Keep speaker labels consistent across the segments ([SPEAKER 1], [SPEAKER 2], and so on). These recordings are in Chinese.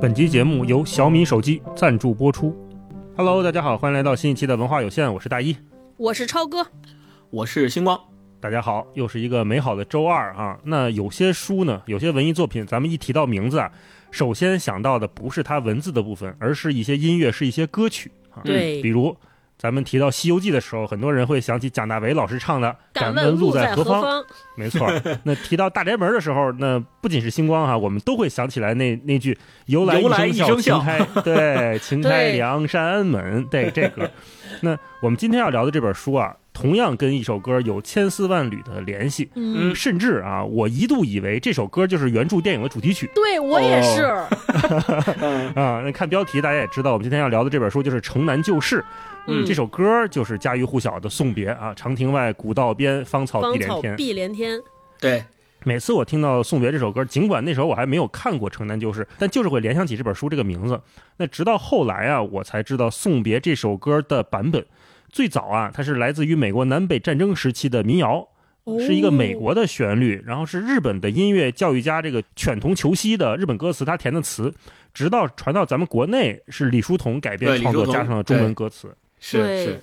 [SPEAKER 1] 本集节目由小米手机赞助播出。Hello，大家好，欢迎来到新一期的文化有限，我是大一，
[SPEAKER 2] 我是超哥，
[SPEAKER 3] 我是星光。
[SPEAKER 1] 大家好，又是一个美好的周二啊。那有些书呢，有些文艺作品，咱们一提到名字啊，首先想到的不是它文字的部分，而是一些音乐，是一些歌曲啊。
[SPEAKER 2] 对，
[SPEAKER 1] 比如。咱们提到《西游记》的时候，很多人会想起蒋大为老师唱的《
[SPEAKER 2] 敢
[SPEAKER 1] 问
[SPEAKER 2] 路
[SPEAKER 1] 在何方》。没错。那提到《大宅门》的时候，那不仅是星光哈，我们都会想起来那那句“
[SPEAKER 3] 由来
[SPEAKER 1] 一声笑，秦开”，对，情开梁山门，对这歌。那我们今天要聊的这本书啊，同样跟一首歌有千丝万缕的联系。
[SPEAKER 2] 嗯，
[SPEAKER 1] 甚至啊，我一度以为这首歌就是原著电影的主题曲。
[SPEAKER 2] 对我也是。
[SPEAKER 1] 啊，那看标题大家也知道，我们今天要聊的这本书就是《城南旧事》。
[SPEAKER 2] 嗯，
[SPEAKER 1] 这首歌就是家喻户晓的送别啊，长亭外，古道边，芳草碧连天。
[SPEAKER 2] 碧连天。
[SPEAKER 3] 对，
[SPEAKER 1] 每次我听到送别这首歌，尽管那时候我还没有看过《城南旧事》，但就是会联想起这本书这个名字。那直到后来啊，我才知道送别这首歌的版本，最早啊，它是来自于美国南北战争时期的民谣，是一个美国的旋律，然后是日本的音乐教育家这个犬童球西的日本歌词他填的词，直到传到咱们国内是李叔同改编创作加上了中文歌词。
[SPEAKER 3] 是是，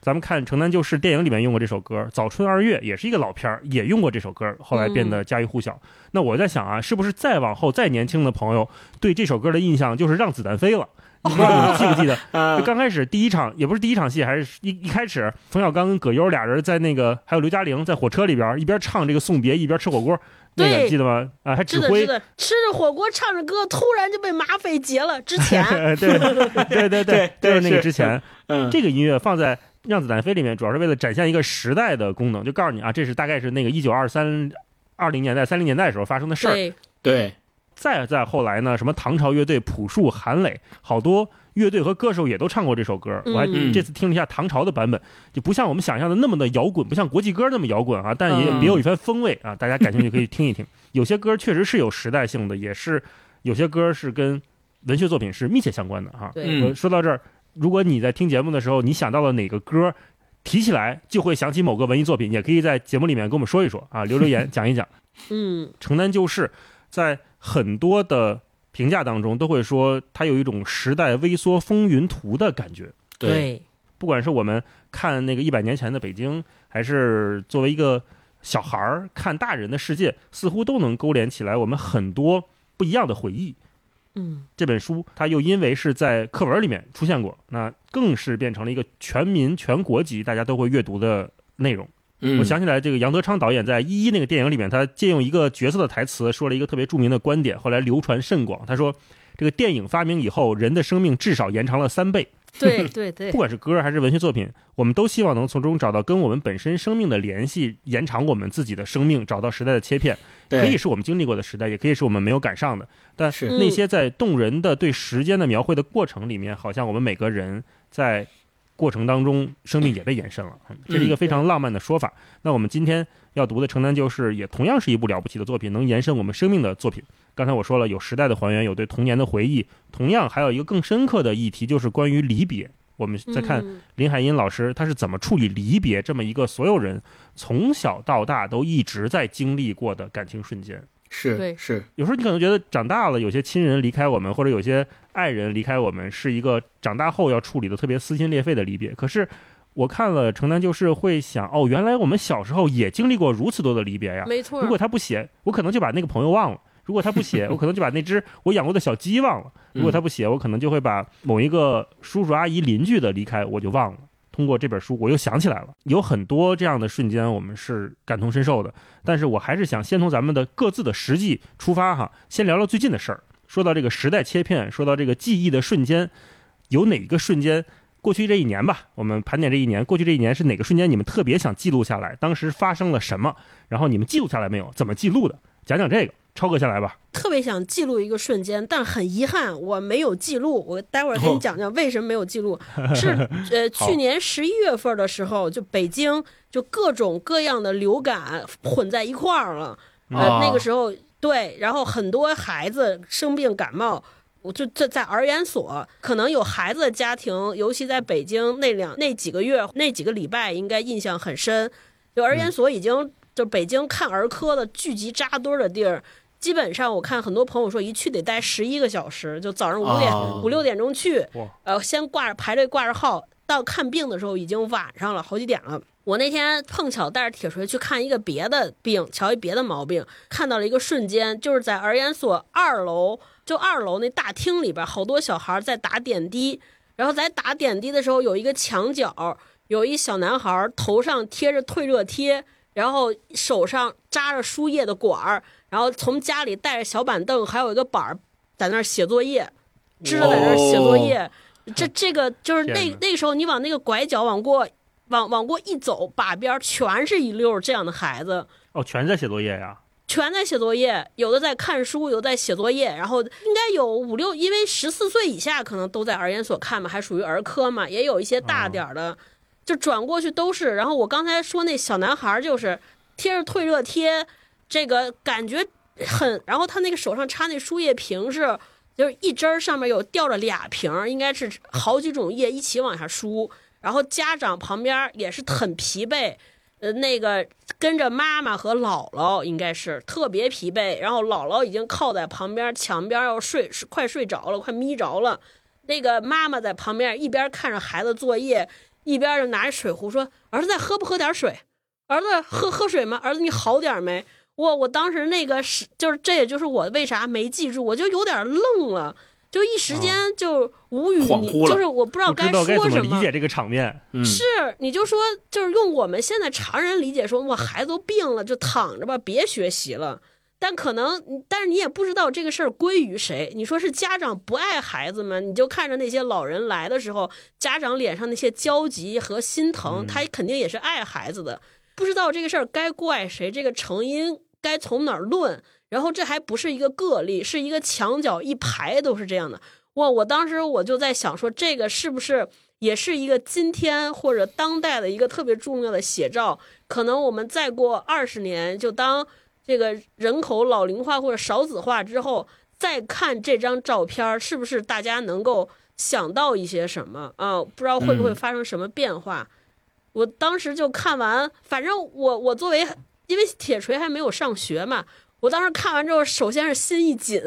[SPEAKER 1] 咱们看《城南旧事》电影里面用过这首歌，《早春二月》也是一个老片儿，也用过这首歌，后来变得家喻户晓。那我在想啊，是不是再往后再年轻的朋友对这首歌的印象就是《让子弹飞》了？你们记不记得？刚开始第一场也不是第一场戏，还是一一开始，冯小刚跟葛优俩人在那个，还有刘嘉玲在火车里边一边唱这个送别，一边吃火锅。
[SPEAKER 2] 对，
[SPEAKER 1] 记得吗？啊，还指挥
[SPEAKER 2] 吃着火锅，唱着歌，突然就被马匪劫了。之 前，
[SPEAKER 1] 对对对对，就是那个之前。
[SPEAKER 3] 嗯，
[SPEAKER 1] 这个音乐放在《让子弹飞》里面，主要是为了展现一个时代的功能，就告诉你啊，这是大概是那个一九二三、二零年代、三零年代时候发生的事儿。
[SPEAKER 3] 对，
[SPEAKER 1] 再再后来呢，什么唐朝乐队、朴树、韩磊，好多。乐队和歌手也都唱过这首歌，我还这次听了一下唐朝的版本，就不像我们想象的那么的摇滚，不像国际歌那么摇滚啊，但也别有一番风味啊。大家感兴趣可以听一听。有些歌确实是有时代性的，也是有些歌是跟文学作品是密切相关的哈。我说到这儿，如果你在听节目的时候，你想到了哪个歌，提起来就会想起某个文艺作品，也可以在节目里面跟我们说一说啊，留留言讲一讲。
[SPEAKER 2] 嗯，
[SPEAKER 1] 城南旧事在很多的。评价当中都会说，它有一种时代微缩风云图的感觉。
[SPEAKER 3] 对，
[SPEAKER 1] 不管是我们看那个一百年前的北京，还是作为一个小孩儿看大人的世界，似乎都能勾连起来我们很多不一样的回忆。
[SPEAKER 2] 嗯，
[SPEAKER 1] 这本书它又因为是在课文里面出现过，那更是变成了一个全民全国级大家都会阅读的内容。我想起来，这个杨德昌导演在《一一》那个电影里面，他借用一个角色的台词，说了一个特别著名的观点，后来流传甚广。他说：“这个电影发明以后，人的生命至少延长了三倍。”
[SPEAKER 2] 对对对，
[SPEAKER 1] 不管是歌还是文学作品，我们都希望能从中找到跟我们本身生命的联系，延长我们自己的生命，找到时代的切片。可以是我们经历过的时代，也可以是我们没有赶上的。但
[SPEAKER 3] 是
[SPEAKER 1] 那些在动人的对时间的描绘的过程里面，好像我们每个人在。过程当中，生命也被延伸了，这是一个非常浪漫的说法。那我们今天要读的《城南旧事》也同样是一部了不起的作品，能延伸我们生命的作品。刚才我说了，有时代的还原，有对童年的回忆，同样还有一个更深刻的议题，就是关于离别。我们再看林海音老师他是怎么处理离别这么一个所有人从小到大都一直在经历过的感情瞬间。
[SPEAKER 3] 是是，
[SPEAKER 1] 有时候你可能觉得长大了，有些亲人离开我们，或者有些爱人离开我们，是一个长大后要处理的特别撕心裂肺的离别。可是我看了《城南旧事》，会想，哦，原来我们小时候也经历过如此多的离别呀。
[SPEAKER 2] 没错。
[SPEAKER 1] 如果他不写，我可能就把那个朋友忘了；如果他不写，我可能就把那只我养过的小鸡忘了；如果他不写，我可能就会把某一个叔叔阿姨邻居的离开我就忘了。通过这本书，我又想起来了，有很多这样的瞬间，我们是感同身受的。但是我还是想先从咱们的各自的实际出发，哈，先聊聊最近的事儿。说到这个时代切片，说到这个记忆的瞬间，有哪个瞬间？过去这一年吧，我们盘点这一年，过去这一年是哪个瞬间？你们特别想记录下来？当时发生了什么？然后你们记录下来没有？怎么记录的？讲讲这个。超哥先来吧。
[SPEAKER 2] 特别想记录一个瞬间，但很遗憾我没有记录。我待会儿给你讲讲为什么没有记录。是 呃，去年十一月份的时候，就北京就各种各样的流感混在一块儿了。呃，那个时候对，然后很多孩子生病感冒，我就在在儿研所，可能有孩子的家庭，尤其在北京那两那几个月那几个礼拜，应该印象很深。就儿研所已经就北京看儿科的聚集扎堆的地儿。基本上我看很多朋友说一去得待十一个小时，就早上五点、
[SPEAKER 3] 哦
[SPEAKER 2] 五六点钟去，呃，先挂着排队挂着号，到看病的时候已经晚上了，好几点了。我那天碰巧带着铁锤去看一个别的病，瞧一别的毛病，看到了一个瞬间，就是在儿研所二楼，就二楼那大厅里边，好多小孩在打点滴，然后在打点滴的时候，有一个墙角有一小男孩头上贴着退热贴，然后手上扎着输液的管儿，然后从家里带着小板凳，还有一个板儿在那儿写作业，支着在那儿写作业。这这个就是那那个时候，你往那个拐角往过往往过一走，把边儿全是一溜儿这样的孩子。
[SPEAKER 1] 哦，全在写作业呀。
[SPEAKER 2] 全在写作业，有的在看书，有的在写作业，然后应该有五六，因为十四岁以下可能都在儿研所看嘛，还属于儿科嘛，也有一些大点儿的，就转过去都是。然后我刚才说那小男孩儿就是贴着退热贴，这个感觉很，然后他那个手上插那输液瓶是，就是一针儿上面有吊着俩瓶儿，应该是好几种液一起往下输，然后家长旁边也是很疲惫。呃，那个跟着妈妈和姥姥应该是特别疲惫，然后姥姥已经靠在旁边墙边要睡，快睡着了，快眯着了。那个妈妈在旁边一边看着孩子作业，一边就拿着水壶说：“儿子，再喝不喝点水？儿子，喝喝水吗？儿子，你好点没？”我我当时那个是，就是这也就是我为啥没记住，我就有点愣了，就一时间就无语，你
[SPEAKER 3] 恍惚了
[SPEAKER 2] 就是我不知道
[SPEAKER 1] 该
[SPEAKER 2] 说什么。
[SPEAKER 1] 理解这个场面。
[SPEAKER 3] 嗯，
[SPEAKER 2] 是，你就说，就是用我们现在常人理解说，我孩子都病了，就躺着吧，别学习了。但可能，但是你也不知道这个事儿归于谁。你说是家长不爱孩子吗？你就看着那些老人来的时候，家长脸上那些焦急和心疼，他肯定也是爱孩子的。不知道这个事儿该怪谁，这个成因该从哪儿论。然后这还不是一个个例，是一个墙角一排都是这样的。哇！我当时我就在想说，这个是不是也是一个今天或者当代的一个特别重要的写照？可能我们再过二十年，就当这个人口老龄化或者少子化之后，再看这张照片，是不是大家能够想到一些什么啊？不知道会不会
[SPEAKER 3] 嗯
[SPEAKER 2] 发生什么变化？我当时就看完，反正我我作为因为铁锤还没有上学嘛，我当时看完之后，首先是心一紧，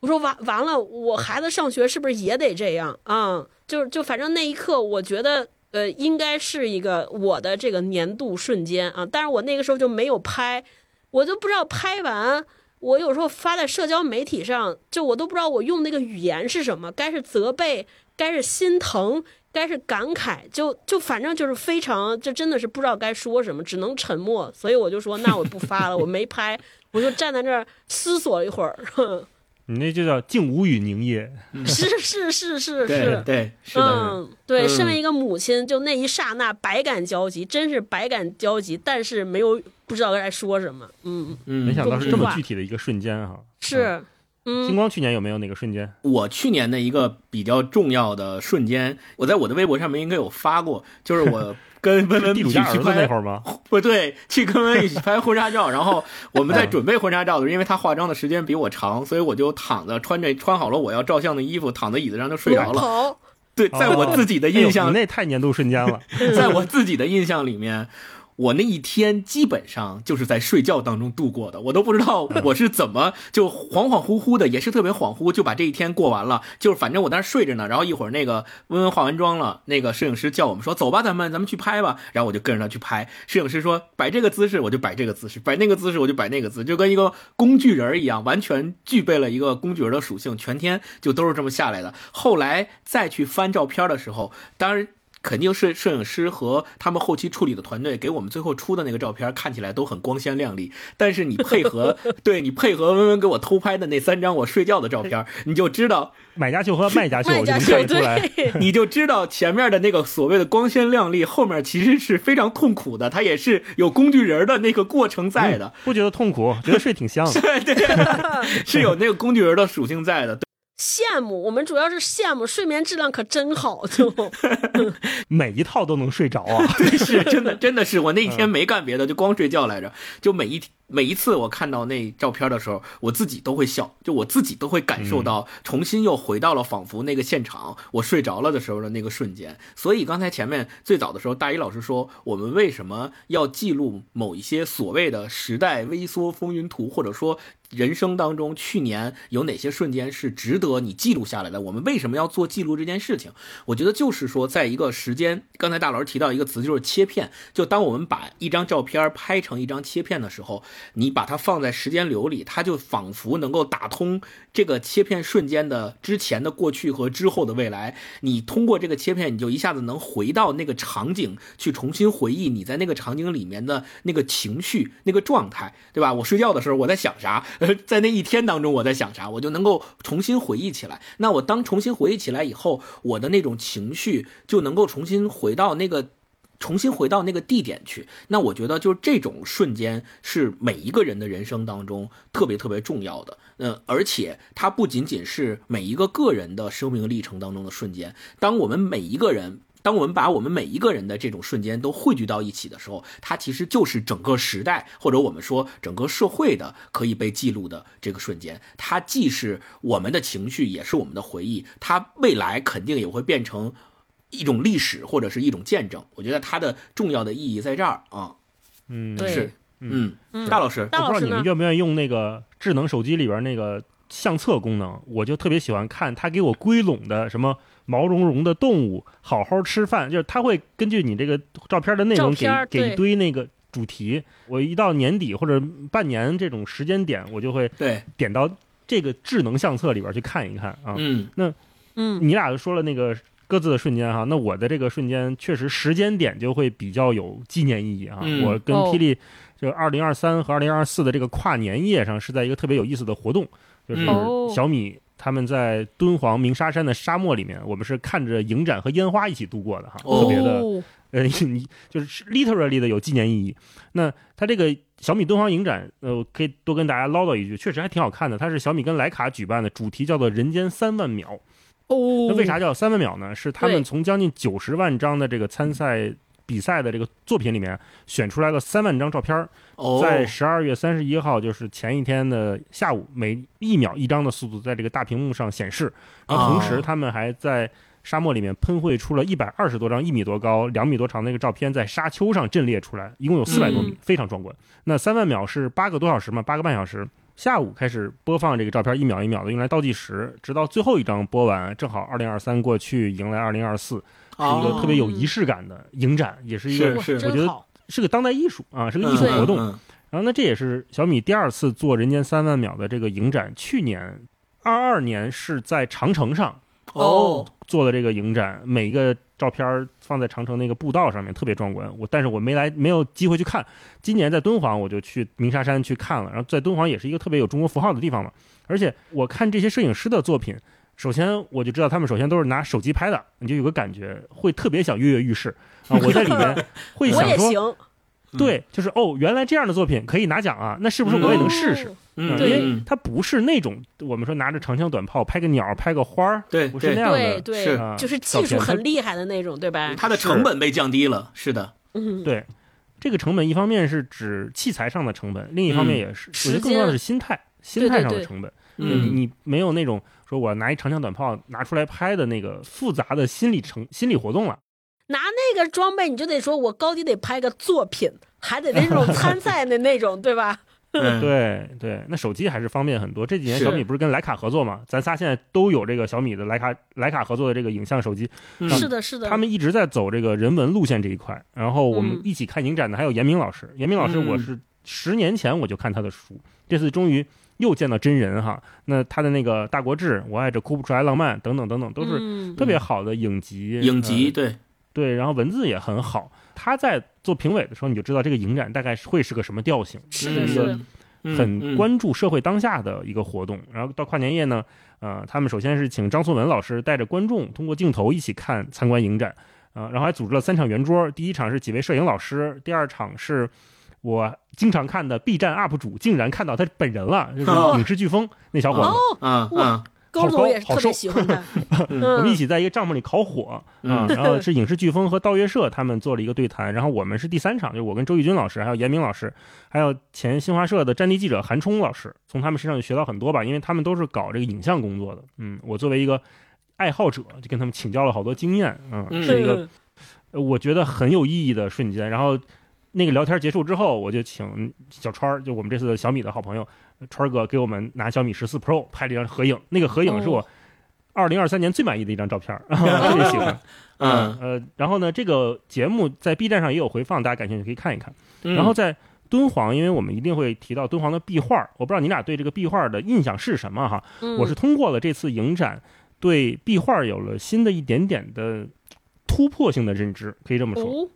[SPEAKER 2] 我说完完了，我孩子上学是不是也得这样啊？就就反正那一刻，我觉得呃，应该是一个我的这个年度瞬间啊。但是我那个时候就没有拍，我就不知道拍完，我有时候发在社交媒体上，就我都不知道我用那个语言是什么，该是责备，该是心疼。该是感慨，就就反正就是非常，这真的是不知道该说什么，只能沉默。所以我就说，那我不发了，我没拍，我就站在那儿思索了一会儿。
[SPEAKER 1] 你那就叫静无语凝噎。
[SPEAKER 2] 是是是是是，
[SPEAKER 3] 对是的，
[SPEAKER 2] 嗯，对，
[SPEAKER 3] 嗯
[SPEAKER 2] 身为一个母亲，就那一刹那百感交集，真是百感交集，但是没有不知道该说什么。嗯，
[SPEAKER 3] 嗯，
[SPEAKER 1] 没想到是这么具体的一个瞬间哈。
[SPEAKER 2] 是，嗯，
[SPEAKER 1] 星光去年有没有哪个瞬间？
[SPEAKER 3] 我去年的一个比较重要的瞬间，我在我的微博上面应该有发过，就是我 跟温温
[SPEAKER 1] 地
[SPEAKER 3] 一起去
[SPEAKER 1] 主家儿子那
[SPEAKER 3] 拍
[SPEAKER 1] 会儿吗？
[SPEAKER 3] 不对，去跟温温一起拍婚纱照，然后我们在
[SPEAKER 1] 嗯
[SPEAKER 3] 准备婚纱照的时候，因为他化妆的时间比我长，所以我就躺着穿着穿好了我要照相的衣服，躺在椅子上就睡着了。对，在我自己的印象
[SPEAKER 1] 那太年度瞬间了。
[SPEAKER 3] 在我自己的印象里面，我那一天基本上就是在睡觉当中度过的，我都不知道我是怎么就恍恍惚惚的，也是特别恍惚，就把这一天过完了。就是反正我当时睡着呢，然后一会儿那个温温化完妆了，那个摄影师叫我们说走吧，咱们咱们去拍吧，然后我就跟着他去拍。摄影师说摆这个姿势，我就摆这个姿势；摆那个姿势，我就摆那个姿势，就跟一个工具人一样，完全具备了一个工具人的属性，全天就都是这么下来的。后来再去翻照片的时候，当然。肯定是摄影师和他们后期处理的团队给我们最后出的那个照片看起来都很光鲜亮丽，但是你配合 对你配合温温给我偷拍的那三张我睡觉的照片，你就知道
[SPEAKER 1] 买家秀和卖家秀，我就能
[SPEAKER 2] 卖家秀
[SPEAKER 1] 看得出来。
[SPEAKER 3] 你就知道前面的那个所谓的光鲜亮丽，后面其实是非常痛苦的，它也是有工具人的那个过程在的，
[SPEAKER 1] 不觉得痛苦，觉得睡挺香的。
[SPEAKER 3] 对对，是有那个工具人的属性在的。
[SPEAKER 2] 羡慕，我们主要是羡慕睡眠质量可真好，就
[SPEAKER 1] 每一套都能睡着啊。
[SPEAKER 3] 对，是真的，真的是我那一天没干别的，就光睡觉来着，就每一每一次我看到那照片的时候，我自己都会笑，就我自己都会感受到重新又回到了仿佛那个现场，我睡着了的时候的那个瞬间。所以刚才前面最早的时候，大一老师说我们为什么要记录某一些所谓的时代微缩风云图，或者说。人生当中，去年有哪些瞬间是值得你记录下来的？我们为什么要做记录这件事情？我觉得就是说，在一个时间，刚才大老师提到一个词，就是切片。就当我们把一张照片拍成一张切片的时候，你把它放在时间流里，它就仿佛能够打通这个切片瞬间的之前的过去和之后的未来。你通过这个切片，你就一下子能回到那个场景，去重新回忆你在那个场景里面的那个情绪、那个状态，对吧？我睡觉的时候我在想啥？在那一天当中，我在想啥，我就能够重新回忆起来。那我当重新回忆起来以后，我的那种情绪就能够重新回到那个，重新回到那个地点去。那我觉得，就是这种瞬间是每一个人的人生当中特别特别重要的。嗯，而且它不仅仅是每一个个人的生命历程当中的瞬间。当我们每一个人。当我们把我们每一个人的这种瞬间都汇聚到一起的时候，它其实就是整个时代，或者我们说整个社会的可以被记录的这个瞬间。它既是我们的情绪，也是我们的回忆。它未来肯定也会变成一种历史，或者是一种见证。我觉得它的重要的意义在这儿啊。
[SPEAKER 1] 嗯，
[SPEAKER 3] 是，嗯，大老师，
[SPEAKER 1] 我不知道你们愿不愿意用那个智能手机里边那个相册功能，我就特别喜欢看它给我归拢的什么。毛茸茸的动物，好好吃饭，就是他会根据你这个照片的内容给给一堆那个主题。我一到年底或者半年这种时间点，我就会
[SPEAKER 3] 对
[SPEAKER 1] 点到这个智能相册里边去看一看啊。
[SPEAKER 3] 嗯，
[SPEAKER 1] 那
[SPEAKER 2] 嗯，
[SPEAKER 1] 你俩都说了那个各自的瞬间哈，那我的这个瞬间确实时间点就会比较有纪念意义啊。我跟霹雳就二零二三和二零二四的这个跨年夜上是在一个特别有意思的活动，就是小米。他们在敦煌鸣沙山的沙漠里面，我们是看着影展和烟花一起度过的哈，特别的，呃，你就是 literally 的有纪念意义。那它这个小米敦煌影展，呃，可以多跟大家唠叨一句，确实还挺好看的。它是小米跟徕卡举办的，主题叫做“人间三万秒”。
[SPEAKER 2] 哦，
[SPEAKER 1] 那为啥叫三万秒呢？是他们从将近九十万张的这个参赛。比赛的这个作品里面选出来了三万张照片在十二月三十一号，就是前一天的下午，每一秒一张的速度在这个大屏幕上显示。然后同时，他们还在沙漠里面喷绘出了一百二十多张一米多高、两米多长的一个照片，在沙丘上阵列出来，一共有四百多米，非常壮观。那三万秒是八个多小时嘛？八个半小时。下午开始播放这个照片，一秒一秒的用来倒计时，直到最后一张播完，正好二零二三过去，迎来二零二四。是一个特别有仪式感的影展，也是一个我觉得是个当代艺术啊，是个艺术活动。然后呢，这也是小米第二次做人间三万秒的这个影展。去年二二年是在长城上
[SPEAKER 3] 哦
[SPEAKER 1] 做的这个影展，每一个照片放在长城那个步道上面，特别壮观。我但是我没来，没有机会去看。今年在敦煌，我就去鸣沙山去看了。然后在敦煌也是一个特别有中国符号的地方嘛。而且我看这些摄影师的作品。首先，我就知道他们首先都是拿手机拍的，你就有个感觉，会特别想跃跃欲试。啊！我在里面 会想说，对，就是哦，原来这样的作品可以拿奖啊，那是不是我也能试试？
[SPEAKER 3] 嗯，
[SPEAKER 1] 因为它不是那种我们说拿着长枪短炮拍个鸟、拍个花儿，
[SPEAKER 3] 对，
[SPEAKER 1] 不是那样的，
[SPEAKER 2] 对，
[SPEAKER 3] 是。
[SPEAKER 2] 就是技术很厉害的那种，对吧？
[SPEAKER 3] 它的成本被降低了，是的，
[SPEAKER 2] 嗯，
[SPEAKER 1] 对，这个成本一方面是指器材上的成本，另一方面也是，我觉得更重要的是心态，心态上的成本。
[SPEAKER 3] 嗯，
[SPEAKER 1] 你没有那种说我拿一长枪短炮拿出来拍的那个复杂的心理成心理活动了。
[SPEAKER 2] 拿那个装备，你就得说我高低得拍个作品，还得那种参赛的那种，对吧？
[SPEAKER 1] 对对，那手机还是方便很多。这几年小米不是跟徕卡合作嘛？咱仨现在都有这个小米的徕卡徕卡合作的这个影像手机。
[SPEAKER 2] 是的，是的。
[SPEAKER 1] 他们一直在走这个人文路线这一块。然后我们一起看影展的还有严明老师。严明老师，我是十年前我就看他的书，这次终于。又见到真人哈，那他的那个《大国志》，我爱这哭不出来浪漫等等等等，都是特别好的影集。
[SPEAKER 3] 影集对
[SPEAKER 1] 对，然后文字也很好。他在做评委的时候，你就知道这个影展大概会是个什么调性，
[SPEAKER 2] 是
[SPEAKER 1] 一个很关注社会当下的一个活动。然后到跨年夜呢，呃，他们首先是请张颂文老师带着观众通过镜头一起看参观影展，啊，然后还组织了三场圆桌，第一场是几位摄影老师，第二场是。我经常看的 B 站 UP 主竟然看到他本人了，就是影视飓风那小伙子。
[SPEAKER 3] 嗯嗯，
[SPEAKER 2] 高总也是特别喜欢他。
[SPEAKER 1] 我们一起在一个帐篷里烤火啊，然后是影视飓风和道月社他们做了一个对谈，然后我们是第三场，就是我跟周轶君老师，还有严明老师，还有前新华社的战地记者韩冲老师，从他们身上就学到很多吧，因为他们都是搞这个影像工作的。嗯，我作为一个爱好者，就跟他们请教了好多经验。嗯，是一个我觉得很有意义的瞬间。然后那个聊天结束之后，我就请小川儿，就我们这次小米的好朋友。川儿哥给我们拿小米十四 Pro 拍了一张合影，那个合影是我二零二三年最满意的一张照片，特别喜欢。嗯呃，然后呢，这个节目在 B 站上也有回放，大家感兴趣可以看一看。然后在敦煌，因为我们一定会提到敦煌的壁画，我不知道你俩对这个壁画的印象是什么哈？我是通过了这次影展，对壁画有了新的一点点的突破性的认知，可以这么说。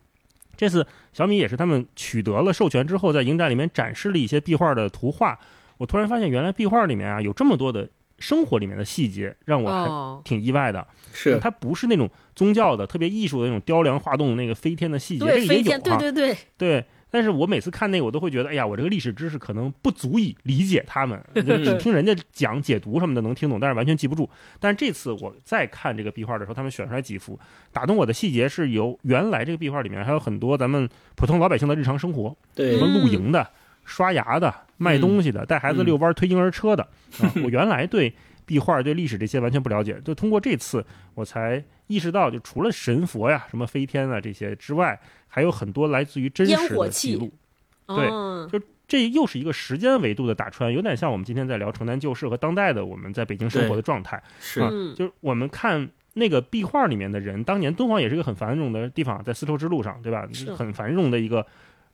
[SPEAKER 1] 这次小米也是他们取得了授权之后，在影展里面展示了一些壁画的图画。我突然发现，原来壁画里面啊有这么多的生活里面的细节，让我还挺意外的。
[SPEAKER 3] 是
[SPEAKER 1] 它不是那种宗教的、特别艺术的那种雕梁画栋、那个飞天的细节，这个
[SPEAKER 2] 也有对对对
[SPEAKER 1] 对。但是我每次看那个，我都会觉得，哎呀，我这个历史知识可能不足以理解他们，只听人家讲解读什么的能听懂，但是完全记不住。但是这次我再看这个壁画的时候，他们选出来几幅打动我的细节，是由原来这个壁画里面还有很多咱们普通老百姓的日常生活，
[SPEAKER 3] 什
[SPEAKER 1] 么露营的。刷牙的、卖东西的、带孩子遛弯、推婴儿车的啊！我原来对壁画、对历史这些完全不了解，就通过这次我才意识到，就除了神佛呀、什么飞天啊这些之外，还有很多来自于真实的记录。对，就这又是一个时间维度的打穿，有点像我们今天在聊城南旧事和当代的我们在北京生活的状态。
[SPEAKER 3] 是，
[SPEAKER 1] 就是我们看那个壁画里面的人，当年敦煌也是一个很繁荣的地方，在丝绸之路上，对吧？很繁荣的一个。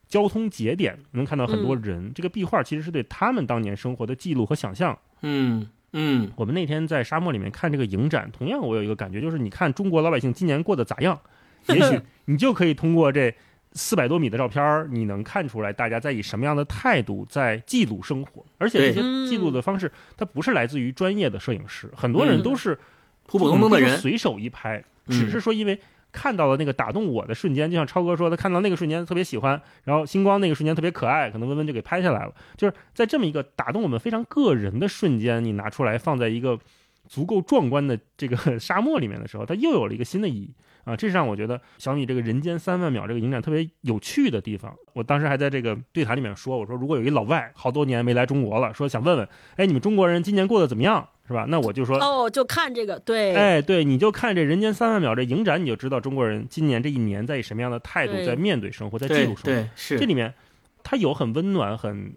[SPEAKER 1] 交通节点能看到很多人，这个壁画其实是对他们当年生活的记录和想象。
[SPEAKER 3] 嗯嗯，
[SPEAKER 1] 我们那天在沙漠里面看这个影展，同样我有一个感觉，就是你看中国老百姓今年过得咋样，也许你就可以通过这四百多米的照片，你能看出来大家在以什么样的态度在记录生活。而且这些记录的方式，它不是来自于专业的摄影师，很多人都是
[SPEAKER 3] 普普通通的人
[SPEAKER 1] 随手一拍，只是说因为。看到了那个打动我的瞬间，就像超哥说，他看到那个瞬间特别喜欢，然后星光那个瞬间特别可爱，可能温温就给拍下来了。就是在这么一个打动我们非常个人的瞬间，你拿出来放在一个足够壮观的这个沙漠里面的时候，它又有了一个新的意义啊！这是让我觉得小米这个人间三万秒这个影展特别有趣的地方。我当时还在这个对谈里面说，我说如果有一老外好多年没来中国了，说想问问，哎，你们中国人今年过得怎么样？是吧？那我就说
[SPEAKER 2] 哦，就看这个，对，
[SPEAKER 1] 哎，对，你就看这人间三万秒这影展，你就知道中国人今年这一年在以什么样的态度在面对生活，在记录生活。
[SPEAKER 3] 对，是
[SPEAKER 1] 这里面，它有很温暖、很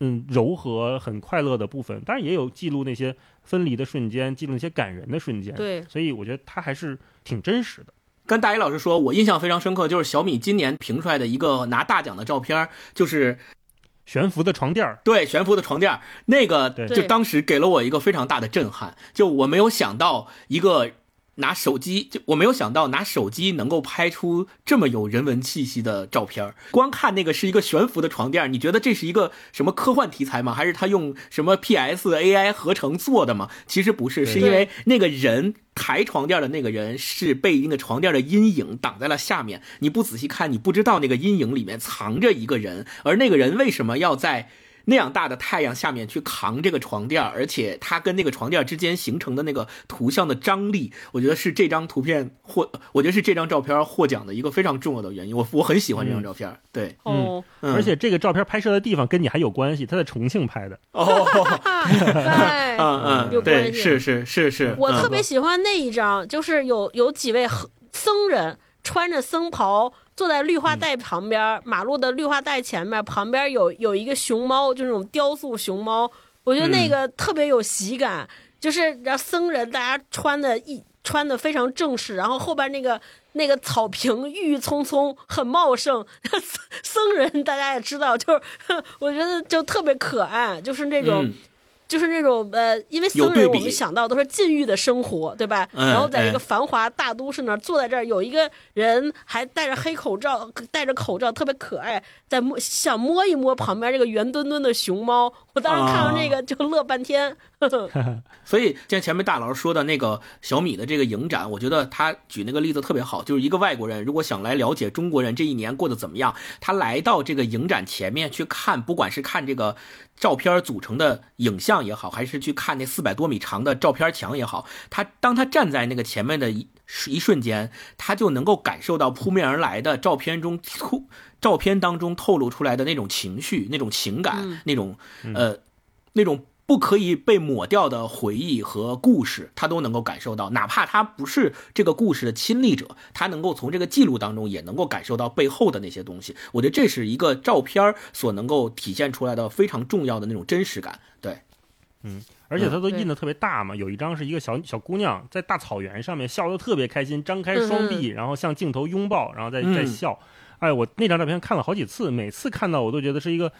[SPEAKER 1] 嗯柔和、很快乐的部分，当然也有记录那些分离的瞬间，记录那些感人的瞬间。
[SPEAKER 2] 对，
[SPEAKER 1] 所以我觉得它还是挺真实的。
[SPEAKER 3] 跟大一老师说，我印象非常深刻，就是小米今年评出来的一个拿大奖的照片，就是。
[SPEAKER 1] 悬浮的床垫儿，
[SPEAKER 3] 对，悬浮的床垫儿，那个就当时给了我一个非常大的震撼，就我没有想到一个。拿手机，就我没有想到拿手机能够拍出这么有人文气息的照片光看那个是一个悬浮的床垫，你觉得这是一个什么科幻题材吗？还是他用什么 PS AI 合成做的吗？其实不是，是因为那个人抬床垫的那个人是被那个床垫的阴影挡在了下面。你不仔细看，你不知道那个阴影里面藏着一个人，而那个人为什么要在？那样大的太阳下面去扛这个床垫，而且它跟那个床垫之间形成的那个图像的张力，我觉得是这张图片获，我觉得是这张照片获奖的一个非常重要的原因。我 我很喜欢这张照片，对，
[SPEAKER 2] 嗯，
[SPEAKER 1] 而且这个照片拍摄的地方跟你还有关系，他在重庆拍的。
[SPEAKER 3] 哦，
[SPEAKER 2] 对，
[SPEAKER 3] 嗯嗯，
[SPEAKER 2] 有关
[SPEAKER 3] 系，是是是是。
[SPEAKER 2] 我特别喜欢那一张，就是有有几位僧人穿着僧袍。坐在绿化带旁边，马路的绿化带前面，旁边有有一个熊猫，就那种雕塑熊猫，我觉得那个特别有喜感。就是让僧人大家穿的一穿的非常正式，然后后边那个那个草坪郁郁葱葱，很茂盛。僧人大家也知道，就是 我觉得就特别可爱，就是那种。就是那种呃，因为僧人我们想到都是禁欲的生活，对吧？然后在一个繁华大都市那儿坐在这儿，有一个人还戴着黑口罩，戴着口罩特别可爱，在摸想摸一摸旁边这个圆墩墩的熊猫。我当时看到这个就乐半天。
[SPEAKER 3] 所以像前面大佬说的那个小米的这个影展，我觉得他举那个例子特别好，就是一个外国人如果想来了解中国人这一年过得怎么样，他来到这个影展前面去看，不管是看这个照片组成的影像。像也好，还是去看那四百多米长的照片墙也好，他当他站在那个前面的一一瞬间，他就能够感受到扑面而来的照片中透照片当中透露出来的那种情绪、那种情感、那种呃那种。不可以被抹掉的回忆和故事，他都能够感受到，哪怕他不是这个故事的亲历者，他能够从这个记录当中也能够感受到背后的那些东西。我觉得这是一个照片所能够体现出来的非常重要的那种真实感。对，
[SPEAKER 1] 嗯，而且它都印的特别大嘛，有一张是一个小小姑娘在大草原上面笑得特别开心，张开双臂，然后向镜头拥抱，然后再再笑。哎，我那张照片看了好几次，每次看到我都觉得是一个。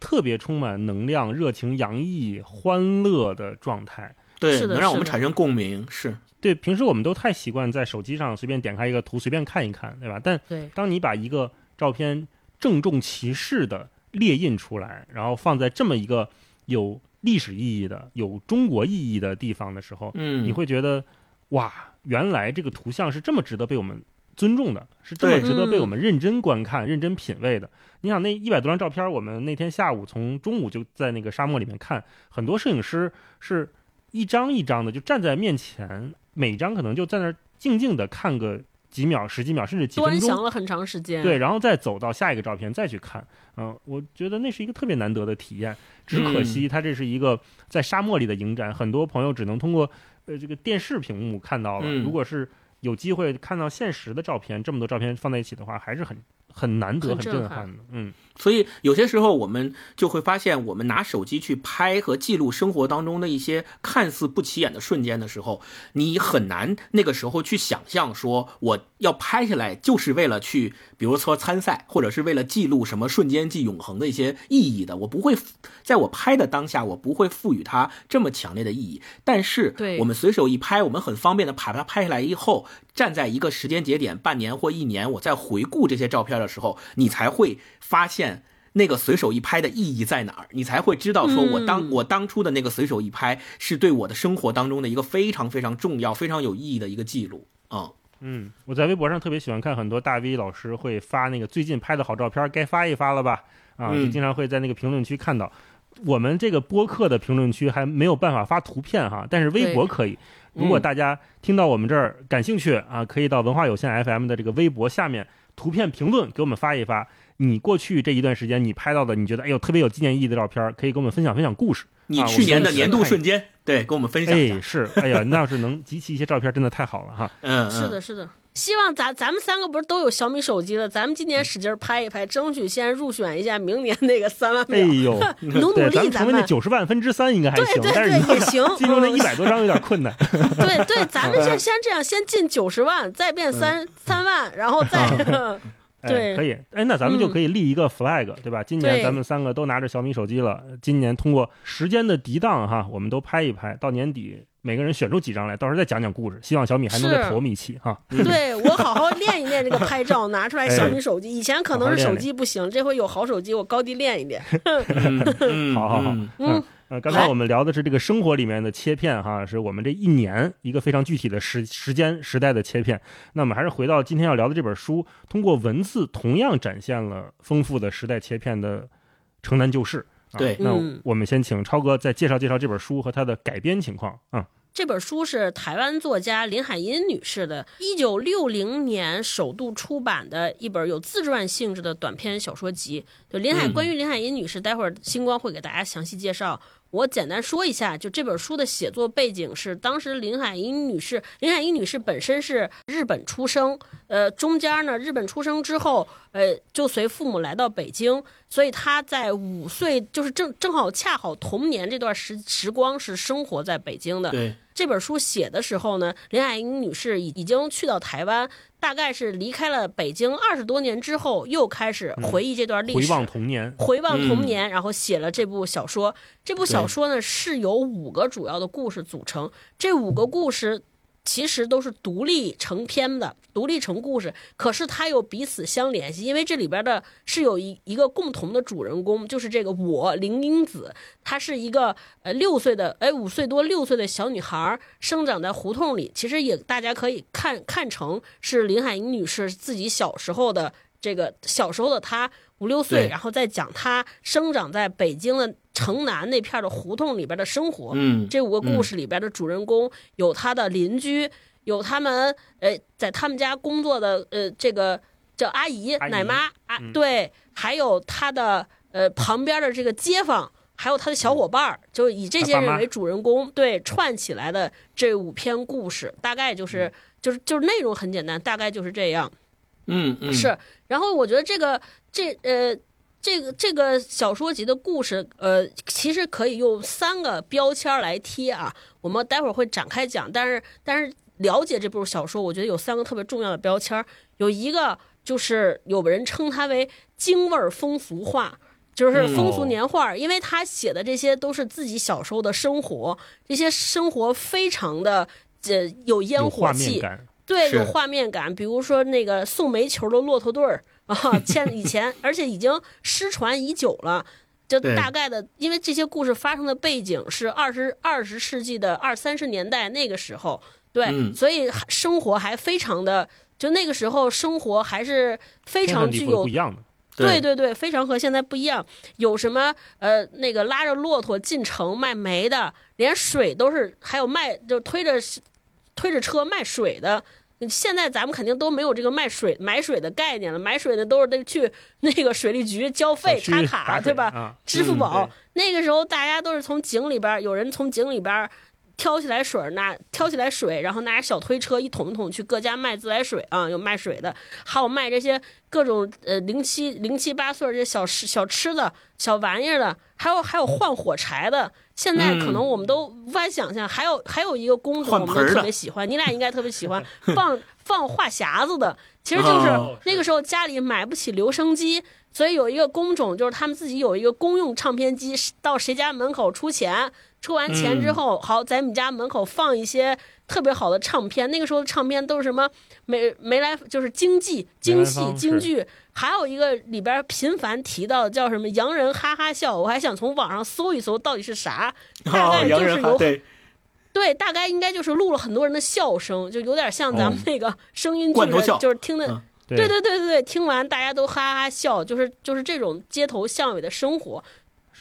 [SPEAKER 1] 特别充满能量、热情洋溢、欢乐的状态，
[SPEAKER 3] 对，能让我们产生共鸣。是
[SPEAKER 1] 对，平时我们都太习惯在手机上随便点开一个图，随便看一看，对吧？但当你把一个照片郑重其事的列印出来，然后放在这么一个有历史意义的、有中国意义的地方的时候，
[SPEAKER 3] 嗯，
[SPEAKER 1] 你会觉得，哇，原来这个图像是这么值得被我们。尊重的是这么值得被我们认真观看、认真品味的。你想，那一百多张照片，我们那天下午从中午就在那个沙漠里面看，很多摄影师是一张一张的就站在面前，每张可能就在那儿静静的看个几秒、十几秒，甚至几分钟，
[SPEAKER 2] 端详了很长时间。
[SPEAKER 1] 对，然后再走到下一个照片再去看。嗯，我觉得那是一个特别难得的体验。只可惜，它这是一个在沙漠里的影展，很多朋友只能通过呃这个电视屏幕看到了。如果是有机会看到现实的照片，这么多照片放在一起的话，还是很很难得、很震撼的。嗯，
[SPEAKER 3] 所以有些时候我们就会发现，我们拿手机去拍和记录生活当中的一些看似不起眼的瞬间的时候，你很难那个时候去想象说我要拍下来就是为了去，比如说参赛，或者是为了记录什么瞬间即永恒的一些意义的。我不会在我拍的当下，我不会赋予它这么强烈的意义。但是，
[SPEAKER 2] 对
[SPEAKER 3] 我们随手一拍，我们很方便的把它拍下来以后。站在一个时间节点，半年或一年，我在回顾这些照片的时候，你才会发现那个随手一拍的意义在哪儿，你才会知道，说我当我当初的那个随手一拍是对我的生活当中的一个非常非常重要、非常有意义的一个记录啊。
[SPEAKER 1] 嗯，我在微博上特别喜欢看很多大 V 老师会发那个最近拍的好照片，该发一发了吧？啊，就经常会在那个评论区看到。我们这个播客的评论区还没有办法发图片哈，但是微博可以。如果大家听到我们这儿感兴趣啊，可以到文化有限 FM 的这个微博下面图片评论给我们发一发。你过去这一段时间你拍到的，你觉得哎呦特别有纪念意义的照片，可以跟我们分享分享故事。
[SPEAKER 3] 你去年的年度瞬间，对，跟我们分享一
[SPEAKER 1] 下。是，哎呀，那要是能集齐一些照片，真的太好了哈。
[SPEAKER 3] 嗯，
[SPEAKER 2] 是的，是的。希望咱咱们三个不是都有小米手机了？咱们今年使劲拍一拍，争取先入选一下明年那个三万
[SPEAKER 1] 秒。哎呦，
[SPEAKER 2] 努努力，
[SPEAKER 1] 咱们那九十万分之三应该还行，但是
[SPEAKER 2] 也行。
[SPEAKER 1] 进入那一百多张有点困难。
[SPEAKER 2] 对对，咱们先先这样，先进九十万，再变三三万，然后再。对，
[SPEAKER 1] 可以。哎，那咱们就可以立一个 flag，对吧？今年咱们三个都拿着小米手机了，今年通过时间的涤荡，哈，我们都拍一拍，到年底。每个人选出几张来，到时候再讲讲故事。希望小米还能再投我们一期哈。
[SPEAKER 2] 对我好好练一练这个拍照，拿出来小米手机。以前可能是手机不行，这回有好手机，我高低练一练。
[SPEAKER 1] 好好好，嗯呃，刚才我们聊的是这个生活里面的切片哈，是我们这一年一个非常具体的时时间时代的切片。那我们还是回到今天要聊的这本书，通过文字同样展现了丰富的时代切片的《城南旧事》。
[SPEAKER 3] 对，
[SPEAKER 1] 那我们先请超哥再介绍介绍这本书和它的改编情况啊。
[SPEAKER 2] 这本书是台湾作家林海音女士的一九六零年首度出版的一本有自传性质的短篇小说集。就林海，关于林海音女士，待会儿星光会给大家详细介绍。我简单说一下，就这本书的写作背景是，当时林海音女士，林海音女士本身是日本出生，呃，中间呢，日本出生之后，呃，就随父母来到北京，所以她在五岁，就是正正好恰好童年这段时时光是生活在北京的。
[SPEAKER 3] 对。
[SPEAKER 2] 这本书写的时候呢，林海音女士已已经去到台湾，大概是离开了北京二十多年之后，又开始回忆这段历
[SPEAKER 1] 史，回望童年，
[SPEAKER 2] 回望童年，然后写了这部小说。这部小说呢是由五个主要的故事组成，这五个故事。其实都是独立成篇的，独立成故事，可是它又彼此相联系，因为这里边的是有一一个共同的主人公，就是这个我林英子，她是一个呃六岁的哎五岁多六岁的小女孩，生长在胡同里，其实也大家可以看看成是林海音女士自己小时候的这个小时候的她五六岁，然后再讲她生长在北京的城南那片的胡同里边的生活。
[SPEAKER 3] 嗯，
[SPEAKER 2] 这五个故事里边的主人公有他的邻居，有他们呃在他们家工作的呃这个叫阿姨、奶妈啊，
[SPEAKER 1] 嗯
[SPEAKER 2] 对，还有他的呃旁边的这个街坊。还有他的小伙伴儿，就以这些人为主人公，对串起来的这五篇故事，大概就是、就是就是内容很简单，大概就是这样。
[SPEAKER 3] 嗯嗯
[SPEAKER 2] 是，然后我觉得这个这呃这个这个小说集的故事，呃，其实可以用三个标签儿来贴啊。我们待会儿会展开讲，但是但是了解这部小说，我觉得有三个特别重要的标签儿，有一个就是有人称它为京味儿风俗画。就是风俗年画儿，因为他写的这些都是自己小时候的生活，这些生活非常的呃有烟火气对，有画面感。比如说那个送煤球的骆驼队儿啊，欠以前，而且已经失传已久了。就大概的，因为这些故事发生的背景是二十二十世纪的二三十年代那个时候，对，
[SPEAKER 3] 嗯
[SPEAKER 2] 所以还生活还非常的，就那个时候生活还是非
[SPEAKER 1] 天
[SPEAKER 2] 常具有
[SPEAKER 1] 不一样的。
[SPEAKER 2] 对对对，非常和现在不一样。有什么呃，那个拉着骆驼进城卖煤的，连水都是，还有卖就推着推着车卖水的。现在咱们肯定都没有这个卖水买水的概念了，买水的都是得去 那个水利局交费插卡，
[SPEAKER 1] 打
[SPEAKER 2] 对吧？支付宝、
[SPEAKER 1] 对
[SPEAKER 2] 那个时候大家都是从井里边儿，有人从井里边儿挑起来水儿，拿挑起来水，然后拿着小推车一桶一桶去各家卖自来水啊，有卖水的，还有卖这些各种呃零七零七八碎儿这些小吃小吃的小玩意儿的，还有还有换火柴的。现在可能我们都无法想象，还有还有一个工种我们都特别喜欢，你俩应该特别喜欢 放放话匣子的，其实就是
[SPEAKER 3] 哦
[SPEAKER 2] 那个时候家里买不起留声机，所以有一个工种，就是他们自己有一个公用唱片机，到谁家门口出钱，出完钱之后，好在你们家门口放一些特别好的唱片。那个时候的唱片都是什么梅梅来，就是京剧、京戏、京剧，还有一个里边频繁提到的叫什么洋人哈哈笑，我还想从网上搜一搜到底是啥，大
[SPEAKER 3] 哦，
[SPEAKER 2] 概就是有
[SPEAKER 3] 人哈对
[SPEAKER 2] 对，大概应该就是录了很多人的笑声，就有点像咱们那个声音巨人，
[SPEAKER 3] 罐头笑
[SPEAKER 2] 就是听的。
[SPEAKER 3] 嗯
[SPEAKER 2] 对对对对对，听完大家都哈哈笑，就是就是这种街头巷尾的生活。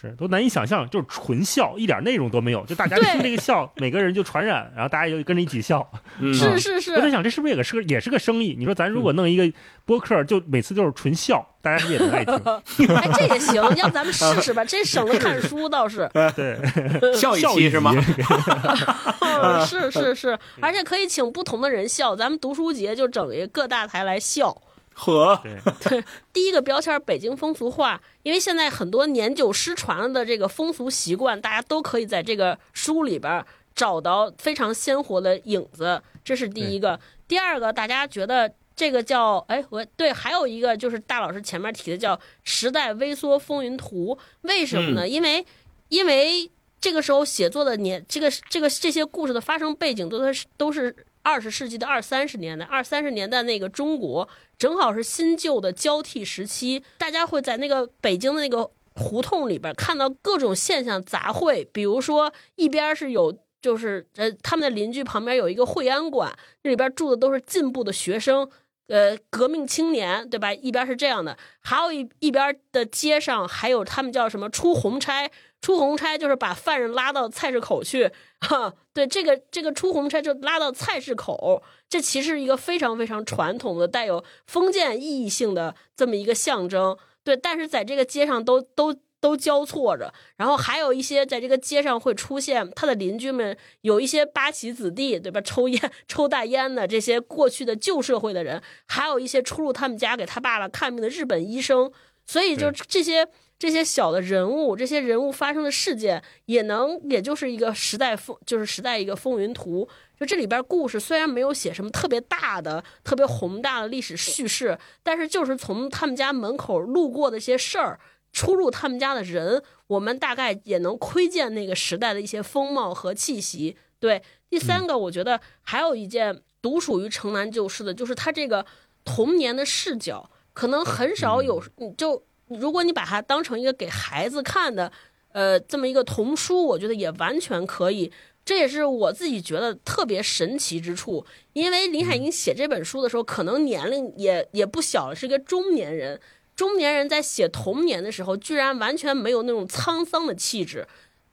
[SPEAKER 1] 是都难以想象，就是纯笑，一点内容都没有，就大家
[SPEAKER 2] 对
[SPEAKER 1] 听这个笑，每个人就传染，然后大家就跟着一起笑。
[SPEAKER 3] 嗯
[SPEAKER 2] 是是是，
[SPEAKER 1] 我在想，这是不是也是个也是个生意？你说咱如果弄一个播客，就每次就是纯笑，大家也能爱听。
[SPEAKER 2] 哎，这也行，要不咱们试试吧，这省得看书倒是。
[SPEAKER 1] 对，
[SPEAKER 3] 笑一
[SPEAKER 1] 笑
[SPEAKER 3] 期是吗？
[SPEAKER 2] 嗯是是是，而且可以请不同的人笑，咱们读书节就整一个各大台来笑。
[SPEAKER 3] 和
[SPEAKER 1] 对，
[SPEAKER 2] 第一个标签儿北京风俗话，因为现在很多年久失传了的这个风俗习惯，大家都可以在这个书里边儿找到非常鲜活的影子，这是第一个。第二个，大家觉得这个叫哎，我对，还有一个就是大老师前面提的叫《时代微缩风云图》，为什么呢？因为因为这个时候写作的年，这个这个这些故事的发生背景都是都是二十世纪的二三十年代，二三十年代那个中国正好是新旧的交替时期，大家会在那个北京的那个胡同里边看到各种现象杂烩，比如说一边是有。就是呃，他们的邻居旁边有一个惠安馆，那里边住的都是进步的学生，呃，革命青年，对吧？一边是这样的，还有一一边的街上还有他们叫什么出红差，出红差就是把犯人拉到菜市口去，哈，对，这个这个出红差就拉到菜市口，这其实是一个非常非常传统的、带有封建意义性的这么一个象征，对，但是在这个街上都都。都交错着，然后还有一些在这个街上会出现他的邻居们，有一些八旗子弟，对吧？抽烟、抽大烟的这些过去的旧社会的人，还有一些出入他们家给他爸爸看病的日本医生，所以就这些这些小的人物，这些人物发生的事件，也能也就是一个时代风，就是时代一个风云图。就这里边故事虽然没有写什么特别大的、特别宏大的历史叙事，但是就是从他们家门口路过的一些事儿。出入他们家的人，我们大概也能窥见那个时代的一些风貌和气息。对，第三个，我觉得还有一件独属于城南旧事的，就是他这个童年的视角，可能很少有，你就如果你把它当成一个给孩子看的，呃，这么一个童书，我觉得也完全可以。这也是我自己觉得特别神奇之处，因为林海音写这本书的时候，可能年龄也也不小了，是一个中年人。中年人在写童年的时候，居然完全没有那种沧桑的气质，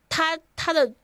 [SPEAKER 2] 他他的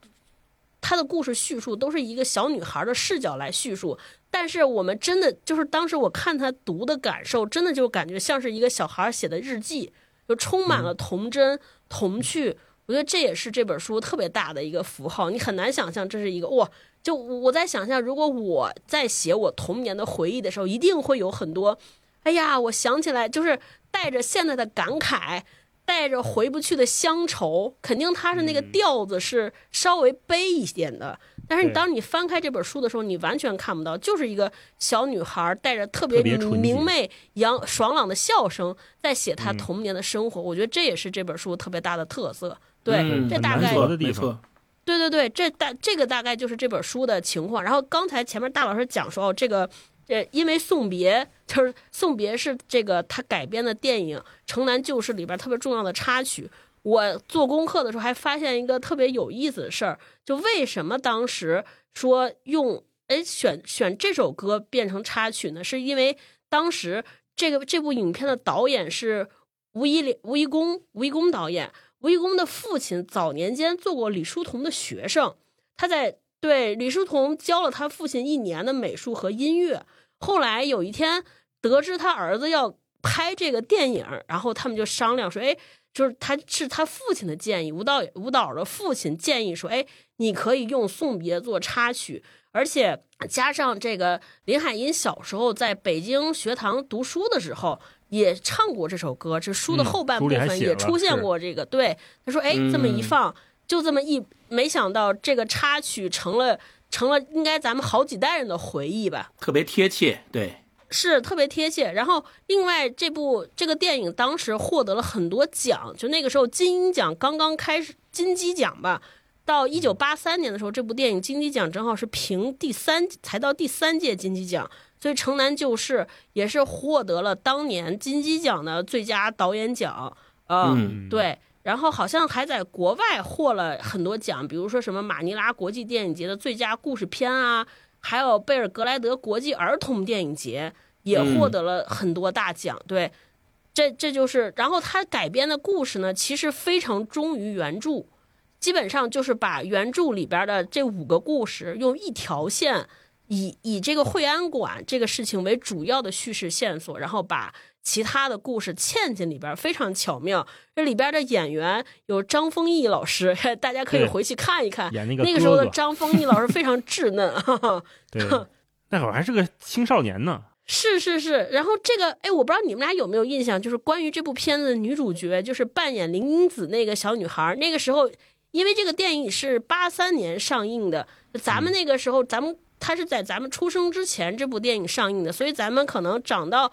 [SPEAKER 2] 他的故事叙述都是一个小女孩的视角来叙述，但是我们真的就是当时我看他读的感受，真的就感觉像是一个小孩写的日记，就充满了童真童趣。我觉得这也是这本书特别大的一个符号，你很难想象这是一个哇！就我在想象，如果我在写我童年的回忆的时候，一定会有很多，哎呀，我想起来，就是带着现在的感慨，带着回不去的乡愁，肯定它是那个调子是稍微悲一点的。但是你当你翻开这本书的时候，你完全看不到，就是一个小女孩带着特别明媚、阳爽朗的笑声，在写她童年的生活。我觉得这也是这本书特别大的特色。对，这大概
[SPEAKER 3] 没错。
[SPEAKER 2] 对对对，这大这个大概就是这本书的情况。然后刚才前面大老师讲说，哦这个呃，因为送别就是送别是这个他改编的电影《城南旧事》里边特别重要的插曲。我做功课的时候还发现一个特别有意思的事儿，就为什么当时说用哎选选这首歌变成插曲呢？是因为当时这个这部影片的导演是吴一吴一公，吴一公导演。吴一公的父亲早年间做过李叔同的学生，他在对李叔同教了他父亲一年的美术和音乐。后来有一天得知他儿子要拍这个电影，然后他们就商量说：“哎，就是他是他父亲的建议，舞蹈舞蹈的父亲建议说：哎，你可以用《送别》做插曲，而且加上这个林海音小时候在北京学堂读书的时候。”也唱过这首歌，这书的后半部分也出现过这个。对，他说：“哎，这么一放，就这么一，没想到这个插曲成了成了应该咱们好几代人的回忆吧，
[SPEAKER 3] 特别贴切。”对，
[SPEAKER 2] 是特别贴切。然后，另外这部这个电影当时获得了很多奖，就那个时候金鹰奖刚刚开始，金鸡奖吧。到一九八三年的时候，这部电影金鸡奖正好是评第三，才到第三届金鸡奖。所以《城南旧事》也是获得了当年金鸡奖的最佳导演奖，
[SPEAKER 3] 嗯，
[SPEAKER 2] 对，然后好像还在国外获了很多奖，比如说什么马尼拉国际电影节的最佳故事片啊，还有贝尔格莱德国际儿童电影节也获得了很多大奖。对，这这就是，然后他改编的故事呢，其实非常忠于原著，基本上就是把原著里边的这五个故事用一条线。以以这个惠安馆这个事情为主要的叙事线索，然后把其他的故事嵌进里边，非常巧妙。这里边的演员有张丰毅老师，大家可以回去看一看。
[SPEAKER 1] 演那个
[SPEAKER 2] 那个时候的张丰毅老师非常稚嫩，
[SPEAKER 1] 对，那会儿还是个青少年呢。
[SPEAKER 2] 是是是，然后这个哎，我不知道你们俩有没有印象，就是关于这部片子的女主角，就是扮演林英子那个小女孩。那个时候，因为这个电影是八三年上映的，咱们那个时候咱们。她是在咱们出生之前这部电影上映的，所以咱们可能长到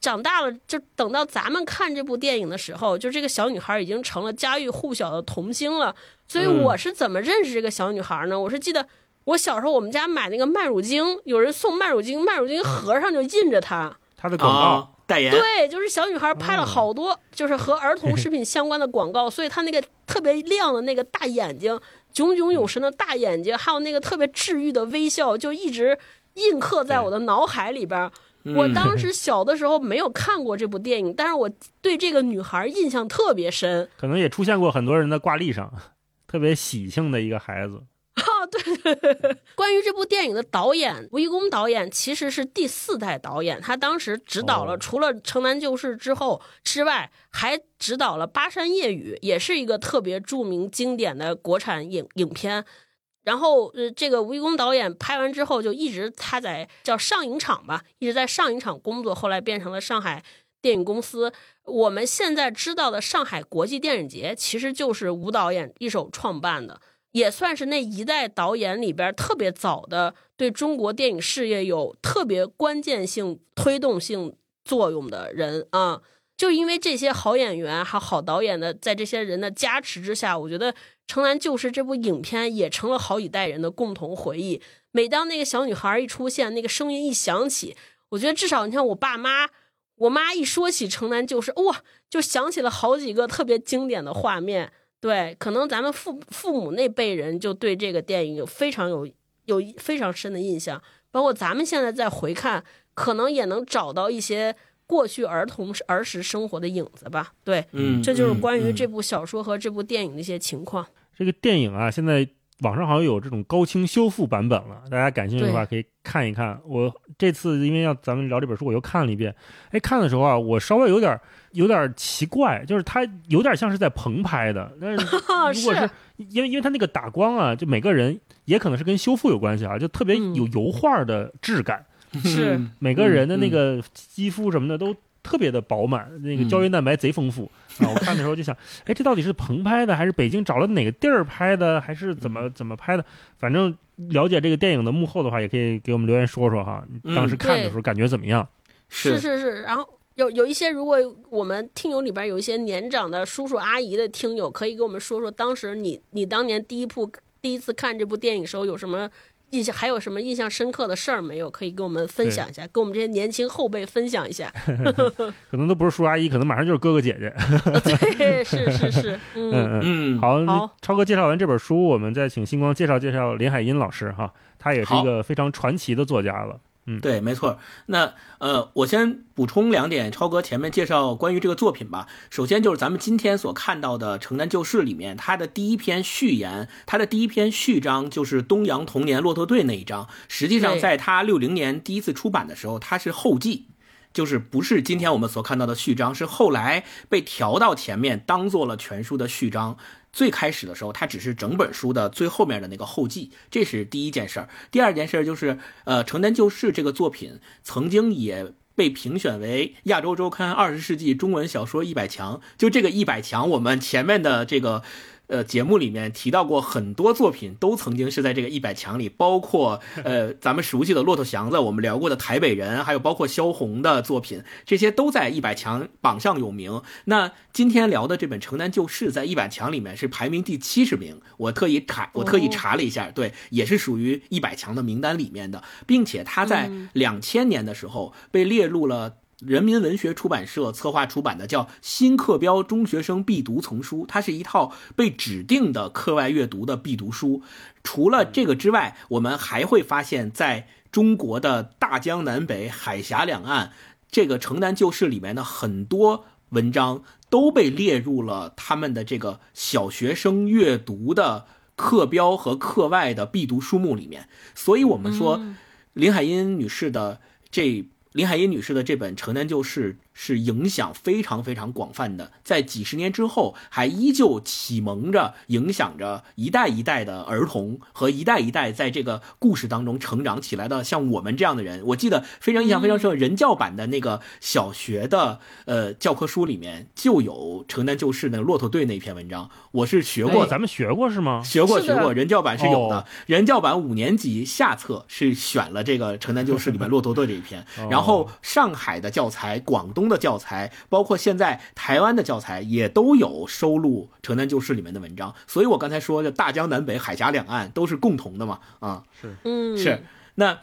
[SPEAKER 2] 长大了，就等到咱们看这部电影的时候，就这个小女孩已经成了家喻户晓的童星了。所以我是怎么认识这个小女孩呢？我是记得我小时候我们家买那个麦乳精，有人送麦乳精，麦乳精盒上就印着她，
[SPEAKER 1] 她的广告
[SPEAKER 3] 代言。
[SPEAKER 2] 对，就是小女孩拍了好多就是和儿童 食品相关的广告，所以她那个特别亮的那个大眼睛。炯炯有神的大眼睛，还有那个特别治愈的微笑，就一直印刻在我的脑海里边。我当 时小的时候没有看过这部电影，但是我对这个女孩印象特别深。
[SPEAKER 1] 可能也出现过很多人的挂历上，特别喜庆的一个孩子。
[SPEAKER 2] 啊，对，关于这部电影的导演吴一公导演其实是第四代导演，他当时指导了除了《城南旧事》之后之外，还指导了《巴山夜雨》，也是一个特别著名经典的国产影影片。然后，呃，这个吴一公导演拍完之后，就一直他在叫上影厂吧，一直在上影厂工作，后来变成了上海电影公司。我们现在知道的上海国际电影节，其实就是吴导演一手创办的。也算是那一代导演里边特别早的，对中国电影事业有特别关键性推动性作用的人啊！就因为这些好演员还好导演的，在这些人的加持之下，我觉得《城南旧事》这部影片也成了好几代人的共同回忆。每当那个小女孩一出现，那个声音一响起，我觉得至少你看我爸妈，我妈一说起《城南旧事》，哇，就想起了好几个特别经典的画面。对，可能咱们父父母那辈人就对这个电影有非常有有非常深的印象，包括咱们现在再回看，可能也能找到一些过去儿童儿时生活的影子吧。对，
[SPEAKER 3] 嗯，
[SPEAKER 2] 这就是关于
[SPEAKER 3] 嗯
[SPEAKER 2] 这部小说和这部电影的一些情况。
[SPEAKER 1] 这个电影啊，现在网上好像有这种高清修复版本了，大家感兴趣的话可以看一看。我这次因为要咱们聊这本书，我又看了一遍。哎，看的时候啊，我稍微有点有点奇怪，就是它有点像是在棚拍的，但是
[SPEAKER 2] 啊，
[SPEAKER 1] 如果是因为因为它那个打光啊，就每个人也可能是跟修复有关系啊，就特别
[SPEAKER 2] 嗯。
[SPEAKER 1] 有油画的质感，
[SPEAKER 2] 是。
[SPEAKER 3] 嗯
[SPEAKER 1] 每个人的那个肌肤什么的都特别的饱满，那个胶原蛋白贼丰富。啊。我看的时候就想，哎，这到底是棚拍的，还是北京找了哪个地儿拍的，还是怎么怎么拍的？反正了解这个电影的幕后的话，也可以给我们留言说说哈，
[SPEAKER 3] 嗯
[SPEAKER 1] 当时看的时候感觉怎么样？
[SPEAKER 2] 是是是，然后。有有一些，如果我们听友里边有一些年长的叔叔阿姨的听友，可以给我们说说，当时你你当年第一部第一次看这部电影时候有什么印象，还有什么印象深刻的事儿没有？可以跟我们分享一下，跟我们这些年轻后辈分享一下。
[SPEAKER 1] 可能都不是叔叔阿姨，可能马上就是哥哥姐姐。
[SPEAKER 2] 对，是是是，嗯，
[SPEAKER 1] 嗯嗯。
[SPEAKER 3] 嗯，
[SPEAKER 1] 好，
[SPEAKER 2] 好
[SPEAKER 1] 超哥介绍完这本书，我们再请星光介绍介绍林海音老师哈，他也是一个非常传奇的作家了。
[SPEAKER 3] 对，没错。那呃，我先补充两点，超哥前面介绍关于这个作品吧。首先就是咱们今天所看到的《城南旧事》里面，它的第一篇序言，它的第一篇序章就是东阳童年骆驼队那一章。实际上，在它六零年第一次出版的时候，它是后记。就是不是今天我们所看到的序章，是后来被调到前面当做了全书的序章。最开始的时候，它只是整本书的最后面的那个后记，这是第一件事儿。第二件事儿就是，呃，《城南旧事》这个作品曾经也被评选为亚洲周刊二十世纪中文小说一百强。就这个一百强，我们前面的这个。呃，节目里面提到过很多作品，都曾经是在这个一百强里，包括呃咱们熟悉的《骆驼祥子》，我们聊过的《台北人》，还有包括萧红的作品，这些都在一百强榜上有名。那今天聊的这本《城南旧事》在一百强里面是排名第七十名，我特意查，我特意查了一下，对，也是属于一百强的名单里面的，并且它在两千年的时候被列入了。人民文学出版社策划出版的叫《新课标中学生必读丛书》，它是一套被指定的课外阅读的必读书。除了这个之外，我们还会发现，在中国的大江南北、海峡两岸，这个《城南旧事》里面的很多文章都被列入了他们的这个小学生阅读的课标和课外的必读书目里面。所以，我们说林海音女士的这。林海音女士的这本《城南旧事》是影响非常非常广泛的，在几十年之后还依旧启蒙着、影响着一代一代的儿童和一代一代在这个故事当中成长起来的像我们这样的人。我记得非常印象非常深，人教版的那个小学的呃教科书里面就有《城南旧事》那个骆驼队那篇文章，我是学过
[SPEAKER 1] 哦，咱们学过是吗？
[SPEAKER 3] 学过学过，人教版是有的。
[SPEAKER 1] 哦
[SPEAKER 3] 人教版五年级下册是选了这个《城南旧事》里面骆驼队这一篇，
[SPEAKER 1] 哦
[SPEAKER 3] 然后上海的教材、广东的教材，包括现在台湾的教材也都有收录《城南旧事》里面的文章。所以我刚才说的大江南北、海峡两岸都是共同的嘛，啊，是
[SPEAKER 2] 嗯，
[SPEAKER 3] 是。那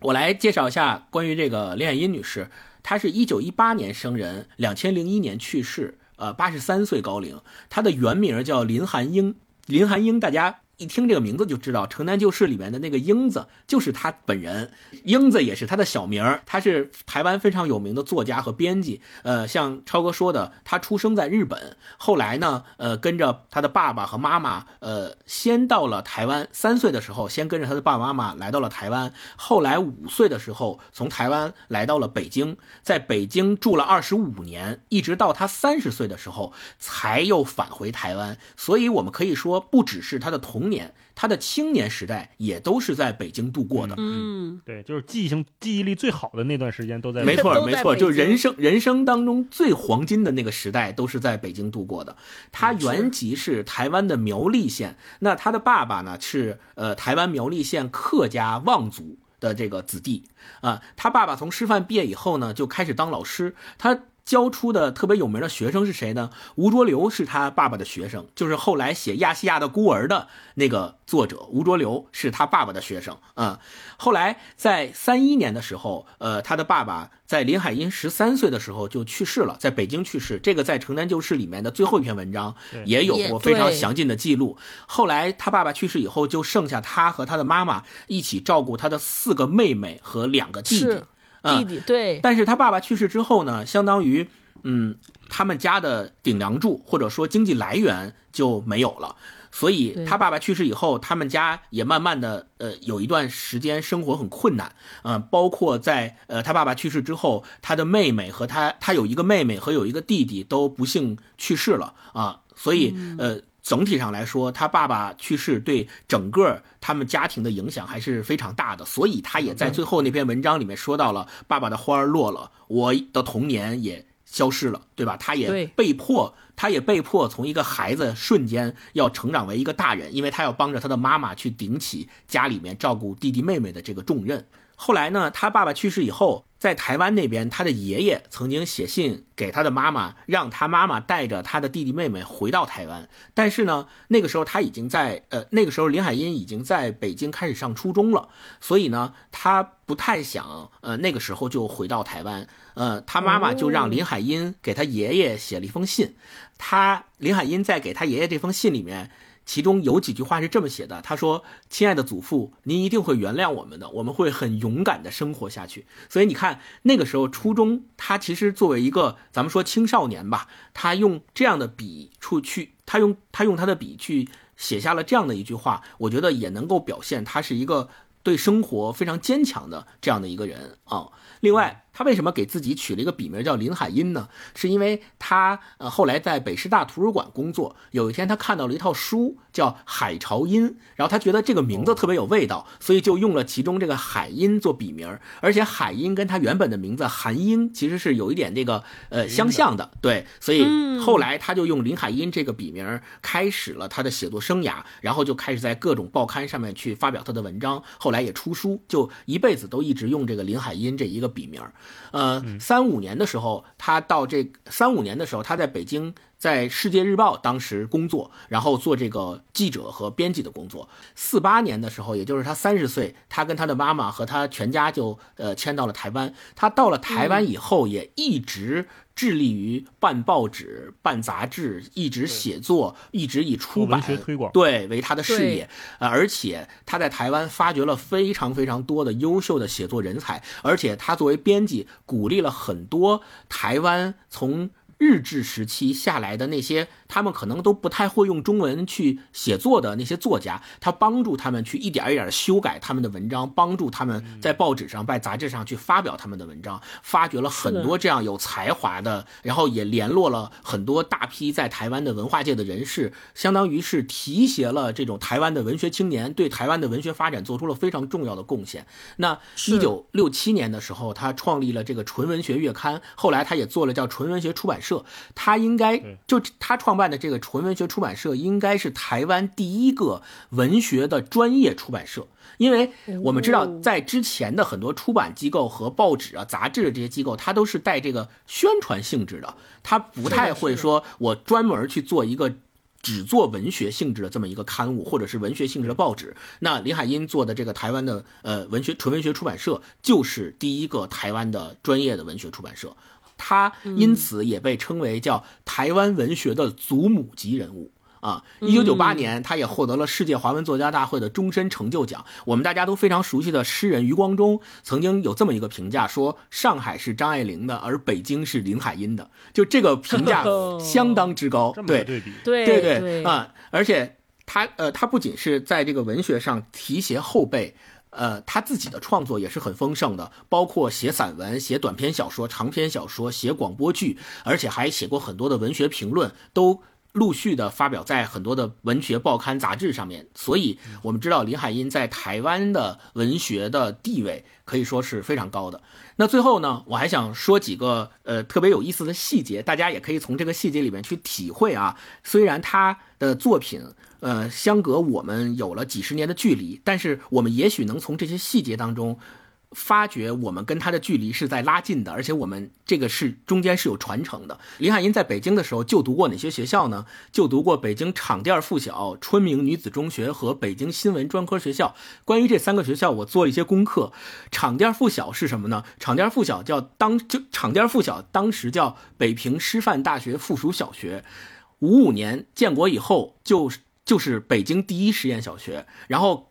[SPEAKER 3] 我来介绍一下关于这个林海音女士，她是一九一八年生人，两千零一年去世，呃，八十三岁高龄。她的原名叫林寒英，林寒英大家。一听这个名字就知道，《城南旧事》里面的那个英子就是他本人，英子也是他的小名儿。她是台湾非常有名的作家和编辑。呃，像超哥说的，他出生在日本，后来呢，呃，跟着他的爸爸和妈妈，呃，先到了台湾。三岁的时候，先跟着他的爸爸妈妈来到了台湾。后来五岁的时候，从台湾来到了北京，在北京住了二十五年，一直到他三十岁的时候，才又返回台湾。所以，我们可以说，不只是他的同童年，他的青年时代也都是在北京度过的。
[SPEAKER 2] 嗯，
[SPEAKER 1] 对，就是记忆性记忆力最好的那段时间都在
[SPEAKER 3] 没错，没错，就人生人生当中最黄金的那个时代，都是在北京度过的。他原籍是台湾的苗栗县，那他的爸爸呢是呃台湾苗栗县客家望族的这个子弟啊。他爸爸从师范毕业以后呢，就开始当老师。他教出的特别有名的学生是谁呢？吴浊流是他爸爸的学生，就是后来写《亚细亚的孤儿》的那个作者吴浊流是他爸爸的学生啊、后来在三一年的时候，呃，他的爸爸在林海音十三岁的时候就去世了，在北京去世。这个在《城南旧事》里面的最后一篇文章也有过非常详尽的记录。后来他爸爸去世以后，就剩下他和他的妈妈一起照顾他的四个妹妹和两个弟弟
[SPEAKER 2] 是。弟弟对，
[SPEAKER 3] 但是他爸爸去世之后呢，相当于嗯，他们家的顶梁柱或者说经济来源就没有了。所以他爸爸去世以后，他们家也慢慢的呃有一段时间生活很困难，嗯，包括在呃他爸爸去世之后，他的妹妹和他他有一个妹妹和有一个弟弟都不幸去世了。啊，所以呃整体上来说，他爸爸去世对整个他们家庭的影响还是非常大的，所以他也在最后那篇文章里面说到了爸爸的花儿落了，我的童年也。消失了，对吧？他也被迫，他也被迫从一个孩子瞬间要成长为一个大人，因为他要帮着他的妈妈去顶起家里面照顾弟弟妹妹的这个重任。后来呢，他爸爸去世以后，在台湾那边，他的爷爷曾经写信给他的妈妈，让他妈妈带着他的弟弟妹妹回到台湾。但是呢，那个时候他已经在呃，那个时候林海音已经在北京开始上初中了，所以呢，他不太想呃那个时候就回到台湾。呃，他妈妈就让林海音给他爷爷写了。一封信。他林海音在给他爷爷这封信里面。其中有几句话是这么写的，他说：“亲爱的祖父，您一定会原谅我们的，我们会很勇敢的生活下去。”所以你看，那个时候初中，他其实作为一个咱们说青少年吧，他用这样的笔触去，他用他用他的笔去写下了这样的一句话，我觉得也能够表现他是一个对生活非常坚强的这样的一个人啊。另外。他为什么给自己取了一个笔名叫林海音呢？是因为他呃后来在北师大图书馆工作，有一天他看到了一套书叫《海潮音》，然后他觉得这个名字特别有味道，所以就用了其中这个海音做笔名。而且海音跟他原本的名字韩英其实是有一点这个呃相像的，对，所以后来他就用林海音这个笔名开始了他的写作生涯，然后就开始在各种报刊上面去发表他的文章，后来也出书，就一辈子都一直用这个林海音这一个笔名。呃，三五年的时候，他到这三五年的时候，他在北京，在《世界日报》当时工作，然后做这个记者和编辑的工作。四八年的时候，也就是他三十岁，他跟他的妈妈和他全家就呃迁到了台湾。他到了台湾以后，也一直。致力于办报纸、办杂志，一直写作，一直以出版
[SPEAKER 1] 推广
[SPEAKER 3] 对为他的事业。呃，而且他在台湾发掘了非常非常多的优秀的写作人才，而且他作为编辑，鼓励了很多台湾从。日治时期下来的那些，他们可能都不太会用中文去写作的那些作家，他帮助他们去一点一点修改他们的文章，帮助他们在报纸上、在杂志上去发表他们的文章，发掘了很多这样有才华的，然后也联络了很多大批在台湾的文化界的人士，相当于是提携了这种台湾的文学青年，对台湾的文学发展做出了非常重要的贡献。那一九六七年的时候，他创立了这个纯文学月刊，后来他也做了叫纯文学出版社。他应该就他创办的这个纯文学出版社，应该是台湾第一个文学的专业出版社。因为我们知道，在之前的很多出版机构和报纸啊、杂志的这些机构，它都是带这个宣传性质的，它不太会说我专门去做一个只做文学性质的这么一个刊物，或者是文学性质的报纸。那林海音做的这个台湾的呃文学纯文学出版社，就是第一个台湾的专业的文学出版社。他因此也被称为叫台湾文学的祖母级人物啊！一九九八年，他也获得了世界华文作家大会的终身成就奖。我们大家都非常熟悉的诗人余光中曾经有这么一个评价，说上海是张爱玲的，而北京是林海音的。就这个评价 相当之高，对
[SPEAKER 1] 对比，
[SPEAKER 2] 对
[SPEAKER 3] 对对啊！而且他呃，他不仅是在这个文学上提携后辈。呃，他自己的创作也是很丰盛的，包括写散文、写短篇小说、长篇小说、写广播剧，而且还写过很多的文学评论，都陆续的发表在很多的文学报刊杂志上面。所以，我们知道林海音在台湾的文学的地位可以说是非常高的。那最后呢，我还想说几个呃特别有意思的细节，大家也可以从这个细节里面去体会啊。虽然他的作品。呃，相隔我们有了几十年的距离，但是我们也许能从这些细节当中，发觉我们跟他的距离是在拉近的，而且我们这个是中间是有传承的。林海音在北京的时候就读过哪些学校呢？就读过北京场店附小、春明女子中学和北京新闻专科学校。关于这三个学校，我做了一些功课。场店附小是什么呢？场店附小叫当就场店附小当时叫北平师范大学附属小学，五五年建国以后就。就是北京第一实验小学，然后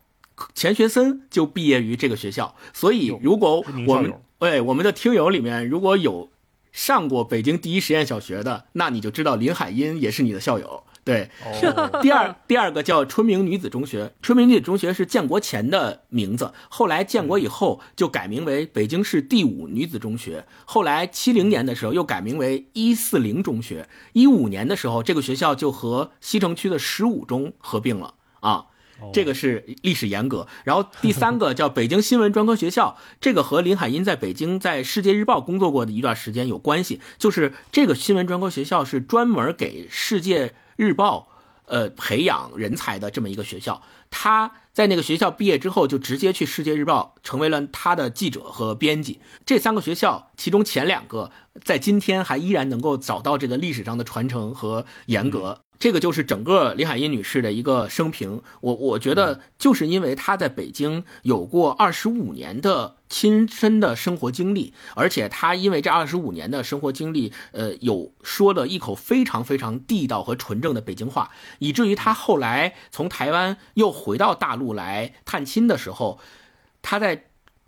[SPEAKER 3] 钱学森就毕业于这个学校，所以如果我们哎，我们的听友里面如果有上过北京第一实验小学的，那你就知道林海音也是你的校友。对，
[SPEAKER 1] 哦，
[SPEAKER 3] 第二第二个叫春明女子中学，春明女子中学是建国前的名字，后来建国以后就改名为北京市第五女子中学，后来七零年的时候又改名为一四零中学，一五年的时候这个学校就和西城区的十五中合并了啊。这个是历史沿革，然后第三个叫北京新闻专科学校，这个和林海音在北京在《世界日报》工作过的一段时间有关系，就是这个新闻专科学校是专门给《世界日报》呃培养人才的这么一个学校。他在那个学校毕业之后，就直接去《世界日报》成为了他的记者和编辑。这三个学校，其中前两个在今天还依然能够找到这个历史上的传承和严格。这个就是整个林海音女士的一个生平。我我觉得，就是因为她在北京有过二十五年的亲身的生活经历，而且她因为这二十五年的生活经历，呃，有说了一口非常非常地道和纯正的北京话，以至于她后来从台湾又回到大陆来探亲的时候，她在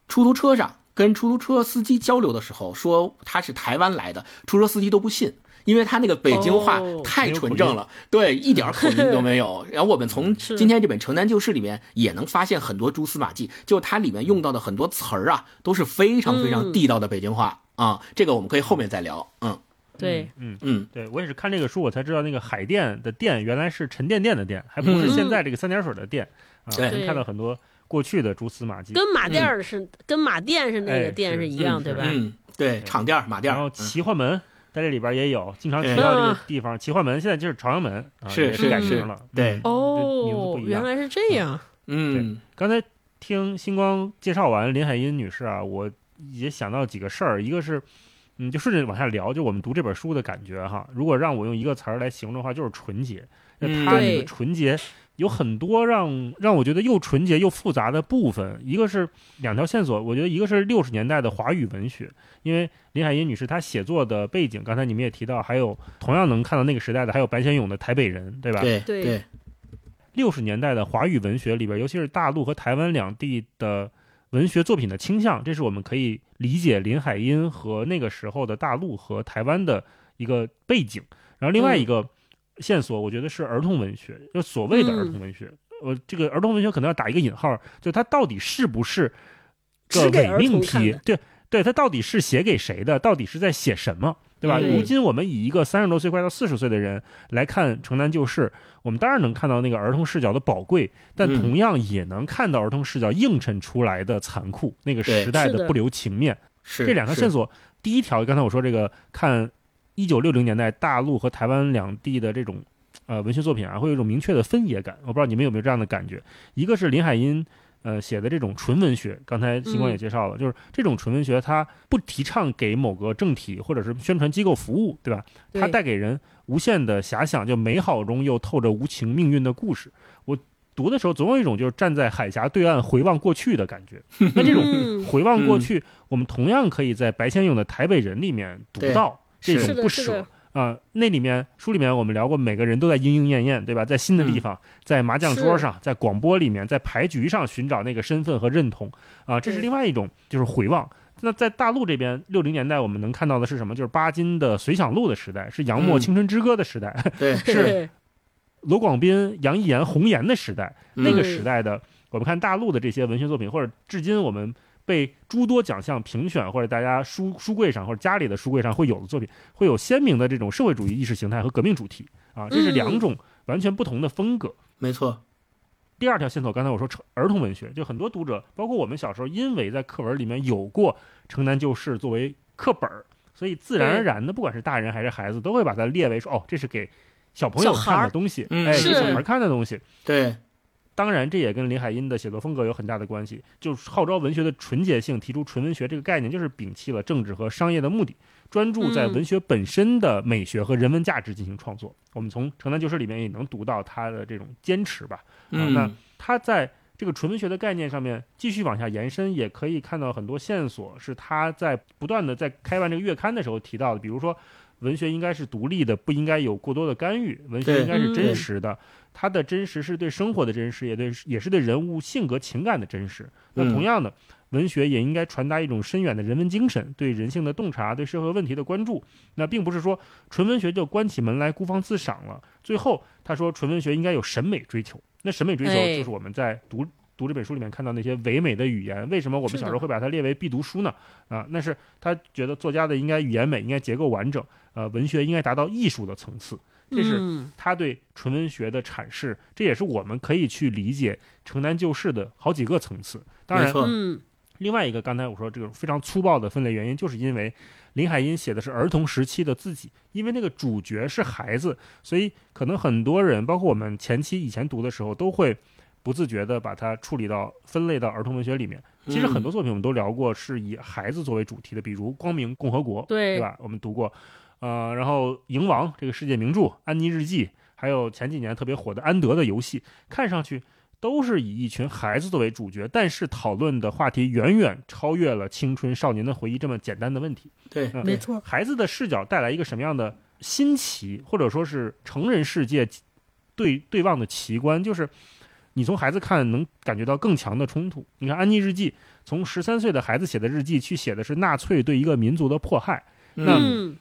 [SPEAKER 3] 出租车上跟出租车司机交流的时候，说她是台湾来的，出租车司机都不信。因为他那个北京话
[SPEAKER 2] 哦。
[SPEAKER 3] 太纯正了，对，一点口音都没有。然后我们从今天这本《城南旧事》里面也能发现很多蛛丝马迹，就它里面用到的很多词儿啊，都是非常非常地道的北京话。啊。这个我们可以后面再聊。嗯。
[SPEAKER 2] 对，
[SPEAKER 1] 嗯。
[SPEAKER 3] 嗯，
[SPEAKER 1] 对，我也是看这个书，我才知道那个海淀的淀原来是沉甸甸的甸，还不是
[SPEAKER 2] 嗯。
[SPEAKER 1] 现在这个三点水的店。啊。
[SPEAKER 3] 对。
[SPEAKER 1] 能看到很多过去的蛛丝马迹。
[SPEAKER 2] 跟马甸儿是跟马店是那
[SPEAKER 1] 哎
[SPEAKER 2] 个店
[SPEAKER 1] 是
[SPEAKER 2] 是一样，
[SPEAKER 1] 嗯
[SPEAKER 2] 对吧？
[SPEAKER 3] 嗯，对，厂店儿马店
[SPEAKER 1] 然后
[SPEAKER 3] 儿，嗯。
[SPEAKER 1] 奇幻门在这里边也有，经常提到这个地方。奇幻门现在就是朝阳门啊，
[SPEAKER 3] 是
[SPEAKER 1] 也
[SPEAKER 3] 是是
[SPEAKER 1] 改名了。
[SPEAKER 3] 对
[SPEAKER 2] 哦
[SPEAKER 1] 不，一样。
[SPEAKER 2] 原来是这样。
[SPEAKER 3] 嗯
[SPEAKER 1] 刚才听星光介绍完林海音女士啊，我也想到几个事儿，一个是，嗯，就顺着往下聊，就我们读这本书的感觉哈。如果让我用一个词儿来形容的话，就是纯洁。那
[SPEAKER 3] 嗯
[SPEAKER 1] 她
[SPEAKER 2] 那
[SPEAKER 1] 个纯洁有很多让让我觉得又纯洁又复杂的部分，一个是两条线索，我觉得一个是六十年代的华语文学，因为林海音女士她写作的背景，刚才你们也提到，还有同样能看到那个时代的，还有白先勇的《台北人》，对吧？
[SPEAKER 3] 对
[SPEAKER 2] 对
[SPEAKER 3] 对，
[SPEAKER 1] 六十年代的华语文学里边，尤其是大陆和台湾两地的文学作品的倾向，这是我们可以理解林海音和那个时候的大陆和台湾的一个背景。然后另外一个线索，我觉得是儿童文学，就所谓的儿童文学。我这个儿童文学可能要打一个引号，就它到底是不是个伪命？题对对，它到底是写给谁的？到底是在写什么？对吧？如今我们以一个三十多岁快到四十岁的人来看《城南旧事》，我们当然能看到那个儿童视角的宝贵，但
[SPEAKER 3] 嗯
[SPEAKER 1] 同样也能看到儿童视角映衬出来的残酷，那个时代
[SPEAKER 2] 的
[SPEAKER 1] 的不留情面。
[SPEAKER 3] 是
[SPEAKER 1] 这两条线索，第一条，刚才我说这个看一九六零年代大陆和台湾两地的这种呃文学作品啊，会有一种明确的分野感。我不知道你们有没有这样的感觉？一个是林海音。呃，写的这种纯文学，刚才星光也介绍了，就是这种纯文学，它不提倡给某个政体或者是宣传机构服务，对吧？它带给人无限的遐想，就美好中又透着无情命运的故事。我读的时候，总有一种就是站在海峡对岸回望过去的感觉。那这种
[SPEAKER 2] 嗯，
[SPEAKER 1] 回望过去，我们同样可以在白先勇的《台北人》里面读到这种不舍。啊、那里面书里面我们聊过，每个人都在莺莺燕燕，对吧？在新的地方，在麻将桌上，在广播里面，在牌局上寻找那个身份和认同。啊、这是另外一种就是回望。那在大陆这边，六零年代我们能看到的是什么？就是巴金的《随想录》的时代，是杨墨
[SPEAKER 3] 嗯《
[SPEAKER 1] 青春之歌》的时代，
[SPEAKER 3] 对。
[SPEAKER 1] 是罗广斌、杨一言《红颜》的时代。那个
[SPEAKER 2] 嗯。
[SPEAKER 1] 时代的，我们看大陆的这些文学作品，或者至今我们被诸多奖项评选，或者大家书书柜上或者家里的书柜上会有的作品，会有鲜明的这种社会主义意识形态和革命主题啊，这是两
[SPEAKER 2] 嗯。
[SPEAKER 1] 种完全不同的风格。
[SPEAKER 3] 没错，
[SPEAKER 1] 第二条线索，刚才我说成儿童文学，就很多读者，包括我们小时候，因为在课文里面有过《城南旧事》作为课本儿，所以自然而然的，不管是大人还是孩子，都会把它列为说，哦，这是给小朋友看的东西，
[SPEAKER 3] 嗯
[SPEAKER 1] 哎，给小孩看的东西。
[SPEAKER 3] 对，
[SPEAKER 1] 当然，这也跟林海音的写作风格有很大的关系。就是号召文学的纯洁性，提出纯文学这个概念，就是摒弃了政治和商业的目的，专注在
[SPEAKER 2] 嗯
[SPEAKER 1] 文学本身的美学和人文价值进行创作。我们从《城南旧事》里面也能读到他的这种坚持吧。
[SPEAKER 3] 嗯，
[SPEAKER 1] 那他在这个纯文学的概念上面继续往下延伸，也可以看到很多线索，是他在不断的在开办这个月刊的时候提到的，比如说。文学应该是独立的，不应该有过多的干预，文学应该是
[SPEAKER 2] 嗯
[SPEAKER 1] 真实的。它的真实是对生活的真实，也对也是对人物性格情感的真实。那
[SPEAKER 3] 嗯
[SPEAKER 1] 同样的，文学也应该传达一种深远的人文精神，对人性的洞察，对社会问题的关注。那并不是说纯文学就关起门来孤芳自赏了。最后他说，纯文学应该有审美追求。那审美追求
[SPEAKER 2] 哎
[SPEAKER 1] 就是我们在读。读这本书里面看到那些唯美的语言，为什么我们小时候会把它列为必读书呢？啊，那是他觉得作家的应该语言美，应该结构完整，呃，文学应该达到艺术的层次，这是
[SPEAKER 2] 嗯
[SPEAKER 1] 他对纯文学的阐释，这也是我们可以去理解城南旧事的好几个层次。当然，另外一个刚才我说这个非常粗暴的分类原因，就是因为林海音写的是儿童时期的自己，因为那个主角是孩子，所以可能很多人，包括我们前期以前读的时候，都会不自觉的把它处理到分类到儿童文学里面。其实很多作品我们都聊过，是以孩子作为主题的，比如《光明共和国》，
[SPEAKER 2] 对
[SPEAKER 1] 对吧？我们读过，呃，然后《蝇王》这个世界名著，《安妮日记》，还有前几年特别火的《安德的游戏》，看上去都是以一群孩子作为主角，但是讨论的话题远远超越了青春少年的回忆这么简单的问题。
[SPEAKER 3] 对，
[SPEAKER 1] 嗯
[SPEAKER 2] 没错，
[SPEAKER 1] 孩子的视角带来一个什么样的新奇，或者说是成人世界对对望的奇观，就是你从孩子看能感觉到更强的冲突。你看《安妮日记》，从十三岁的孩子写的日记，去写的是纳粹对一个民族的迫害。那
[SPEAKER 2] 嗯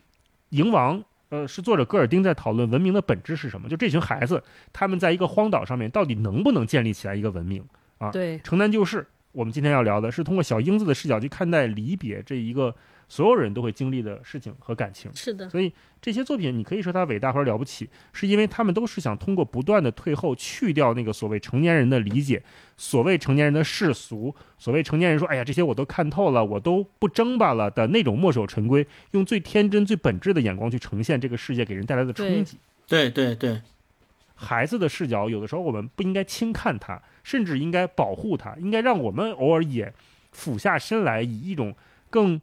[SPEAKER 1] 蝇王，呃，是作者戈尔丁在讨论文明的本质是什么？就这群孩子，他们在一个荒岛上面，到底能不能建立起来一个文明啊？
[SPEAKER 2] 对，
[SPEAKER 1] 城南旧事，我们今天要聊的是通过小英子的视角去看待离别这一个所有人都会经历的事情和感情。
[SPEAKER 2] 是的，
[SPEAKER 1] 所以这些作品，你可以说它伟大或者了不起，是因为他们都是想通过不断的退后，去掉那个所谓成年人的理解，所谓成年人的世俗，所谓成年人说，哎呀，这些我都看透了，我都不争吧了的那种墨守成规，用最天真、最本质的眼光去呈现这个世界给人带来的冲击。
[SPEAKER 3] 对对对，
[SPEAKER 1] 孩子的视角，有的时候我们不应该轻看他，甚至应该保护他，应该让我们偶尔也俯下身来，以一种更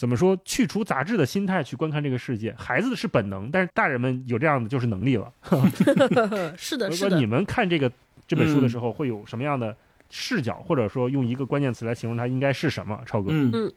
[SPEAKER 1] 怎么说去除杂质的心态去观看这个世界。孩子是本能，但是大人们有这样的就是能力了。
[SPEAKER 2] 是的，是的，
[SPEAKER 1] 果你们看这个这本书的时候，会有什么样的视角，或者说用一个关键词来形容它应该是什么？超哥，
[SPEAKER 3] 嗯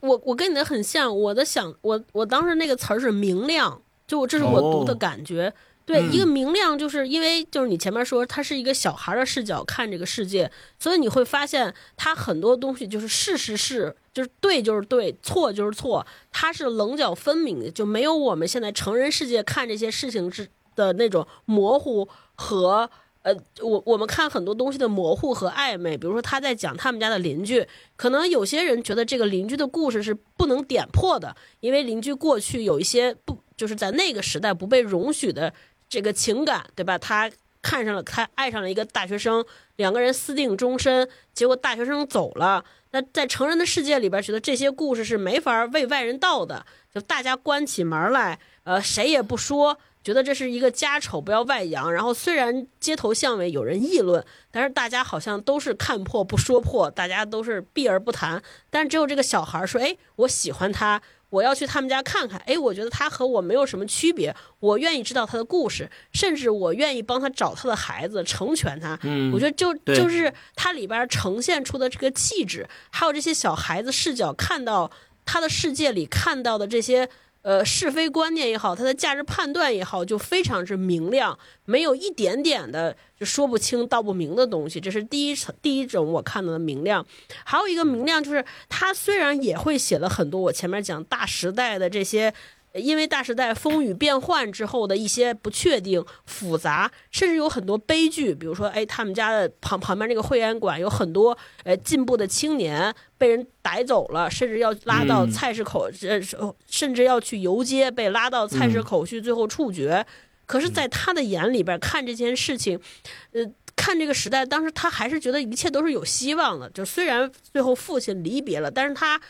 [SPEAKER 2] 我我跟你的很像，我的想我我当时那个词儿是明亮，就我这是我读的
[SPEAKER 3] 哦
[SPEAKER 2] 感觉。对，
[SPEAKER 3] 嗯
[SPEAKER 2] 一个明亮，就是因为就是你前面说他是一个小孩的视角看这个世界，所以你会发现他很多东西就是是是是，就是对就是对，错就是错，他是棱角分明的，就没有我们现在成人世界看这些事情之的那种模糊和。呃，我我们看很多东西的模糊和暧昧，比如说他在讲他们家的邻居，可能有些人觉得这个邻居的故事是不能点破的，因为邻居过去有一些不就是在那个时代不被容许的这个情感，对吧？他看上了，他爱上了一个大学生，两个人私定终身，结果大学生走了。那在成人的世界里边，觉得这些故事是没法为外人道的，就大家关起门来，呃，谁也不说，觉得这是一个家丑不要外扬。然后虽然街头巷尾有人议论，但是大家好像都是看破不说破，大家都是避而不谈。但只有这个小孩说：“哎，我喜欢他，我要去他们家看看。哎，我觉得他和我没有什么区别，我愿意知道他的故事，甚至我愿意帮他找他的孩子，成全他。
[SPEAKER 3] 嗯，
[SPEAKER 2] 我觉得就就是他里边呈现出的这个气质，还有这些小孩子视角看到他的世界里看到的这些呃是非观念也好，他的价值判断也好，就非常之明亮，没有一点点的就说不清道不明的东西。这是第一层第一种我看到的明亮。还有一个明亮就是他虽然也会写了很多我前面讲大时代的这些。因为大时代风雨变幻之后的一些不确定、复杂，甚至有很多悲剧，比如说，哎，他们家的旁旁边那个会员馆有很多呃进步的青年被人逮走了，甚至要拉到
[SPEAKER 3] 嗯
[SPEAKER 2] 菜市口，呃，甚至要去游街，被拉到菜市口去，最后处决。可是，在他的眼里边看这件事情，呃，看这个时代，当时他还是觉得一切都是有希望的。就虽然最后父亲离别了，但是他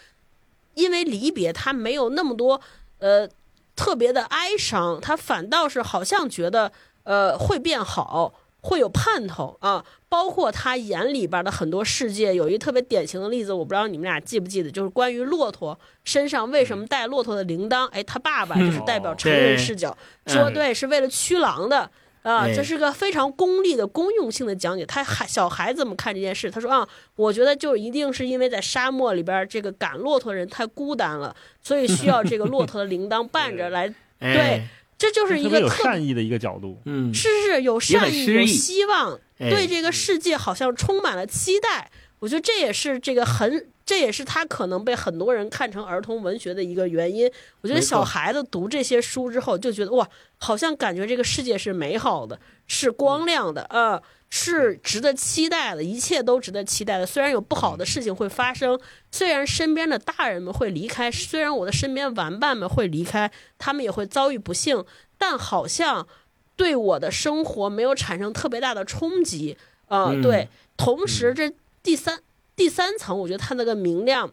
[SPEAKER 2] 因为离别，他没有那么多呃特别的哀伤，他反倒是好像觉得呃会变好，会有盼头啊。包括他眼里边的很多世界，有一特别典型的例子，我不知道你们俩记不记得，就是关于骆驼身上为什么带骆驼的铃铛？哎，他爸爸就是代表成人视角，
[SPEAKER 3] 嗯
[SPEAKER 2] 说对是为了驱狼的。啊，
[SPEAKER 3] 哎
[SPEAKER 2] 这是个非常功利的公用性的讲解。他孩小孩子们看这件事，他说啊，我觉得就一定是因为在沙漠里边，这个赶骆驼的人太孤单了，所以需要这个骆驼的铃铛伴着 来。
[SPEAKER 3] 对，
[SPEAKER 2] 这就是一
[SPEAKER 1] 特别有
[SPEAKER 2] 个特
[SPEAKER 1] 善意的一个角度。
[SPEAKER 3] 嗯，
[SPEAKER 2] 是是有善意、有希望，
[SPEAKER 3] 哎
[SPEAKER 2] 对这个世界好像充满了期待。我觉得这也是这个很，这也是他可能被很多人看成儿童文学的一个原因。我觉得小孩子读这些书之后，就觉得哇，好像感觉这个世界是美好的，是光亮的，呃，是值得期待的，一切都值得期待的。虽然有不好的事情会发生，虽然身边的大人们会离开，虽然我的身边玩伴们会离开，他们也会遭遇不幸，但好像对我的生活没有产生特别大的冲击。呃，
[SPEAKER 3] 嗯
[SPEAKER 2] 对，同时这第三第三层，我觉得它那个明亮。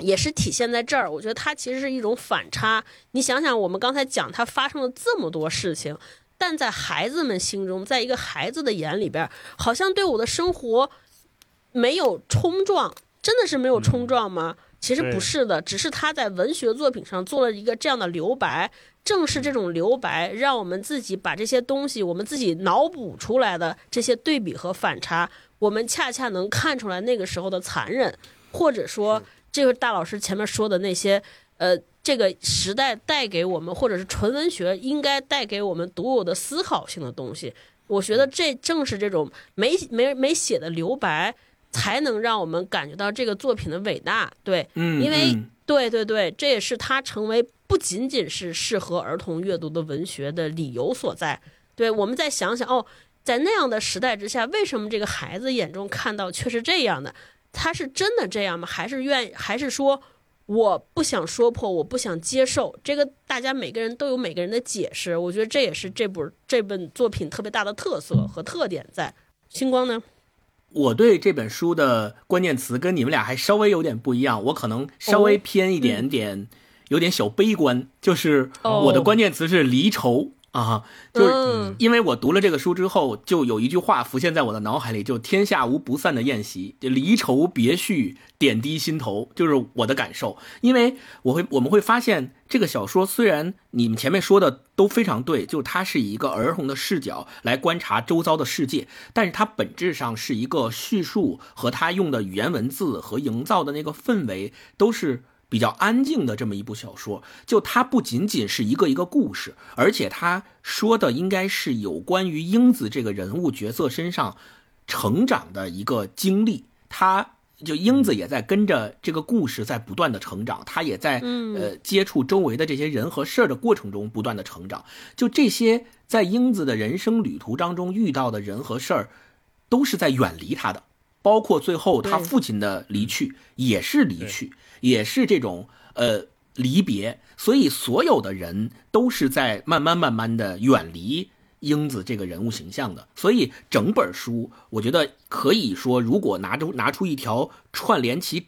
[SPEAKER 2] 也是体现在这儿，我觉得它其实是一种反差。你想想，我们刚才讲它发生了这么多事情，但在孩子们心中，在一个孩子的眼里边，好像对我的生活没有冲撞，真的是没有冲撞吗？其实不是的，只是他在文学作品上做了一个这样的留白。正是这种留白，让我们自己把这些东西，我们自己脑补出来的这些对比和反差，我们恰恰能看出来那个时候的残忍，或者说，这个大老师前面说的那些，呃，这个时代带给我们，或者是纯文学应该带给我们独有的思考性的东西。我觉得这正是这种没没没写的留白，才能让我们感觉到这个作品的伟大。对，
[SPEAKER 3] 嗯，
[SPEAKER 2] 因为
[SPEAKER 3] 嗯
[SPEAKER 2] 对对对，这也是它成为不仅仅是适合儿童阅读的文学的理由所在。对，我们再想想哦，在那样的时代之下，为什么这个孩子眼中看到却是这样的？他是真的这样吗？还是愿，还是说我不想说破，我不想接受？这个大家每个人都有每个人的解释。我觉得这也是这部这本作品特别大的特色和特点在。星光呢？
[SPEAKER 3] 我对这本书的关键词跟你们俩还稍微有点不一样，我可能稍微偏一点点，有点小悲观，就是
[SPEAKER 2] 哦
[SPEAKER 3] 我的关键词是离愁啊，就是
[SPEAKER 2] 嗯
[SPEAKER 3] 因为我读了这个书之后，就有一句话浮现在我的脑海里，就“天下无不散的宴席，就离愁别绪，点滴心头”，就是我的感受。因为我会我们会发现，这个小说虽然你们前面说的都非常对，就是它是以一个儿童的视角来观察周遭的世界，但是它本质上是一个叙述和它用的语言文字和营造的那个氛围都是。比较安静的这么一部小说，就它不仅仅是一个一个故事，而且它说的应该是有关于英子这个人物角色身上成长的一个经历。他就英子也在跟着这个故事在不断的成长，他也在呃接触周围的这些人和事儿的过程中不断的成长。就这些在英子的人生旅途当中遇到的人和事儿，都是在远离他的。包括最后他父亲的离去也是离去，也是这种呃离别，所以所有的人都是在慢慢慢慢的远离英子这个人物形象的。所以整本书，我觉得可以说，如果拿出拿出一条串联起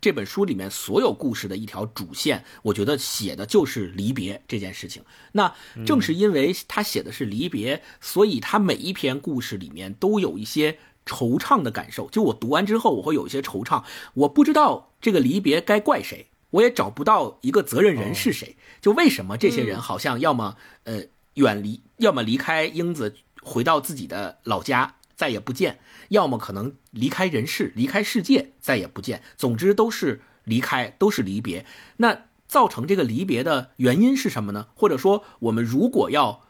[SPEAKER 3] 这本书里面所有故事的一条主线，我觉得写的就是离别这件事情。那正是因为他写的是离别，所以他每一篇故事里面都有一些惆怅的感受。就我读完之后，我会有一些惆怅，我不知道这个离别该怪谁，我也找不到一个责任人是谁。就为什么这些人好像要么呃远离，要么离开英子，回到自己的老家再也不见，要么可能离开人世，离开世界再也不见。总之都是离开，都是离别。那造成这个离别的原因是什么呢？或者说，我们如果要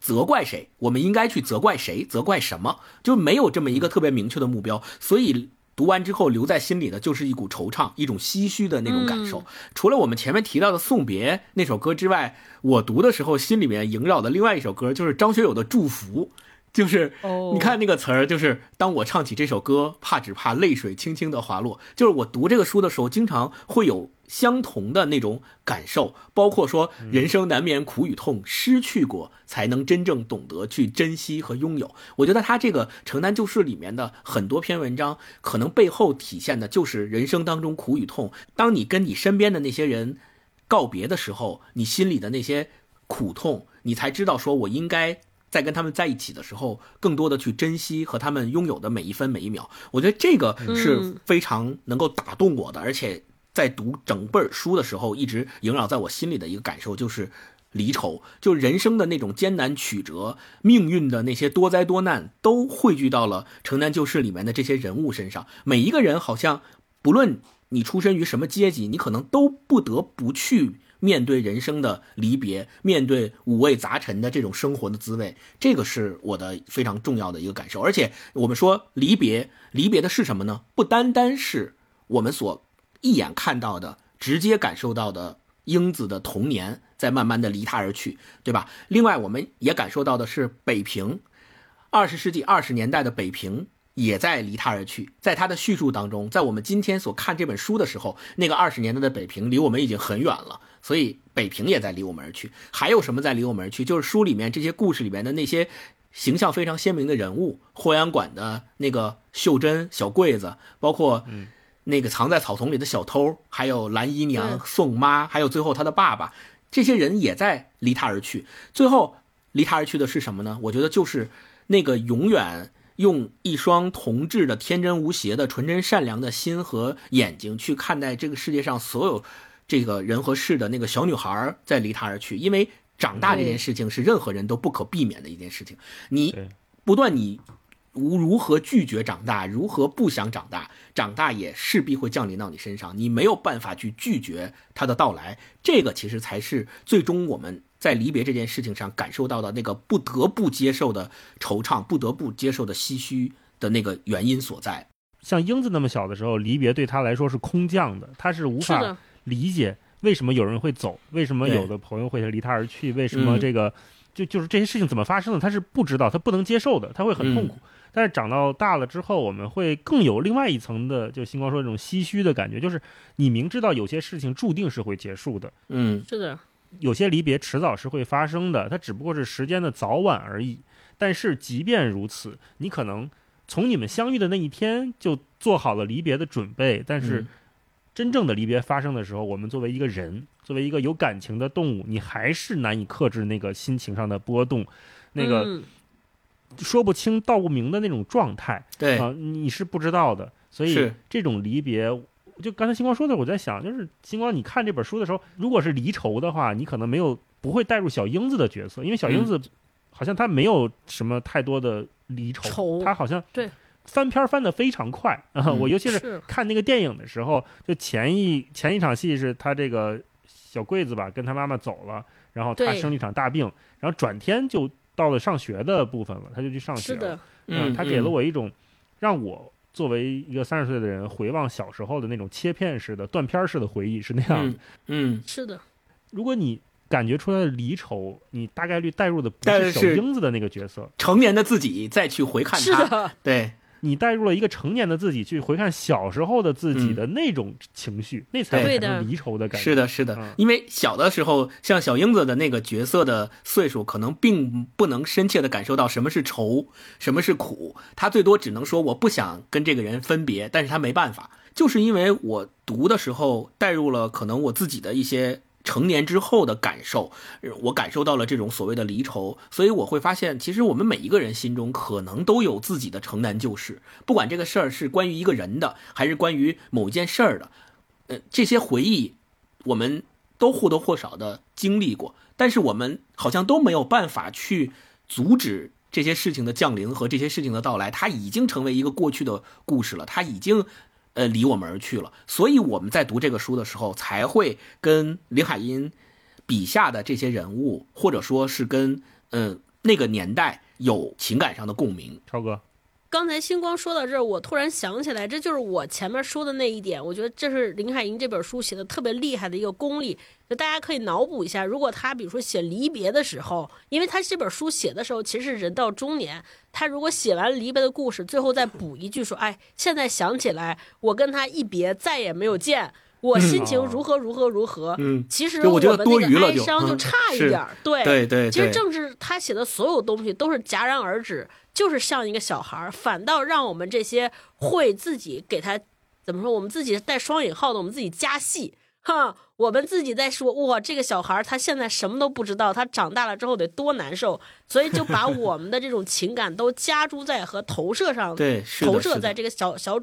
[SPEAKER 3] 责怪谁，我们应该去责怪谁，责怪什么？就没有这么一个特别明确的目标，所以。读完之后留在心里的就是一股惆怅，一种唏嘘的那种感受。除了我们前面提到的《送别》那首歌之外，我读的时候心里面萦绕的另外一首歌就是张学友的《祝福》，就是
[SPEAKER 2] 哦
[SPEAKER 3] 你看那个词儿，就是当我唱起这首歌，怕只怕泪水轻轻的滑落。就是我读这个书的时候，经常会有相同的那种感受，包括说人生难免苦与痛，失去过才能真正懂得去珍惜和拥有。我觉得他这个《城南旧事》里面的很多篇文章，可能背后体现的就是人生当中苦与痛。当你跟你身边的那些人告别的时候，你心里的那些苦痛，你才知道说我应该。在跟他们在一起的时候，更多的去珍惜和他们拥有的每一分每一秒。我觉得这个是非常能够打动我的，而且在读整本书的时候，一直萦绕在我心里的一个感受就是离愁，就人生的那种艰难曲折，命运的那些多灾多难，都汇聚到了《城南旧事》里面的这些人物身上。每一个人好像，不论你出身于什么阶级，你可能都不得不去面对人生的离别，面对五味杂陈的这种生活的滋味。这个是我的非常重要的一个感受。而且我们说离别，离别的是什么呢？不单单是我们所一眼看到的、直接感受到的。英子的童年在慢慢的离他而去，对吧？另外，我们也感受到的是北平，二十世纪二十年代的北平也在离他而去。在他的叙述当中，在我们今天所看这本书的时候，那个二十年代的北平离我们已经很远了，所以北平也在离我们而去。还有什么在离我们而去？就是书里面这些故事里面的那些形象非常鲜明的人物，霍元馆的那个秀珍小桂子，包括。那个藏在草丛里的小偷，还有蓝姨娘、宋妈，还有最后他的爸爸，这些人也在离他而去。最后离他而去的是什么呢？我觉得就是那个永远用一双童稚的、天真无邪的、纯真善良的心和眼睛去看待这个世界上所有这个人和事的那个小女孩在离他而去。因为长大这件事情是任何人都不可避免的一件事情。你不断你。如如何拒绝长大？如何不想长大？长大也势必会降临到你身上，你没有办法去拒绝它的到来。这个其实才是最终我们在离别这件事情上感受到的那个不得不接受的惆怅，不得不接受的唏嘘的那个原因所在。
[SPEAKER 1] 像英子那么小的时候，离别对他来说是空降的，他是无法理解为什么有人会走，为什么有的朋友会离他而去，为什么这个就就是这些事情怎么发生的，他是不知道，他不能接受的，他会很痛苦。但是长到大了之后，我们会更有另外一层的，就星光说这种唏嘘的感觉，就是你明知道有些事情注定是会结束的，
[SPEAKER 3] 嗯，
[SPEAKER 2] 是的，
[SPEAKER 1] 有些离别迟早是会发生的，它只不过是时间的早晚而已。但是即便如此，你可能从你们相遇的那一天就做好了离别的准备，但是真正的离别发生的时候，我们作为一个人，作为一个有感情的动物，你还是难以克制那个心情上的波动，那个。说不清道不明的那种状态，
[SPEAKER 3] 对
[SPEAKER 1] 啊，你是不知道的。所以这种离别，就刚才星光说的，我在想，就是星光，你看这本书的时候，如果是离愁的话，你可能没有不会带入小英子的角色，因为小英子好像她没有什么太多的离愁，她好像
[SPEAKER 2] 对
[SPEAKER 1] 翻篇翻的非常快啊。我尤其是看那个电影的时候，就前一前一场戏是她这个小桂子吧，跟她妈妈走了，然后她生了一场大病，然后转天就。到了上学的部分了，他就去上学了。嗯，他给了我一种让我作为一个三十岁的人回望小时候的那种切片式的、断片式的回忆，是那样的。
[SPEAKER 3] 嗯，
[SPEAKER 2] 是的。
[SPEAKER 1] 如果你感觉出来的离愁，你大概率带入的不是小英子的那个角色，
[SPEAKER 3] 成年的自己再去回看
[SPEAKER 2] 他，
[SPEAKER 3] 对。
[SPEAKER 1] 你带入了一个成年的自己去回看小时候的自己的那种情绪，那才会离愁的感
[SPEAKER 3] 觉。是的，是的，因为小的时候，像小英子的那个角色的岁数，可能并不能深切的感受到什么是愁，什么是苦。他最多只能说我不想跟这个人分别，但是他没办法，就是因为我读的时候带入了可能我自己的一些。成年之后的感受，我感受到了这种所谓的离愁，所以我会发现，其实我们每一个人心中可能都有自己的城南旧事，不管这个事儿是关于一个人的，还是关于某件事儿的，呃，这些回忆，我们都或多或少的经历过，但是我们好像都没有办法去阻止这些事情的降临和这些事情的到来，它已经成为一个过去的故事了，它已经。呃，离我们而去了，所以我们在读这个书的时候，才会跟林海音笔下的这些人物，或者说是跟嗯那个年代有情感上的共鸣。
[SPEAKER 1] 超哥。
[SPEAKER 2] 刚才星光说到这儿，我突然想起来，这就是我前面说的那一点。我觉得这是林海音这本书写的特别厉害的一个功力。就大家可以脑补一下，如果他比如说写离别的时候，因为他这本书写的时候其实是人到中年，他如果写完离别的故事，最后再补一句说：“哎，现在想起来，我跟他一别再也没有见，我心情如何如何如何。”
[SPEAKER 3] 嗯，
[SPEAKER 2] 其实我们那个哀伤
[SPEAKER 3] 就
[SPEAKER 2] 差一点儿。对
[SPEAKER 3] 对对，
[SPEAKER 2] 其实正是他写的所有东西都是戛然而止。就是像一个小孩儿，反倒让我们这些会自己给他怎么说？我们自己带双引号的，我们自己加戏哈。我们自己在说哇，这个小孩儿他现在什么都不知道，他长大了之后得多难受。所以就把 我们的这种情感都加诸在和投射上，
[SPEAKER 3] 对，
[SPEAKER 2] 投射在这个小小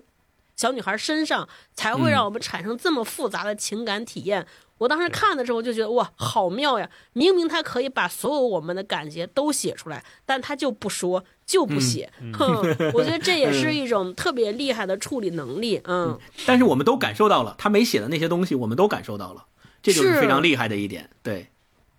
[SPEAKER 2] 小女孩身上，才会让我们产生这么复杂的情感体验。我当时看的时候就觉得哇，好妙呀！明明他可以把所有我们的感觉都写出来，但他就不说，就不写。哼，我觉得这也是一种特别厉害的处理能力。嗯，
[SPEAKER 3] 但是我们都感受到了，他没写的那些东西，我们都感受到了，这就是非常厉害的一点。对，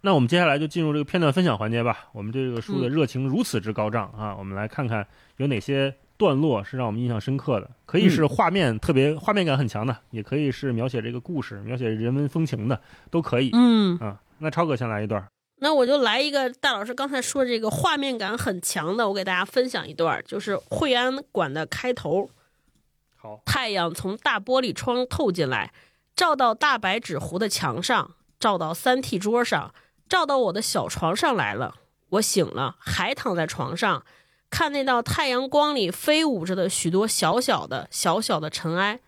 [SPEAKER 1] 那我们接下来就进入这个片段分享环节吧。我们这个书的热情如此之高涨啊，我们来看看有哪些。段落是让我们印象深刻的，可以是画面特别画面感很强的，也可以是描写这个故事、描写人文风情的，都可以。
[SPEAKER 2] 嗯
[SPEAKER 1] 啊，那超哥先来一段，
[SPEAKER 2] 那我就来一个大老师刚才说这个画面感很强的，我给大家分享一段，就是惠安馆的开头。
[SPEAKER 1] 好，
[SPEAKER 2] 太阳从大玻璃窗透进来，照到大白纸糊的墙上，照到三屉桌上，照到我的小床上来了。我醒了，还躺在床上。看那道太阳光里飞舞着的许多小小的、小小的尘埃，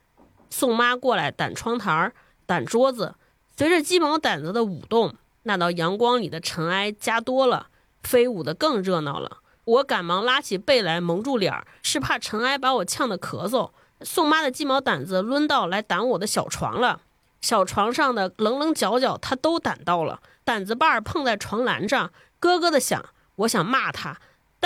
[SPEAKER 2] 宋妈过来掸窗台儿、掸桌子，随着鸡毛掸子的舞动，那道阳光里的尘埃加多了，飞舞的更热闹了。我赶忙拉起被来蒙住脸，是怕尘埃把我呛得咳嗽。宋妈的鸡毛掸子抡到来掸我的小床了，小床上的棱棱角角她都掸到了，掸子把儿碰在床栏上，咯咯的响。我想骂她。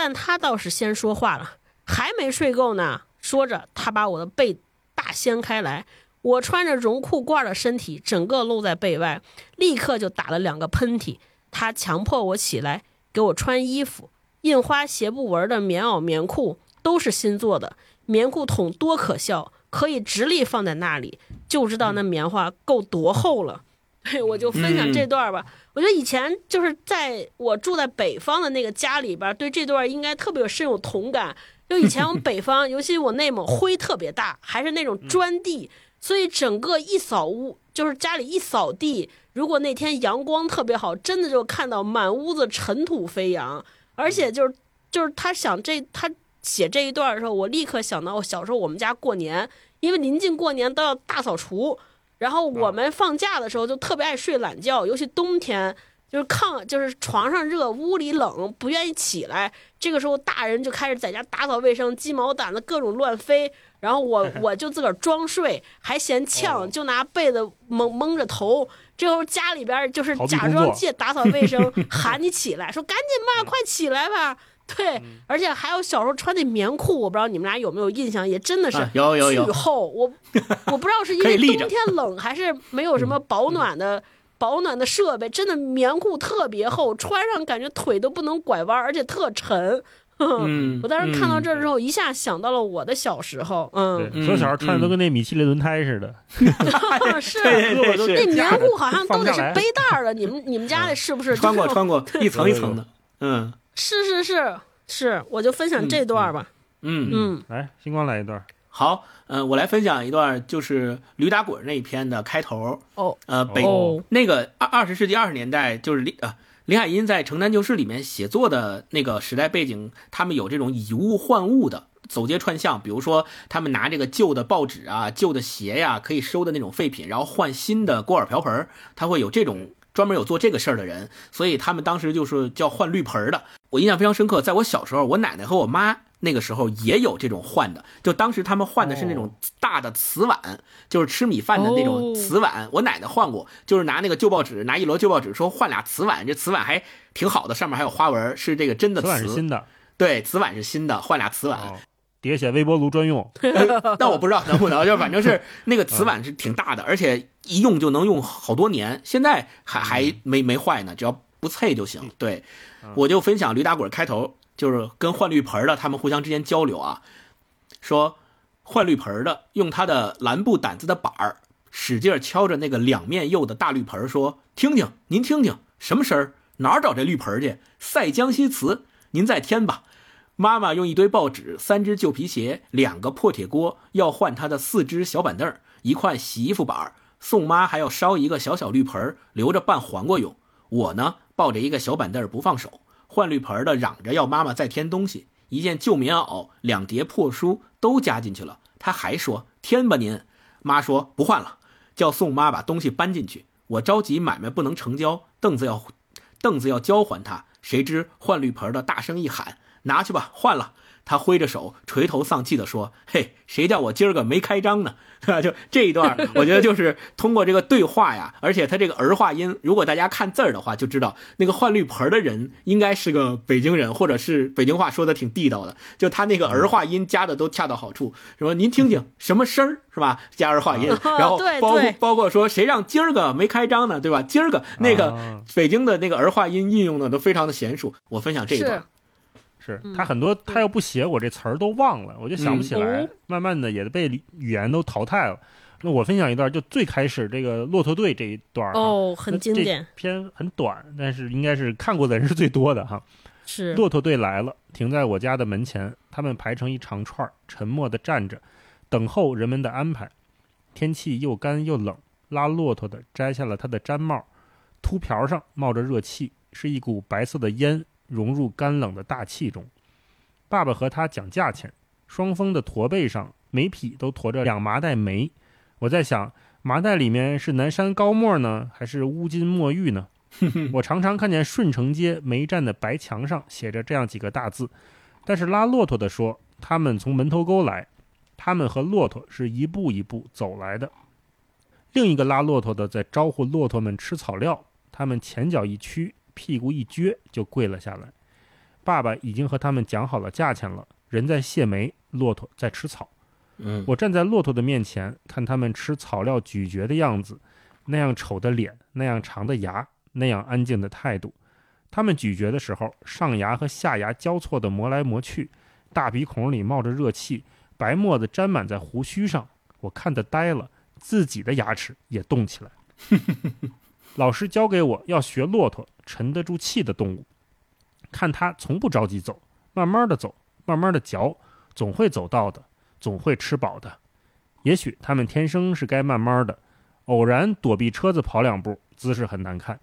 [SPEAKER 2] 但他倒是先说话了，还没睡够呢。说着，他把我的被大掀开来，我穿着绒裤褂的身体整个露在被外，立刻就打了两个喷嚏。他强迫我起来，给我穿衣服。印花斜布纹的棉袄、棉裤都是新做的，棉裤筒多可笑，可以直立放在那里，就知道那棉花够多厚了。对，我就分享这段吧。我觉得以前就是在我住在北方的那个家里边，对这段应该特别有深有同感。就以前我们北方，尤其我内蒙灰特别大，还是那种砖地，所以整个一扫屋，就是家里一扫地，如果那天阳光特别好，真的就看到满屋子尘土飞扬。而且就是就是他想这他写这一段的时候，我立刻想到我小时候我们家过年，因为临近过年都要大扫除。然后我们放假的时候就特别爱睡懒觉，尤其冬天，就是炕就是床上热，屋里冷，不愿意起来。这个时候大人就开始在家打扫卫生，鸡毛掸子各种乱飞。然后我 我就自个儿装睡，还嫌呛，就拿被子蒙蒙着头。这时候家里边就是假装借打扫卫生 喊你起来，说赶紧吧，快起来吧。对，而且还有小时候穿那棉裤，我不知道你们俩有没有印象，也真的是
[SPEAKER 3] 有有有
[SPEAKER 2] 巨厚。我 我不知道是因为冬天冷还是没有什么保暖的保暖的设备，真的棉裤特别厚，穿上感觉腿都不能拐弯，而且特沉。
[SPEAKER 3] 嗯，
[SPEAKER 2] 我当时看到这之后，一下想到了我的小时候。嗯，
[SPEAKER 1] 所有小孩穿的都跟那米其林轮胎似的。
[SPEAKER 2] 是，
[SPEAKER 3] 那
[SPEAKER 2] 棉裤好像都得是背带的。你们你们家的是不是？
[SPEAKER 3] 穿过穿过，一层一层的。嗯。
[SPEAKER 2] 是是是是，我就分享这段吧。
[SPEAKER 3] 嗯
[SPEAKER 2] 嗯，
[SPEAKER 1] 来，星光来一段。
[SPEAKER 3] 好，嗯，我来分享一段，就是驴打滚那一篇的开头。
[SPEAKER 2] 哦，
[SPEAKER 3] 呃，北那个二二十世纪二十年代，就是林呃林海音在《城南旧事》里面写作的那个时代背景，他们有这种以物换物的走街串巷，比如说他们拿这个旧的报纸啊、旧的鞋呀，可以收的那种废品，然后换新的锅碗瓢盆，他会有这种。专门有做这个事儿的人，所以他们当时就是叫换绿盆的。我印象非常深刻，在我小时候，我奶奶和我妈那个时候也有这种换的。就当时他们换的是那种大的瓷碗，就是吃米饭的那种瓷碗。我奶奶换过，就是拿那个旧报纸，拿一摞旧报纸，说换俩瓷碗。这瓷碗还挺好的，上面还有花纹，是这个真的瓷。
[SPEAKER 1] 碗是新的，
[SPEAKER 3] 对，瓷碗是新的，换俩瓷碗。
[SPEAKER 1] 底下写微波炉专用，
[SPEAKER 3] 但我不知道能不能，就反正是 那个瓷碗是挺大的，而且一用就能用好多年，现在还还没没坏呢，只要不脆就行。对，我就分享驴打滚开头，就是跟换绿盆的他们互相之间交流啊，说换绿盆的用他的蓝布掸子的板儿使劲敲着那个两面釉的大绿盆，说：“听听，您听听，什么声儿？哪儿找这绿盆去？赛江西瓷，您再添吧。”妈妈用一堆报纸、三只旧皮鞋、两个破铁锅，要换她的四只小板凳、一块洗衣服板。宋妈还要烧一个小小绿盆，留着拌黄瓜用。我呢，抱着一个小板凳不放手。换绿盆的嚷着要妈妈再添东西，一件旧棉袄、两叠破书都加进去了。他还说添吧您。妈说不换了，叫宋妈把东西搬进去。我着急买卖不能成交，凳子要凳子要交还他。谁知换绿盆的大声一喊。拿去吧，换了。他挥着手，垂头丧气地说：“嘿，谁叫我今儿个没开张呢？”对吧？就这一段，我觉得就是通过这个对话呀，而且他这个儿化音，如果大家看字儿的话，就知道那个换绿盆的人应该是个北京人，或者是北京话说的挺地道的。就他那个儿化音加的都恰到好处，什么您听听什么声儿是吧？加儿化音，然后包括包括说谁让今儿个没开张呢？对吧？今儿个那个北京的那个儿化音运用的都非常的娴熟。我分享这一段。
[SPEAKER 1] 是他很多，他要不写我这词儿都忘了，我就想不起来。慢慢的也被语言都淘汰了。那我分享一段，就最开始这个骆驼队这一段
[SPEAKER 2] 哦，很经典。
[SPEAKER 1] 篇很短，但是应该是看过的人是最多的哈。
[SPEAKER 2] 是
[SPEAKER 1] 骆驼队来了，停在我家的门前，他们排成一长串，沉默的站着，等候人们的安排。天气又干又冷，拉骆驼的摘下了他的毡帽，秃瓢上冒着热气，是一股白色的烟。融入干冷的大气中，爸爸和他讲价钱，双峰的驼背上每匹都驮着两麻袋煤。我在想，麻袋里面是南山高墨呢，还是乌金墨玉呢？我常常看见顺城街煤站的白墙上写着这样几个大字，但是拉骆驼的说，他们从门头沟来，他们和骆驼是一步一步走来的。另一个拉骆驼的在招呼骆驼们吃草料，他们前脚一屈。屁股一撅就跪了下来。爸爸已经和他们讲好了价钱了，人在卸煤，骆驼在吃草。
[SPEAKER 3] 嗯，
[SPEAKER 1] 我站在骆驼的面前，看他们吃草料咀嚼的样子，那样丑的脸，那样长的牙，那样安静的态度。他们咀嚼的时候，上牙和下牙交错的磨来磨去，大鼻孔里冒着热气，白沫子沾满在胡须上。我看得呆了，自己的牙齿也动起来。老师教给我要学骆驼。沉得住气的动物，看它从不着急走，慢慢的走，慢慢的嚼，总会走到的，总会吃饱的。也许它们天生是该慢慢的，偶然躲避车子跑两步，姿势很难看。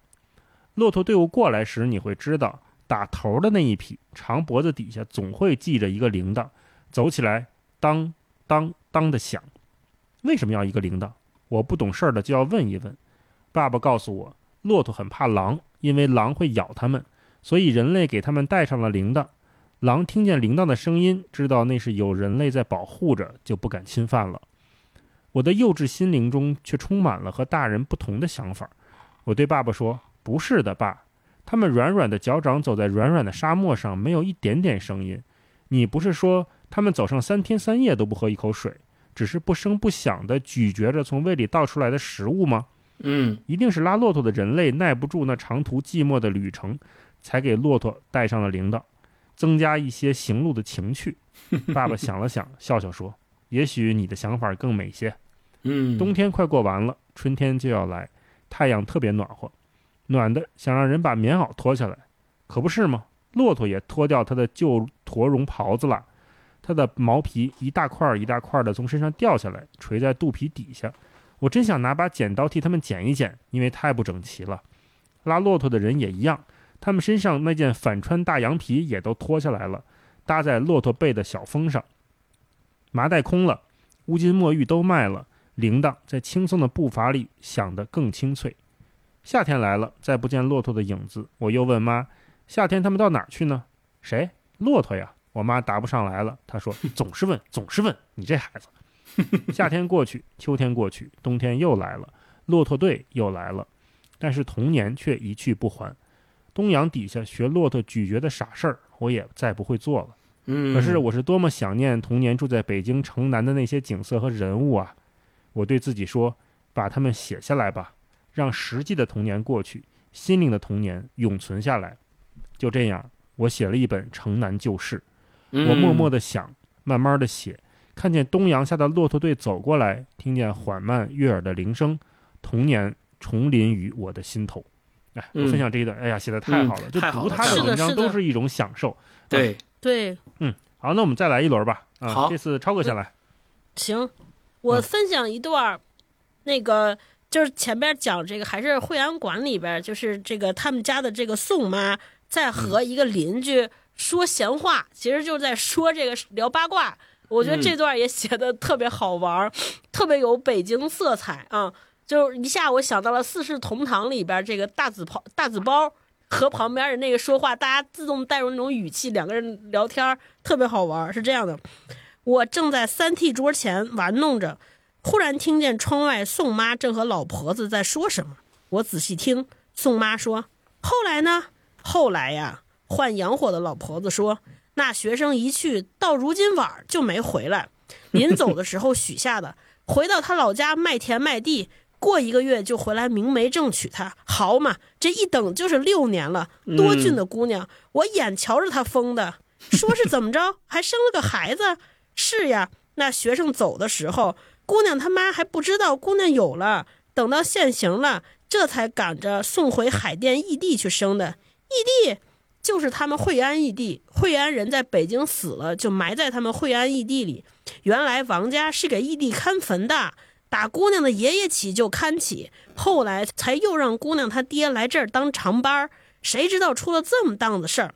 [SPEAKER 1] 骆驼队伍过来时，你会知道，打头的那一匹长脖子底下总会系着一个铃铛，走起来当当当的响。为什么要一个铃铛？我不懂事儿的就要问一问。爸爸告诉我，骆驼很怕狼。因为狼会咬它们，所以人类给他们带上了铃铛。狼听见铃铛的声音，知道那是有人类在保护着，就不敢侵犯了。我的幼稚心灵中却充满了和大人不同的想法。我对爸爸说：“不是的，爸，他们软软的脚掌走在软软的沙漠上，没有一点点声音。你不是说他们走上三天三夜都不喝一口水，只是不声不响地咀嚼着从胃里倒出来的食物吗？”
[SPEAKER 3] 嗯，
[SPEAKER 1] 一定是拉骆驼的人类耐不住那长途寂寞的旅程，才给骆驼带上了铃铛，增加一些行路的情趣。爸爸想了想，笑笑说：“也许你的想法更美些。”
[SPEAKER 3] 嗯，
[SPEAKER 1] 冬天快过完了，春天就要来，太阳特别暖和，暖的想让人把棉袄脱下来，可不是吗？骆驼也脱掉它的旧驼绒袍子了，它的毛皮一大块一大块的从身上掉下来，垂在肚皮底下。我真想拿把剪刀替他们剪一剪，因为太不整齐了。拉骆驼的人也一样，他们身上那件反穿大羊皮也都脱下来了，搭在骆驼背的小峰上。麻袋空了，乌金墨玉都卖了，铃铛在轻松的步伐里响得更清脆。夏天来了，再不见骆驼的影子，我又问妈：“夏天他们到哪儿去呢？”“谁？骆驼呀。”我妈答不上来了。她说：“总是问，总是问，你这孩子。” 夏天过去，秋天过去，冬天又来了，骆驼队又来了，但是童年却一去不还。东阳底下学骆驼咀嚼的傻事儿，我也再不会做了。
[SPEAKER 3] 嗯，
[SPEAKER 1] 可是我是多么想念童年住在北京城南的那些景色和人物啊！我对自己说：“把它们写下来吧，让实际的童年过去，心灵的童年永存下来。”就这样，我写了一本《城南旧事》。我默默地想，慢慢地写。看见东阳下的骆驼队走过来，听见缓慢悦耳的铃声，童年重临于我的心头。哎，我分享这一段，哎呀，写的太好了，就读他的文章都是一种享受。
[SPEAKER 3] 对
[SPEAKER 2] 对，
[SPEAKER 1] 嗯，好，那我们再来一轮吧。
[SPEAKER 3] 好，
[SPEAKER 1] 这次超哥先来。
[SPEAKER 2] 行，我分享一段，那个就是前边讲这个，还是惠安馆里边，就是这个他们家的这个宋妈在和一个邻居说闲话，其实就是在说这个聊八卦。我觉得这段也写的特别好玩，特别有北京色彩啊！就一下我想到了《四世同堂》里边这个大紫袍大紫包，和旁边的那个说话，大家自动带入那种语气，两个人聊天特别好玩。是这样的，我正在三屉桌前玩弄着，忽然听见窗外宋妈正和老婆子在说什么。我仔细听，宋妈说：“后来呢？后来呀，换洋火的老婆子说，那学生一去到如今晚就没回来。临走的时候许下的，回到他老家卖田卖地。”过一个月就回来明媒正娶她，好嘛，这一等就是六年了。多俊的姑娘，我眼瞧着她疯的，说是怎么着，还生了个孩子。是呀，那学生走的时候，姑娘他妈还不知道姑娘有了，等到现行了，这才赶着送回海淀异地去生的。义弟就是他们惠安异地，惠安人在北京死了，就埋在他们惠安异地里。原来王家是给异地看坟的。打姑娘的爷爷起就看起，后来才又让姑娘她爹来这儿当长班儿谁知道出了这么档子事儿？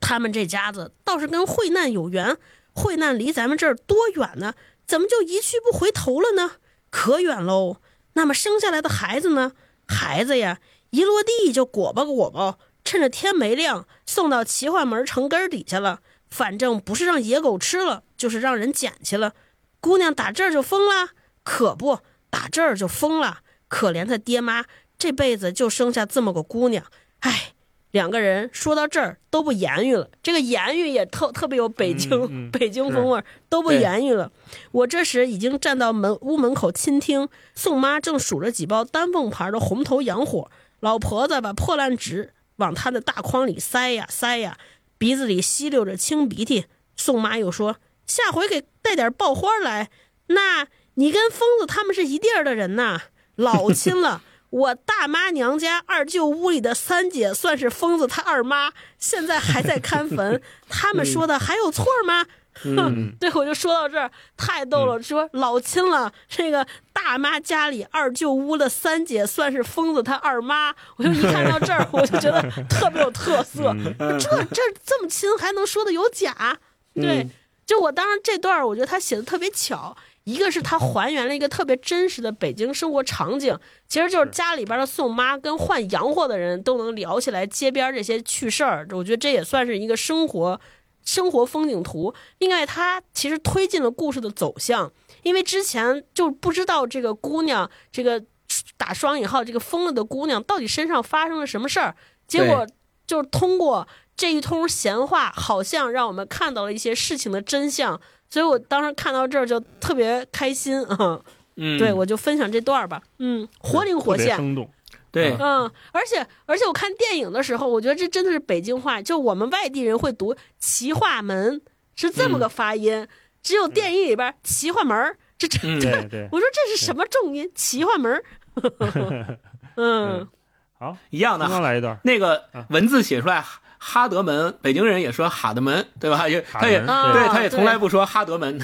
[SPEAKER 2] 他们这家子倒是跟惠难有缘，惠难离咱们这儿多远呢？怎么就一去不回头了呢？可远喽！那么生下来的孩子呢？孩子呀，一落地就裹巴裹巴，趁着天没亮送到齐化门城根底下了。反正不是让野狗吃了，就是让人捡去了。姑娘打这儿就疯了。可不，打这儿就疯了。可怜他爹妈这辈子就生下这么个姑娘，唉，两个人说到这儿都不言语了。这个言语也特特别有北京 北京风味，都不言语了。我这时已经站到门屋门口倾听，宋妈正数着几包丹凤牌的红头洋火，老婆子把破烂纸往他的大筐里塞呀塞呀，鼻子里吸溜着清鼻涕。宋妈又说：“下回给带点爆花来。”那。你跟疯子他们是一地儿的人呐，老 亲了。我大妈娘家二舅屋里的三姐算是疯子他二妈，现在还在看坟。他们说的还有错吗？哼，对，我就说到这儿，太逗了。说老亲了，这个大妈家里二舅屋的三姐算是疯子他二妈。我就一看到这儿，我就觉得 特别有特色。这这这么亲还能说的有假？对，就我当时这段，我觉得他写的特别巧。一个是他还原了一个特别真实的北京生活场景，其实就是家里边的宋妈跟换洋货的人都能聊起来街边这些趣事儿。我觉得这也算是一个生活生活风景图。另外，他其实推进了故事的走向，因为之前就不知道这个姑娘，这个打双引号这个疯了的姑娘到底身上发生了什么事儿，结果就是通过这一通闲话，好像让我们看到了一些事情的真相。所以我当时看到这儿就特别开心啊，
[SPEAKER 3] 嗯，
[SPEAKER 2] 对我就分享这段吧，嗯，活灵活现，
[SPEAKER 1] 生动，
[SPEAKER 3] 对，
[SPEAKER 2] 嗯，而且而且我看电影的时候，我觉得这真的是北京话，就我们外地人会读齐化门是这么个发音，只有电影里边齐化门这这，
[SPEAKER 1] 对，
[SPEAKER 2] 我说这是什么重音？齐化门 嗯，
[SPEAKER 1] 好，
[SPEAKER 3] 一样的，
[SPEAKER 1] 刚来一段，
[SPEAKER 3] 那个文字写出来。哈德门，北京人也说哈德门，对吧？也他也对，他也从来不说哈德门。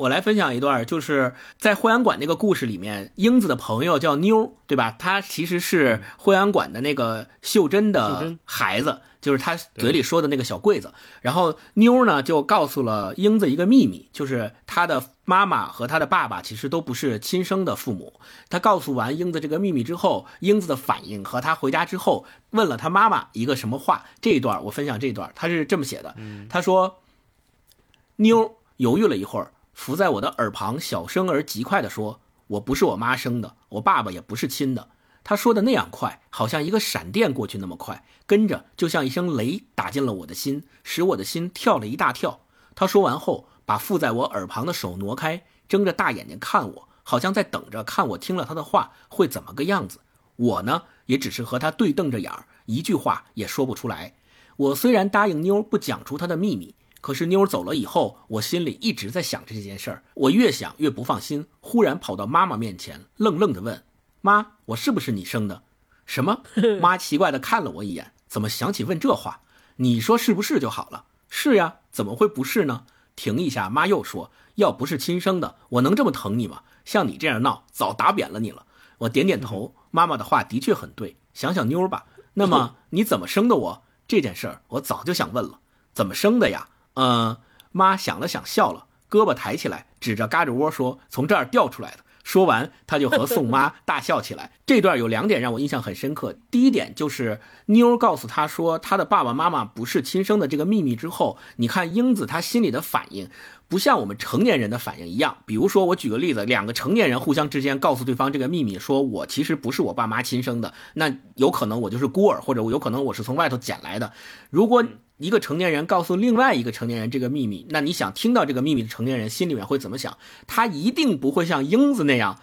[SPEAKER 3] 我来分享一段，就是在惠安馆那个故事里面，英子的朋友叫妞，对吧？她其实是惠安馆的那个秀珍的孩子。就是她嘴里说的那个小柜子，然后妞呢就告诉了英子一个秘密，就是她的妈妈和她的爸爸其实都不是亲生的父母。她告诉完英子这个秘密之后，英子的反应和她回家之后问了她妈妈一个什么话？这一段我分享这一段，她是这么写的，她说：“妞犹豫了一会儿，伏在我的耳旁，小声而极快地说：‘我不是我妈生的，我爸爸也不是亲的。’他说的那样快，好像一个闪电过去那么快。”跟着就像一声雷打进了我的心，使我的心跳了一大跳。他说完后，把附在我耳旁的手挪开，睁着大眼睛看我，好像在等着看我听了他的话会怎么个样子。我呢，也只是和他对瞪着眼儿，一句话也说不出来。我虽然答应妞不讲出他的秘密，可是妞走了以后，我心里一直在想着这件事儿。我越想越不放心，忽然跑到妈妈面前，愣愣地问：“妈，我是不是你生的？”什么？妈奇怪地看了我一眼。怎么想起问这话？你说是不是就好了？是呀，怎么会不是呢？停一下，妈又说：“要不是亲生的，我能这么疼你吗？像你这样闹，早打扁了你了。”我点点头，妈妈的话的确很对。想想妞儿吧，那么 你怎么生的我？这件事儿我早就想问了，怎么生的呀？嗯，妈想了想，笑了，胳膊抬起来，指着嘎吱窝说：“从这儿掉出来的。”说完，他就和宋妈 大笑起来。这段有两点让我印象很深刻。第一点就是妞告诉他说他的爸爸妈妈不是亲生的这个秘密之后，你看英子她心里的反应。不像我们成年人的反应一样，比如说我举个例子，两个成年人互相之间告诉对方这个秘密，说我其实不是我爸妈亲生的，那有可能我就是孤儿，或者我有可能我是从外头捡来的。如果一个成年人告诉另外一个成年人这个秘密，那你想听到这个秘密的成年人心里面会怎么想？他一定不会像英子那样。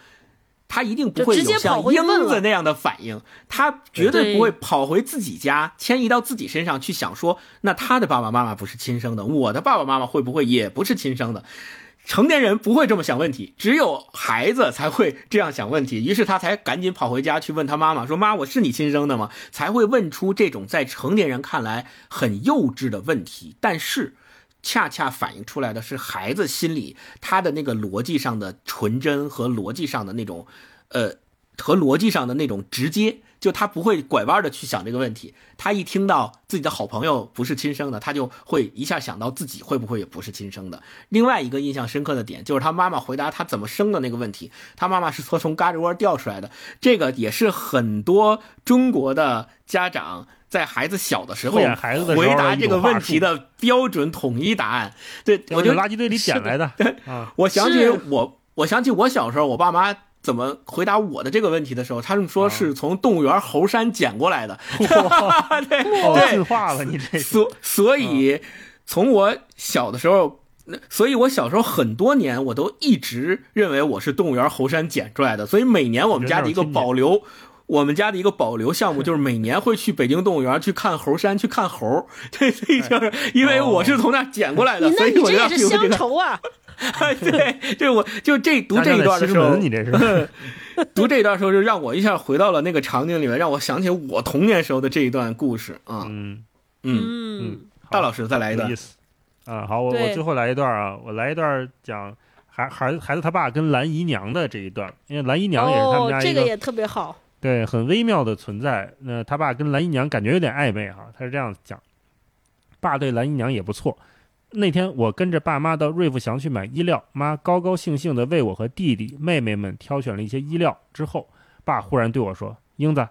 [SPEAKER 3] 他一定不会有像英子那样的反应，他绝对不会跑回自己家，迁移到自己身上去想说，那他的爸爸妈妈不是亲生的，我的爸爸妈妈会不会也不是亲生的？成年人不会这么想问题，只有孩子才会这样想问题。于是他才赶紧跑回家去问他妈妈说：“妈，我是你亲生的吗？”才会问出这种在成年人看来很幼稚的问题，但是恰恰反映出来的是孩子心里他的那个逻辑上的纯真和逻辑上的那种。呃，和逻辑上的那种直接，就他不会拐弯的去想这个问题。他一听到自己的好朋友不是亲生的，他就会一下想到自己会不会也不是亲生的。另外一个印象深刻的点，就是他妈妈回答他怎么生的那个问题，他妈妈是说从嘎吱窝掉出来的。这个也是很多中国的家长在孩子小的时候 回答这个问题的标准统一答案。对，我就
[SPEAKER 1] 垃圾堆里捡来的。
[SPEAKER 3] 我想起我，我想起我小时候，我爸妈。怎么回答我的这个问题的时候，他们说是从动物园猴山捡过来的。对 对，
[SPEAKER 1] 进化了你这。
[SPEAKER 3] 所所以，从我小的时候，所以我小时候很多年，我都一直认为我是动物园猴山捡出来的。所以每年我们家的一个保留，我们家的一个保留项目就是每年会去北京动物园去看猴山，去看猴。对，所以就是因为我是从那捡过来的，所以我
[SPEAKER 2] 这也是乡愁啊。
[SPEAKER 3] 对，就我就这 读这一段的时候，
[SPEAKER 1] 你这是
[SPEAKER 3] 读这一段时候，就让我一下回到了那个场景里面，让我想起我童年时候的这一段故事啊。
[SPEAKER 1] 嗯
[SPEAKER 3] 嗯
[SPEAKER 1] 嗯，
[SPEAKER 3] 大老师再来一段
[SPEAKER 1] 意思啊。好，我我最后来一段啊，我来一段讲孩孩子孩子他爸跟蓝姨娘的这一段，因为蓝姨娘也是他们家
[SPEAKER 2] 一个，这个也特别好，
[SPEAKER 1] 对，很微妙的存在。那他爸跟蓝姨娘感觉有点暧昧哈，他是这样讲，爸对蓝姨娘也不错。那天我跟着爸妈到瑞福祥去买衣料，妈高高兴兴地为我和弟弟妹妹们挑选了一些衣料。之后，爸忽然对我说：“英子，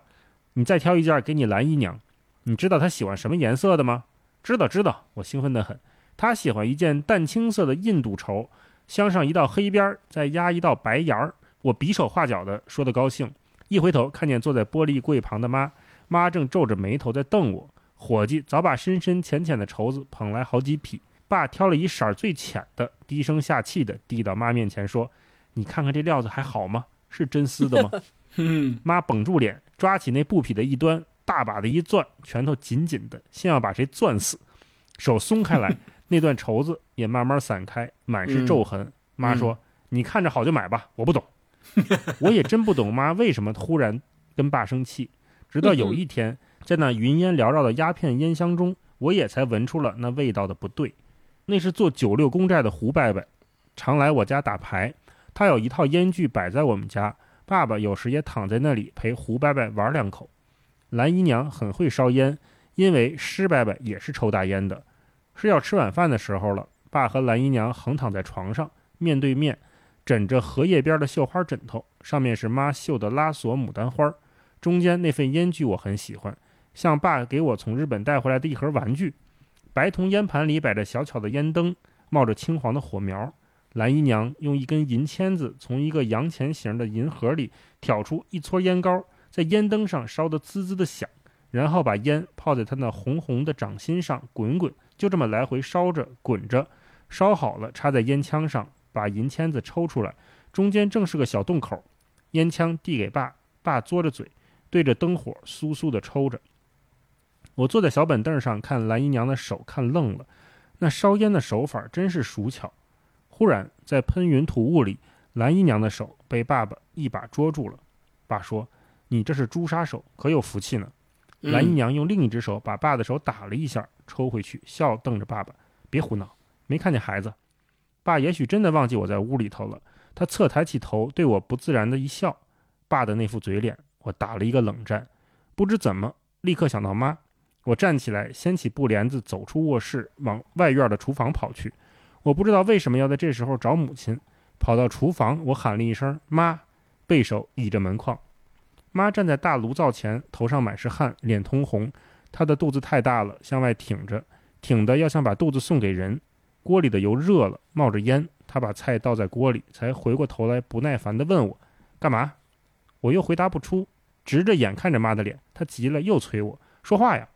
[SPEAKER 1] 你再挑一件给你蓝姨娘。你知道她喜欢什么颜色的吗？”“知道，知道。”我兴奋得很。她喜欢一件淡青色的印度绸，镶上一道黑边儿，再压一道白沿儿。我比手画脚的说的高兴，一回头看见坐在玻璃柜旁的妈，妈正皱着眉头在瞪我。伙计早把深深浅浅的绸子捧来好几匹。爸挑了一色最浅的，低声下气的递到妈面前说：“你看看这料子还好吗？是真丝的吗？” 妈绷住脸，抓起那布匹的一端，大把的一攥，拳头紧紧的，先要把谁攥死。手松开来，那段绸子也慢慢散开，满是皱痕。妈说：“你看着好就买吧，我不懂。”我也真不懂妈为什么突然跟爸生气。直到有一天，在那云烟缭绕的鸦片烟香中，我也才闻出了那味道的不对。那是做九六公债的胡伯伯，常来我家打牌。他有一套烟具摆在我们家，爸爸有时也躺在那里陪胡伯伯玩两口。蓝姨娘很会烧烟，因为施伯伯也是抽大烟的。是要吃晚饭的时候了，爸和蓝姨娘横躺在床上，面对面，枕着荷叶边的绣花枕头，上面是妈绣的拉锁牡丹花。中间那份烟具我很喜欢，像爸给我从日本带回来的一盒玩具。白铜烟盘里摆着小巧的烟灯，冒着青黄的火苗。蓝姨娘用一根银签子从一个洋钱形的银盒里挑出一撮烟膏，在烟灯上烧得滋滋的响，然后把烟泡在她那红红的掌心上滚滚，就这么来回烧着滚着，烧好了插在烟枪上，把银签子抽出来，中间正是个小洞口，烟枪递给爸，爸嘬着嘴，对着灯火酥酥地抽着。我坐在小板凳上看蓝姨娘的手，看愣了。那烧烟的手法真是熟巧。忽然，在喷云吐雾里，蓝姨娘的手被爸爸一把捉住了。爸说：“你这是朱砂手，可有福气呢。”蓝姨娘用另一只手把爸的手打了一下，抽回去，笑瞪着爸爸：“别胡闹，没看见孩子。”爸也许真的忘记我在屋里头了。他侧抬起头，对我不自然的一笑。爸的那副嘴脸，我打了一个冷战。不知怎么，立刻想到妈。我站起来，掀起布帘子，走出卧室，往外院的厨房跑去。我不知道为什么要在这时候找母亲。跑到厨房，我喊了一声“妈”，背手倚着门框。妈站在大炉灶前，头上满是汗，脸通红。她的肚子太大了，向外挺着，挺的要想把肚子送给人。锅里的油热了，冒着烟。她把菜倒在锅里，才回过头来，不耐烦地问我：“干嘛？”我又回答不出，直着眼看着妈的脸。她急了，又催我说话呀。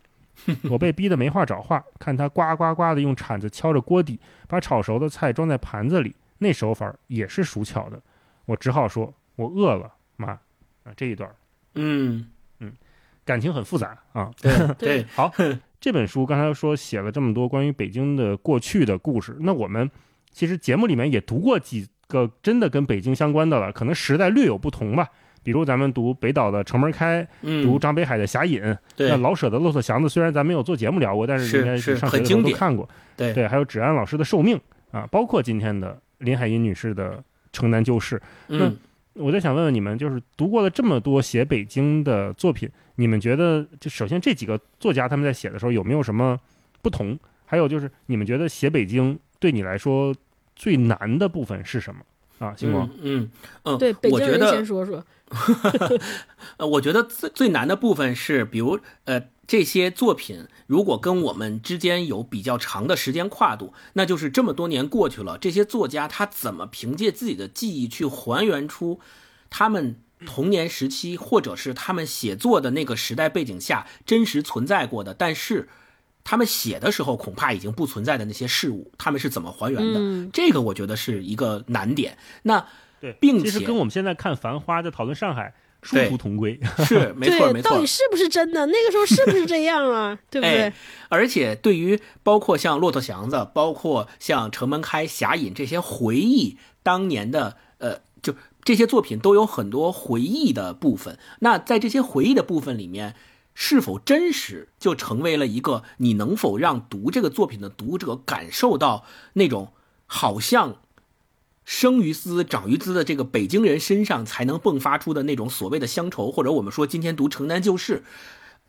[SPEAKER 1] 我被逼得没话找话，看他呱呱呱的用铲子敲着锅底，把炒熟的菜装在盘子里，那手法也是熟巧的。我只好说：“我饿了，妈。”啊，这一段。
[SPEAKER 3] 嗯
[SPEAKER 1] 嗯，感情很复杂啊。
[SPEAKER 3] 对 对，
[SPEAKER 1] 好，这本书刚才说写了这么多关于北京的过去的故事，那我们其实节目里面也读过几个真的跟北京相关的了，可能时代略有不同吧。比如咱们读北岛的《城门开》，读张北海的《侠隐》，那老舍的《骆驼祥子》，虽然咱没有做节目聊过，但是应该
[SPEAKER 3] 是
[SPEAKER 1] 上学的时候都看过。
[SPEAKER 3] 对
[SPEAKER 1] 对，还有芷安老师的《寿命》啊，包括今天的林海音女士的《城南旧事》。
[SPEAKER 3] 那。
[SPEAKER 1] 我在想问问你们，就是读过了这么多写北京的作品，你们觉得就首先这几个作家他们在写的时候有没有什么不同？还有就是你们觉得写北京对你来说最难的部分是什么啊？星光，
[SPEAKER 3] 嗯嗯，
[SPEAKER 2] 对，北京
[SPEAKER 3] 人
[SPEAKER 2] 先说说。
[SPEAKER 3] 呃，我觉得最最难的部分是，比如呃。这些作品如果跟我们之间有比较长的时间跨度，那就是这么多年过去了，这些作家他怎么凭借自己的记忆去还原出他们童年时期或者是他们写作的那个时代背景下真实存在过的，但是他们写的时候恐怕已经不存在的那些事物，他们是怎么还原的？这个我觉得是一个难点。那
[SPEAKER 1] 对，
[SPEAKER 3] 并
[SPEAKER 1] 且跟我们现在看《繁花》在讨论上海。殊途同归
[SPEAKER 3] 是没错，没错。
[SPEAKER 2] 到底是不是真的？那个时候是不是这样啊？对不对？
[SPEAKER 3] 而且对于包括像《骆驼祥子》，包括像《城门开》《侠隐》这些回忆当年的，呃，就这些作品都有很多回忆的部分。那在这些回忆的部分里面，是否真实，就成为了一个你能否让读这个作品的读者感受到那种好像。生于斯，长于斯的这个北京人身上才能迸发出的那种所谓的乡愁，或者我们说今天读《城南旧事》，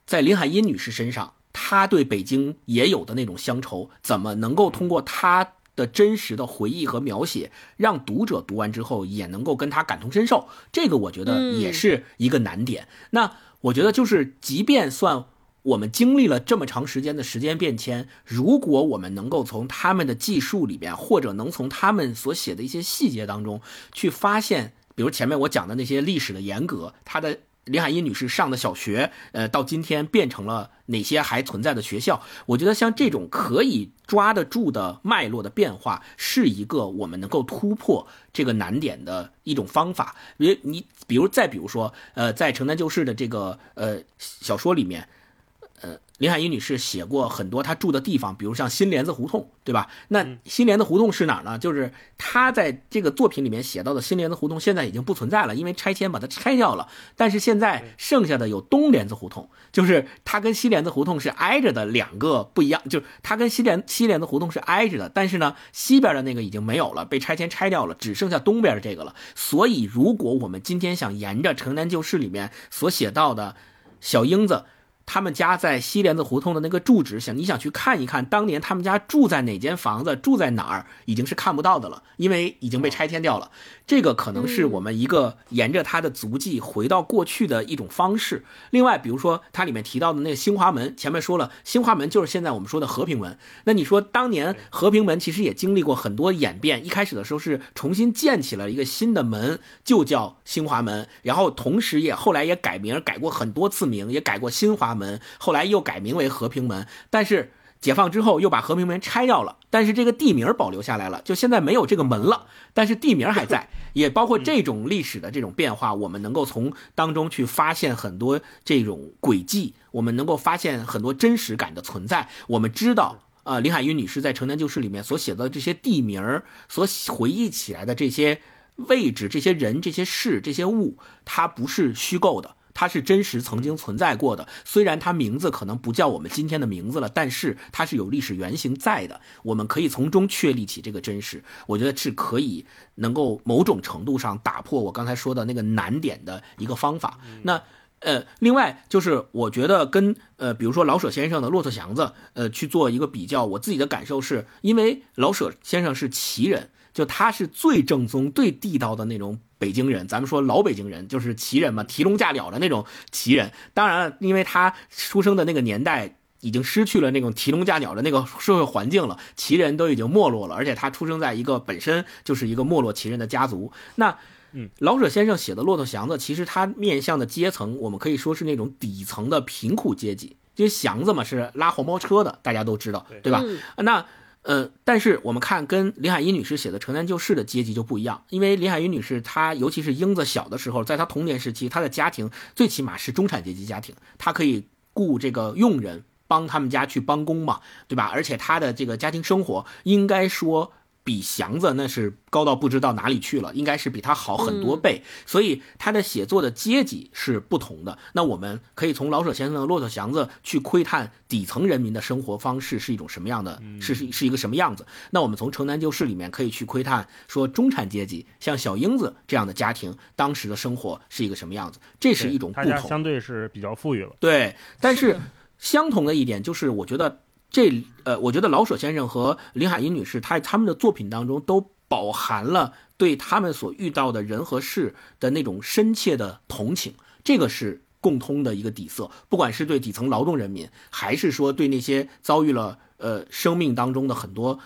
[SPEAKER 3] 在林海音女士身上，她对北京也有的那种乡愁，怎么能够通过她的真实的回忆和描写，让读者读完之后也能够跟她感同身受？这个我觉得也是一个难点。那我觉得就是，即便算。我们经历了这么长时间的时间变迁，如果我们能够从他们的记述里边，或者能从他们所写的一些细节当中去发现，比如前面我讲的那些历史的沿革，他的林海音女士上的小学，呃，到今天变成了哪些还存在的学校？我觉得像这种可以抓得住的脉络的变化，是一个我们能够突破这个难点的一种方法。比如你，比如再比如说，呃，在《城南旧事》的这个呃小说里面。呃，林海音女士写过很多她住的地方，比如像新帘子胡同，对吧？那新帘子胡同是哪儿呢？就是她在这个作品里面写到的新帘子胡同，现在已经不存在了，因为拆迁把它拆掉了。但是现在剩下的有东帘子胡同，就是它跟西帘子胡同是挨着的两个不一样，就是它跟西帘西帘子胡同是挨着的，但是呢，西边的那个已经没有了，被拆迁拆掉了，只剩下东边的这个了。所以，如果我们今天想沿着《城南旧事》里面所写到的小英子。他们家在西帘子胡同的那个住址，想你想去看一看，当年他们家住在哪间房子，住在哪儿，已经是看不到的了，因为已经被拆迁掉了。这个可能是我们一个沿着他的足迹回到过去的一种方式。另外，比如说它里面提到的那个新华门，前面说了，新华门就是现在我们说的和平门。那你说当年和平门其实也经历过很多演变，一开始的时候是重新建起了一个新的门，就叫新华门，然后同时也后来也改名，改过很多次名，也改过新华门，后来又改名为和平门，但是。解放之后又把和平门拆掉了，但是这个地名保留下来了，就现在没有这个门了，但是地名还在，也包括这种历史的这种变化，我们能够从当中去发现很多这种轨迹，我们能够发现很多真实感的存在。我们知道，呃，林海音女士在《城南旧事》里面所写的这些地名，所回忆起来的这些位置、这些人、这些事、这些物，它不是虚构的。它是真实曾经存在过的，虽然它名字可能不叫我们今天的名字了，但是它是有历史原型在的。我们可以从中确立起这个真实，我觉得是可以能够某种程度上打破我刚才说的那个难点的一个方法。那呃，另外就是我觉得跟呃，比如说老舍先生的《骆驼祥子》呃去做一个比较，我自己的感受是因为老舍先生是奇人。就他是最正宗、最地道的那种北京人。咱们说老北京人，就是旗人嘛，提笼架鸟的那种旗人。当然了，因为他出生的那个年代已经失去了那种提笼架鸟的那个社会环境了，旗人都已经没落了。而且他出生在一个本身就是一个没落旗人的家族。那，
[SPEAKER 1] 嗯，
[SPEAKER 3] 老舍先生写的《骆驼祥子》，其实他面向的阶层，我们可以说是那种底层的贫苦阶级。因为祥子嘛是拉黄包车的，大家都知道，对吧？那。呃，但是我们看跟林海音女士写的《城南旧事》的阶级就不一样，因为林海音女士她尤其是英子小的时候，在她童年时期，她的家庭最起码是中产阶级家庭，她可以雇这个佣人帮他们家去帮工嘛，对吧？而且她的这个家庭生活应该说。比祥子那是高到不知道哪里去了，应该是比他好很多倍，所以他的写作的阶级是不同的。那我们可以从老舍先生的《骆驼祥子》去窥探底层人民的生活方式是一种什么样的，是是是一个什么样子。那我们从《城南旧事》里面可以去窥探，说中产阶级像小英子这样的家庭当时的生活是一个什么样子，这是一种不同。
[SPEAKER 1] 相对是比较富裕了。
[SPEAKER 3] 对，但是相同的一点就是，我觉得。这呃，我觉得老舍先生和林海音女士，她他们的作品当中都饱含了对他们所遇到的人和事的那种深切的同情，这个是共通的一个底色。不管是对底层劳动人民，还是说对那些遭遇了呃生命当中的很多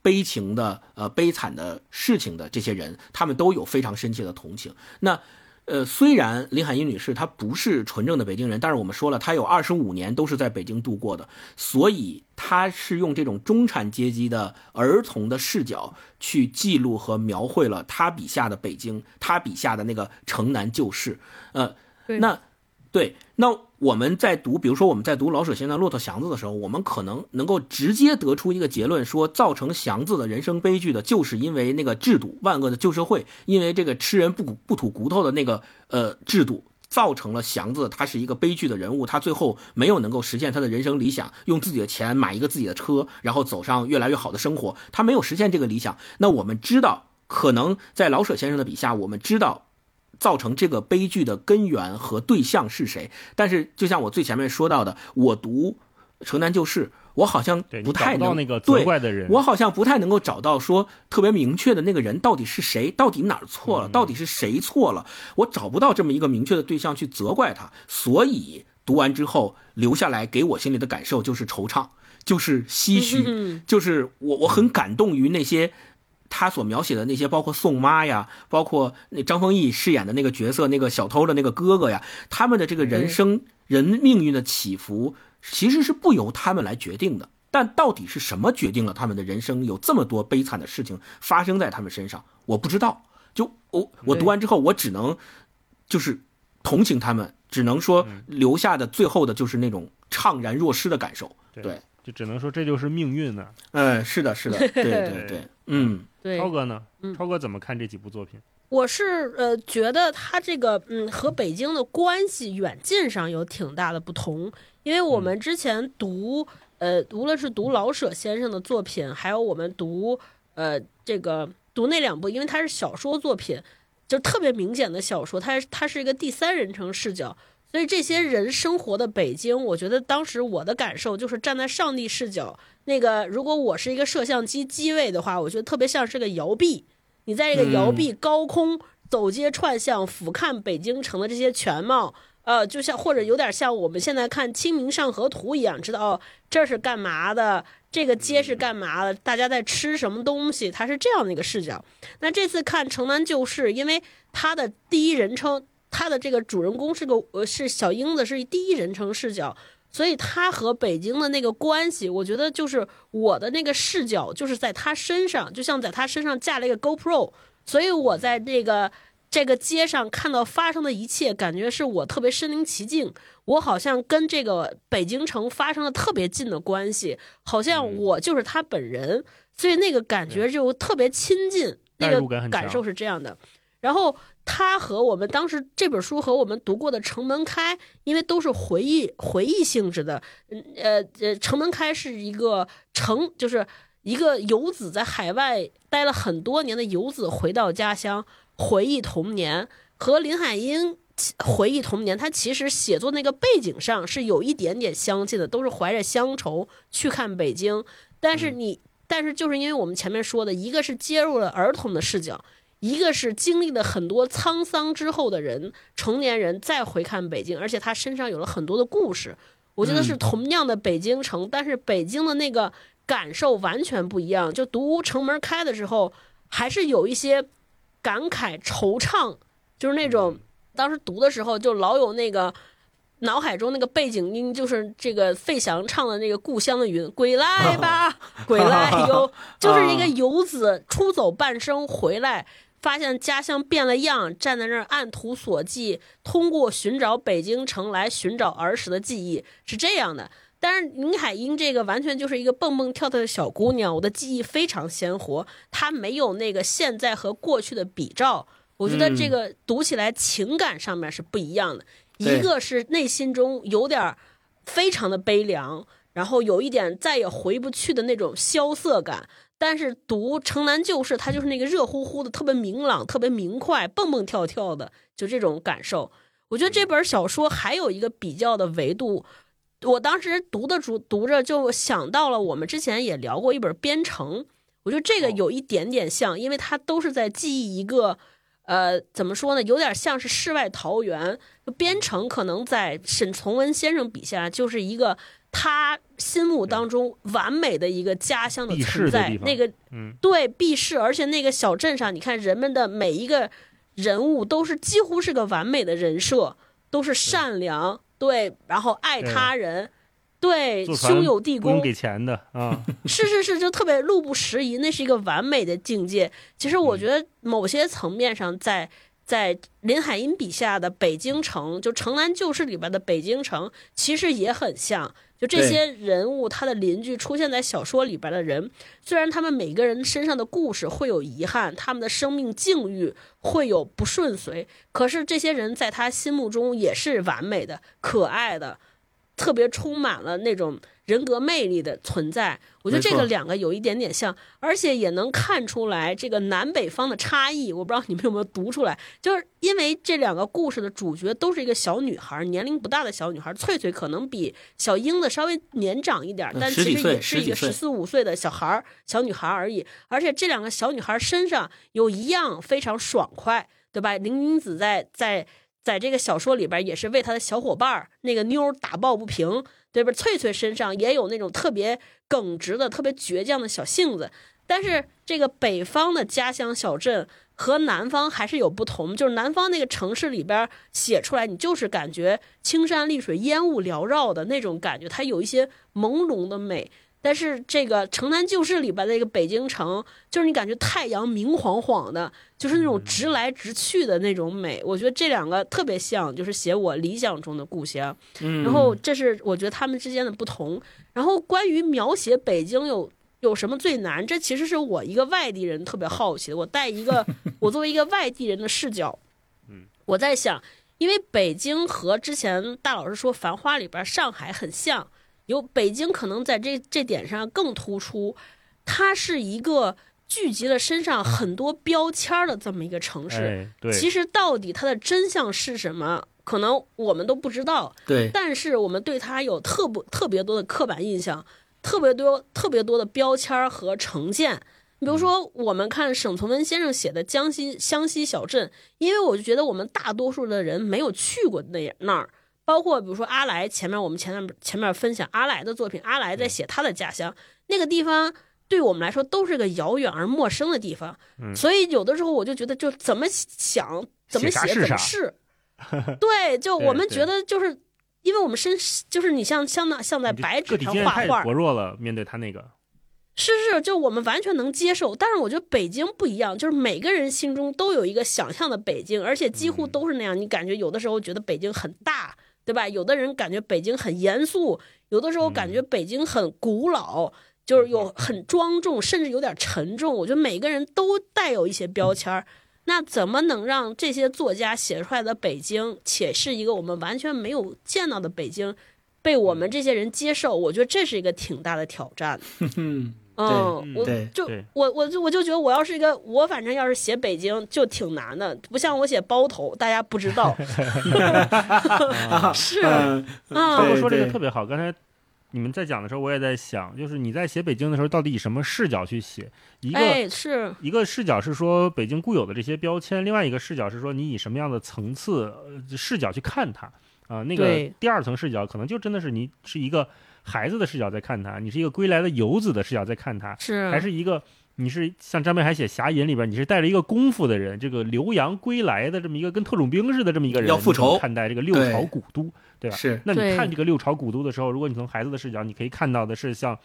[SPEAKER 3] 悲情的呃悲惨的事情的这些人，他们都有非常深切的同情。那。呃，虽然林海音女士她不是纯正的北京人，但是我们说了，她有二十五年都是在北京度过的，所以她是用这种中产阶级的儿童的视角去记录和描绘了她笔下的北京，她笔下的那个城南旧事。呃，那。对，那我们在读，比如说我们在读老舍先生《骆驼祥子》的时候，我们可能能够直接得出一个结论，说造成祥子的人生悲剧的，就是因为那个制度，万恶的旧社会，因为这个吃人不不吐骨头的那个呃制度，造成了祥子他是一个悲剧的人物，他最后没有能够实现他的人生理想，用自己的钱买一个自己的车，然后走上越来越好的生活，他没有实现这个理想。那我们知道，可能在老舍先生的笔下，我们知道。造成这个悲剧的根源和对象是谁？但是，就像我最前面说到的，我读《城南旧事》，我好像不太能
[SPEAKER 1] 那个责怪的人，
[SPEAKER 3] 我好像不太能够找到说特别明确的那个人到底是谁，到底哪儿错了，到底是谁错了？我找不到这么一个明确的对象去责怪他，所以读完之后留下来给我心里的感受就是惆怅，就是唏嘘，就是我我很感动于那些。他所描写的那些，包括宋妈呀，包括那张丰毅饰演的那个角色，那个小偷的那个哥哥呀，他们的这个人生人命运的起伏，其实是不由他们来决定的。但到底是什么决定了他们的人生有这么多悲惨的事情发生在他们身上？我不知道。就我我读完之后，我只能就是同情他们，只能说留下的最后的就是那种怅然若失的感受。对。
[SPEAKER 1] 就只能说这就是命运呢。
[SPEAKER 3] 嗯，是的，是的，对对对，嗯，
[SPEAKER 2] 对。
[SPEAKER 1] 超哥呢？超哥怎么看这几部作品？
[SPEAKER 2] 我是呃，觉得他这个嗯和北京的关系远近上有挺大的不同，因为我们之前读呃，无论是读老舍先生的作品，还有我们读呃这个读那两部，因为它是小说作品，就特别明显的小说，它它是一个第三人称视角。所以这些人生活的北京，我觉得当时我的感受就是站在上帝视角。那个，如果我是一个摄像机机位的话，我觉得特别像是个摇臂。你在这个摇臂高空走街串巷，俯瞰北京城的这些全貌，呃，就像或者有点像我们现在看《清明上河图》一样，知道哦，这是干嘛的？这个街是干嘛的？大家在吃什么东西？它是这样的一个视角。那这次看《城南旧事》，因为它的第一人称。它的这个主人公是个呃是小英子，是第一人称视角，所以他和北京的那个关系，我觉得就是我的那个视角就是在他身上，就像在他身上架了一个 GoPro，所以我在这个这个街上看到发生的一切，感觉是我特别身临其境，我好像跟这个北京城发生了特别近的关系，好像我就是他本人，所以那个感觉就特别亲近，那个感受是这样的，然后。他和我们当时这本书和我们读过的《城门开》，因为都是回忆回忆性质的，嗯呃呃，《城门开》是一个城，就是一个游子在海外待了很多年的游子回到家乡回忆童年，和林海音回忆童年，他其实写作那个背景上是有一点点相近的，都是怀着乡愁去看北京，但是你。但是就是因为我们前面说的，一个是接入了儿童的视角，一个是经历了很多沧桑之后的人，成年人再回看北京，而且他身上有了很多的故事。我觉得是同样的北京城，但是北京的那个感受完全不一样。就读《城门开》的时候，还是有一些感慨、惆怅，就是那种当时读的时候就老有那个。脑海中那个背景音就是这个费翔唱的那个《故乡的云》，归来吧，归来游，就是一个游子出走半生回来，发现家乡变了样，站在那儿按图索骥，通过寻找北京城来寻找儿时的记忆，是这样的。但是林海音这个完全就是一个蹦蹦跳跳的小姑娘，我的记忆非常鲜活，她没有那个现在和过去的比照，我觉得这个读起来情感上面是不一样的。一个是内心中有点非常的悲凉，然后有一点再也回不去的那种萧瑟感。但是读《城南旧事》，它就是那个热乎乎的、特别明朗、特别明快、蹦蹦跳跳的，就这种感受。我觉得这本小说还有一个比较的维度，我当时读的读读着就想到了我们之前也聊过一本《编程》，我觉得这个有一点点像，因为它都是在记忆一个。呃，怎么说呢？有点像是世外桃源。编程可能在沈从文先生笔下，就是一个他心目当中完美的一个家乡的存在。那个，
[SPEAKER 1] 嗯，
[SPEAKER 2] 对，避世，而且那个小镇上，你看人们的每一个人物都是几乎是个完美的人设，都是善良，对，然后爱他人。对，兄友弟恭，
[SPEAKER 1] 给钱的啊！
[SPEAKER 2] 是是是，就特别路不拾遗，那是一个完美的境界。其实我觉得某些层面上，在在林海音笔下的北京城，就《城南旧事》里边的北京城，其实也很像。就这些人物，他的邻居出现在小说里边的人，虽然他们每个人身上的故事会有遗憾，他们的生命境遇会有不顺遂，可是这些人在他心目中也是完美的、可爱的。特别充满了那种人格魅力的存在，我觉得这个两个有一点点像，而且也能看出来这个南北方的差异。我不知道你们有没有读出来，就是因为这两个故事的主角都是一个小女孩，年龄不大的小女孩。翠翠可能比小英子稍微年长一点，但其实也是一个十四五岁的小孩小女孩而已。而且这两个小女孩身上有一样非常爽快，对吧？林英子在在。在这个小说里边，也是为他的小伙伴那个妞打抱不平，对吧？翠翠身上也有那种特别耿直的、特别倔强的小性子。但是这个北方的家乡小镇和南方还是有不同，就是南方那个城市里边写出来，你就是感觉青山绿水、烟雾缭绕的那种感觉，它有一些朦胧的美。但是这个《城南旧事》里边的一个北京城，就是你感觉太阳明晃晃的，就是那种直来直去的那种美。我觉得这两个特别像，就是写我理想中的故乡。
[SPEAKER 3] 嗯，
[SPEAKER 2] 然后这是我觉得他们之间的不同。然后关于描写北京有有什么最难，这其实是我一个外地人特别好奇的。我带一个 我作为一个外地人的视角，
[SPEAKER 1] 嗯，
[SPEAKER 2] 我在想，因为北京和之前大老师说《繁花》里边上海很像。有北京可能在这这点上更突出，它是一个聚集了身上很多标签的这么一个城市。
[SPEAKER 1] 对，
[SPEAKER 2] 其实到底它的真相是什么，可能我们都不知道。
[SPEAKER 3] 对，
[SPEAKER 2] 但是我们对它有特不特别多的刻板印象，特别多特别多的标签和成见。比如说，我们看沈从文先生写的江西湘西小镇，因为我就觉得我们大多数的人没有去过那那儿。包括比如说阿来，前面我们前面前面分享阿来的作品，阿来在写他的家乡那个地方，对我们来说都是个遥远而陌生的地方。所以有的时候我就觉得，就怎么想怎么写怎么是。对，就我们觉得就是，因为我们身就是你像像那像在白纸上画画，
[SPEAKER 1] 薄弱了，面对他那个。
[SPEAKER 2] 是是，就我们完全能接受。但是我觉得北京不一样，就是每个人心中都有一个想象的北京，而且几乎都是那样。你感觉有的时候觉得北京很大。对吧？有的人感觉北京很严肃，有的时候感觉北京很古老，就是有很庄重，甚至有点沉重。我觉得每个人都带有一些标签儿，那怎么能让这些作家写出来的北京，且是一个我们完全没有见到的北京，被我们这些人接受？我觉得这是一个挺大的挑战。嗯，我就我我就我就觉得我要是一个我反正要是写北京就挺难的，不像我写包头，大家不知道。是啊，
[SPEAKER 1] 我说这个特别好。刚才你们在讲的时候，我也在想，就是你在写北京的时候，到底以什么视角去写？一个、
[SPEAKER 2] 哎，是
[SPEAKER 1] 一个视角是说北京固有的这些标签，另外一个视角是说你以什么样的层次、呃、视角去看它啊、那个第二层视角可能就真的是你是一个孩子的视角在看他，你是一个归来的游子的视角在看他，
[SPEAKER 2] 是
[SPEAKER 1] 还是一个你是像张北海写《侠隐》里边，你是带着一个功夫的人，这个留洋归来的这么一个跟特种兵似的这么一个人，
[SPEAKER 3] 要复仇
[SPEAKER 1] 看待这个六朝古都，对吧？
[SPEAKER 3] 是
[SPEAKER 1] 那你看这个六朝古都的时候，如果你从孩子的视角，你可以看到的是像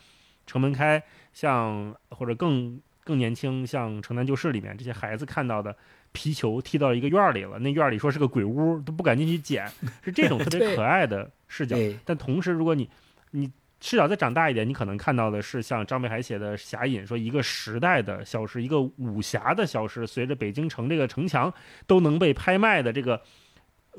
[SPEAKER 1] 城门开，像或者更更年轻，像城南旧事里面这些孩子看到的皮球踢到一个院儿里了，那院儿里说是个鬼屋，都不敢进去捡，是这种特别可爱的视角。但同时，如果你你视角再长大一点，你可能看到的是像张北海写的《侠隐》，说一个时代的消失，一个武侠的消失，随着北京城这个城墙都能被拍卖的这个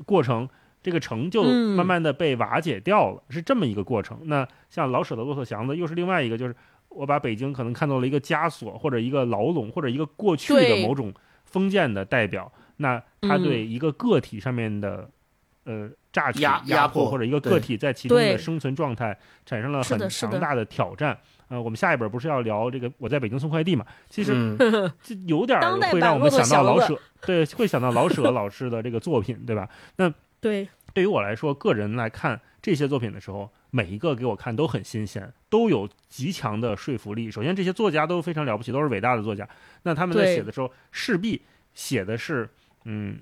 [SPEAKER 1] 过程，这个城就
[SPEAKER 2] 嗯
[SPEAKER 1] 慢慢的被瓦解掉了，是这么一个过程。那像老舍的《骆驼祥子》又是另外一个，就是我把北京可能看作了一个枷锁，或者一个牢笼，或者一个过去的某种封建的代表。那他
[SPEAKER 2] 嗯
[SPEAKER 1] 对一个个体上面的、呃榨取、
[SPEAKER 3] 压迫
[SPEAKER 1] 或者一个个体在其中的生存状态产生了很强大的挑战。呃，我们下一本不是要聊这个我在北京送快递嘛？其实
[SPEAKER 3] 嗯，
[SPEAKER 1] 这有点儿会让我们想到老舍，对，会想到老舍老师的这个作品，对吧？
[SPEAKER 2] 那 对，
[SPEAKER 1] 对于我来说，个人来看这些作品的时候，每一个给我看都很新鲜，都有极强的说服力。首先，这些作家都非常了不起，都是伟大的作家。那他们在写的时候，势必写的是，嗯，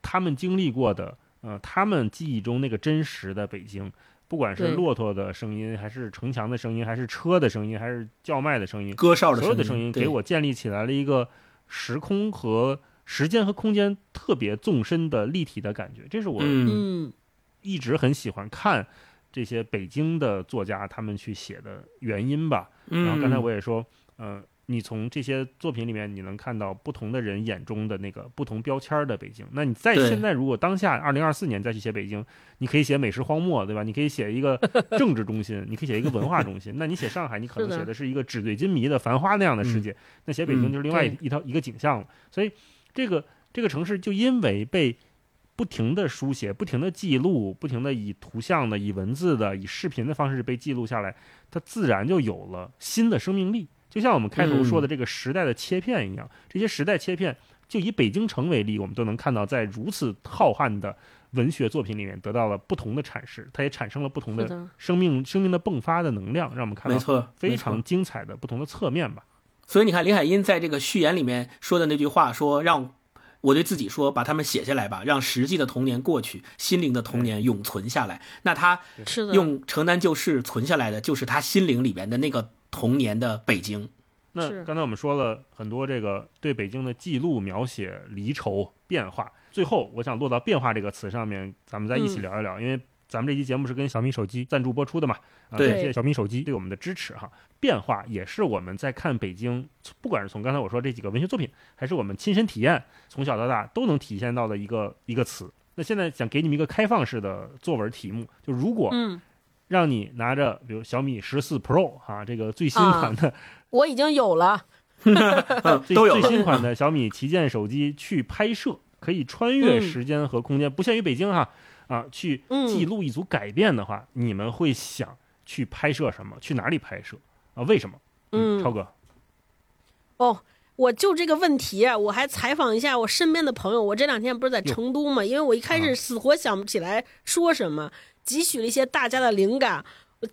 [SPEAKER 1] 他们经历过的，呃，他们记忆中那个真实的北京。不管是骆驼的声音，还是城墙的声音，还是车的声音，还是叫卖的声音，
[SPEAKER 3] 歌哨的
[SPEAKER 1] 所有的声
[SPEAKER 3] 音
[SPEAKER 1] 给我建立起来了一个时空和时间和空间特别纵深的立体的感觉。这是我
[SPEAKER 3] 嗯
[SPEAKER 2] 嗯，
[SPEAKER 1] 一直很喜欢看这些北京的作家他们去写的原因吧。
[SPEAKER 3] 嗯，
[SPEAKER 1] 然后刚才我也说，呃，你从这些作品里面，你能看到不同的人眼中的那个不同标签儿的北京。那你在现在如果当下二零二四年再去写北京，你可以写美食荒漠，对吧？你可以写一个 政治中心，你可以写一个文化中心。那你写上海，你可能写的是一个纸醉金迷的繁花那样的世界。那写北京
[SPEAKER 3] 嗯
[SPEAKER 1] 就是另外一一套一个景象了。所以这个这个城市就因为被不停的书写、不停的记录、不停的以图像的、以文字的、以视频的方式被记录下来，它自然就有了新的生命力。就像我们开头说的这个时代的切片一样，这些时代切片，就以北京城为例，我们都能看到，在如此浩瀚的文学作品里面得到了不同的阐释，它也产生了不同的，生命生命的迸发的能量，让我们看到非常精彩的不同的侧面吧。
[SPEAKER 3] 所以你看，林海音在这个序言里面说的那句话，说让我对自己说，把他们写下来吧，让实际的童年过去，心灵的童年永存下来。那他，用城南旧事存下来的，就是他心灵里边的那个童年的北京。
[SPEAKER 1] 那刚才我们说了很多这个对北京的记录、描写、离愁、变化，最后我想落到“变化”这个词上面，咱们再一起
[SPEAKER 2] 嗯
[SPEAKER 1] 聊一聊，因为咱们这期节目是跟小米手机赞助播出的嘛，啊，
[SPEAKER 3] 对
[SPEAKER 1] 感谢小米手机对我们的支持哈。变化也是我们在看北京，不管是从刚才我说这几个文学作品，还是我们亲身体验，从小到大都能体现到的一个一个词。那现在想给你们一个开放式的作文题目，就如果
[SPEAKER 2] 嗯，
[SPEAKER 1] 让你拿着比如小米十四 Pro 哈、这个最新
[SPEAKER 2] 啊
[SPEAKER 1] 款的
[SPEAKER 2] 我已经有了，
[SPEAKER 3] 都有了。
[SPEAKER 1] 最新款的小米旗舰手机去拍摄，可以穿越
[SPEAKER 2] 嗯
[SPEAKER 1] 时间和空间，不限于北京哈啊，去
[SPEAKER 2] 嗯
[SPEAKER 1] 记录一组改变的话，你们会想去拍摄什么？去哪里拍摄啊？为什么？
[SPEAKER 2] 嗯
[SPEAKER 1] 超哥，
[SPEAKER 2] 哦，我就这个问题啊，我还采访一下我身边的朋友。我这两天不是在成都嘛，因为我一开
[SPEAKER 1] 啊
[SPEAKER 2] 始死活想不起来说什么，汲取了一些大家的灵感，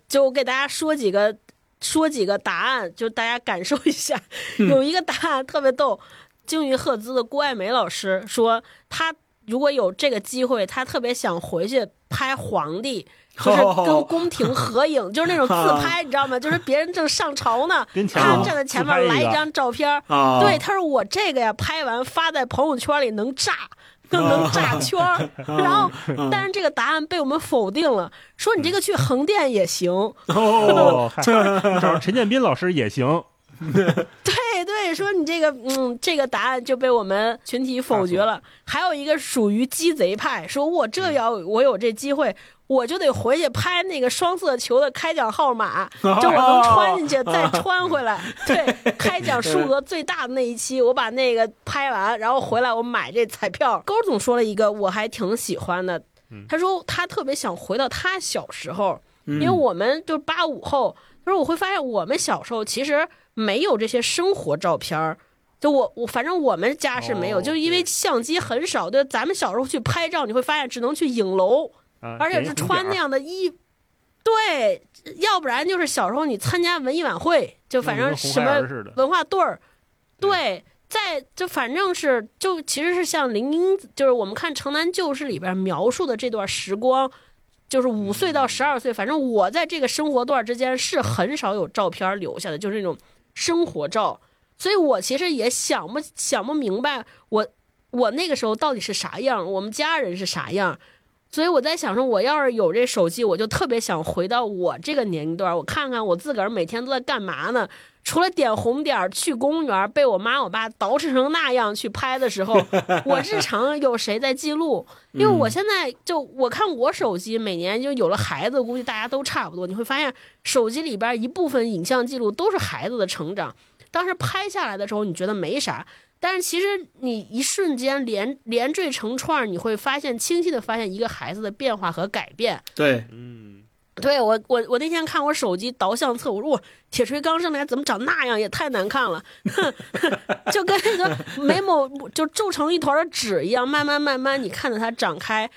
[SPEAKER 2] 就我就给大家说几个说几个答案，就大家感受一下。有一个答案特别逗，鲸鱼赫兹的郭爱梅老师说，他如果有这个机会，他特别想回去拍皇帝。就是跟宫廷合影，就是那种自 拍，你知道吗？就是别人正上朝呢，他站在前面来一张照片对，他说我这个呀，拍完发在朋友圈里能炸，能炸圈儿。然后，但是这个答案被我们否定了，说你这个去横店也行。
[SPEAKER 1] 哦，陈建斌老师也行。
[SPEAKER 2] 对对，说你这个，嗯，这个答案就被我们群体否决了。还有一个属于鸡贼派，说我这要我有这机会。我就得回去拍那个双色球的开奖号码，就我能穿进去再穿回来。对，开奖数额最大的那一期，我把那个拍完，然后回来我买这彩票。高总说了一个我还挺喜欢的，他说他特别想回到他小时候。
[SPEAKER 3] 因
[SPEAKER 2] 因为我们就八五后，他说我会发现我们小时候其实没有这些生活照片儿。就我我反正我们家是没有，
[SPEAKER 1] 哦
[SPEAKER 2] 就是因为相机很少，对，咱们小时候去拍照，你会发现只能去影楼，
[SPEAKER 1] 啊
[SPEAKER 2] 而且是穿那，样的衣，对，要不然就是小时候你参加文艺晚会，就反正什么文化队儿，
[SPEAKER 1] 对
[SPEAKER 2] 对，在就反正是就其实是像林英，就是我们看《城南旧事》里边描述的这段时光，就是五岁到十二岁，反正我在这个生活段之间是很少有照片留下的，就是那种生活照，所以我其实也想不想不明白我我那个时候到底是啥样，我们家人是啥样。所以我在想说，我要是有这手机，我就特别想回到我这个年龄段，我看看我自个儿每天都在干嘛呢？除了点红点儿去公园，被我妈我爸捯饬成那样去拍的时候，我日常有谁在记录？因为我现在就我看我手机，每年就有了孩子，估计大家都差不多。你会发现，手机里边一部分影像记录都是孩子的成长。当时拍下来的时候，你觉得没啥，但是其实你一瞬间连连缀成串儿，你会发现清晰的发现一个孩子的变化和改变。
[SPEAKER 3] 对，
[SPEAKER 1] 嗯，
[SPEAKER 2] 对我，我我那天看我手机倒相册，我说我铁锤刚生来怎么长那样，也太难看了，就跟那个眉毛就皱成一团的纸一样，慢慢慢慢你看着它长开。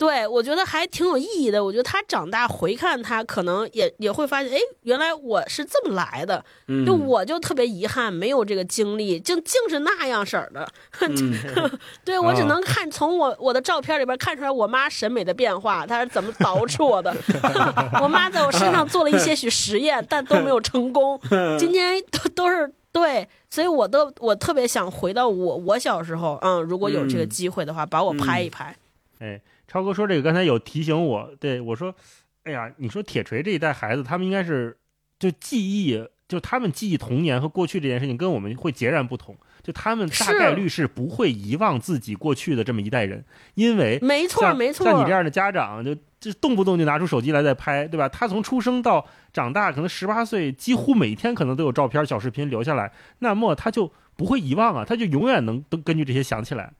[SPEAKER 2] 对，我觉得还挺有意义的。我觉得他长大回看他，可能也也会发现，哎，原来我是这么来的。
[SPEAKER 3] 嗯
[SPEAKER 2] 就我就特别遗憾，没有这个经历，就竟是那样式儿的。对我只能看从我我的照片里边看出来我妈审美的变化，她是怎么捯饬我的。我妈在我身上做了一些许实验，但都没有成功。今天都都是对，所以我都我特别想回到我我小时候，嗯，如果有这个机会的话，把我拍一拍。
[SPEAKER 1] 哎，超哥说这个刚才有提醒我，对我说，哎呀，你说铁锤这一代孩子，他们应该是就记忆，就他们记忆童年和过去这件事情跟我们会截然不同，就他们大概率是不会遗忘自己过去的这么一代人，因为
[SPEAKER 2] 没错，
[SPEAKER 1] 像
[SPEAKER 2] 没错。
[SPEAKER 1] 像你这样的家长，就就动不动就拿出手机来在拍，对吧？他从出生到长大，可能十八岁，几乎每天可能都有照片、小视频留下来，那么他就不会遗忘啊，他就永远能都根据这些想起来。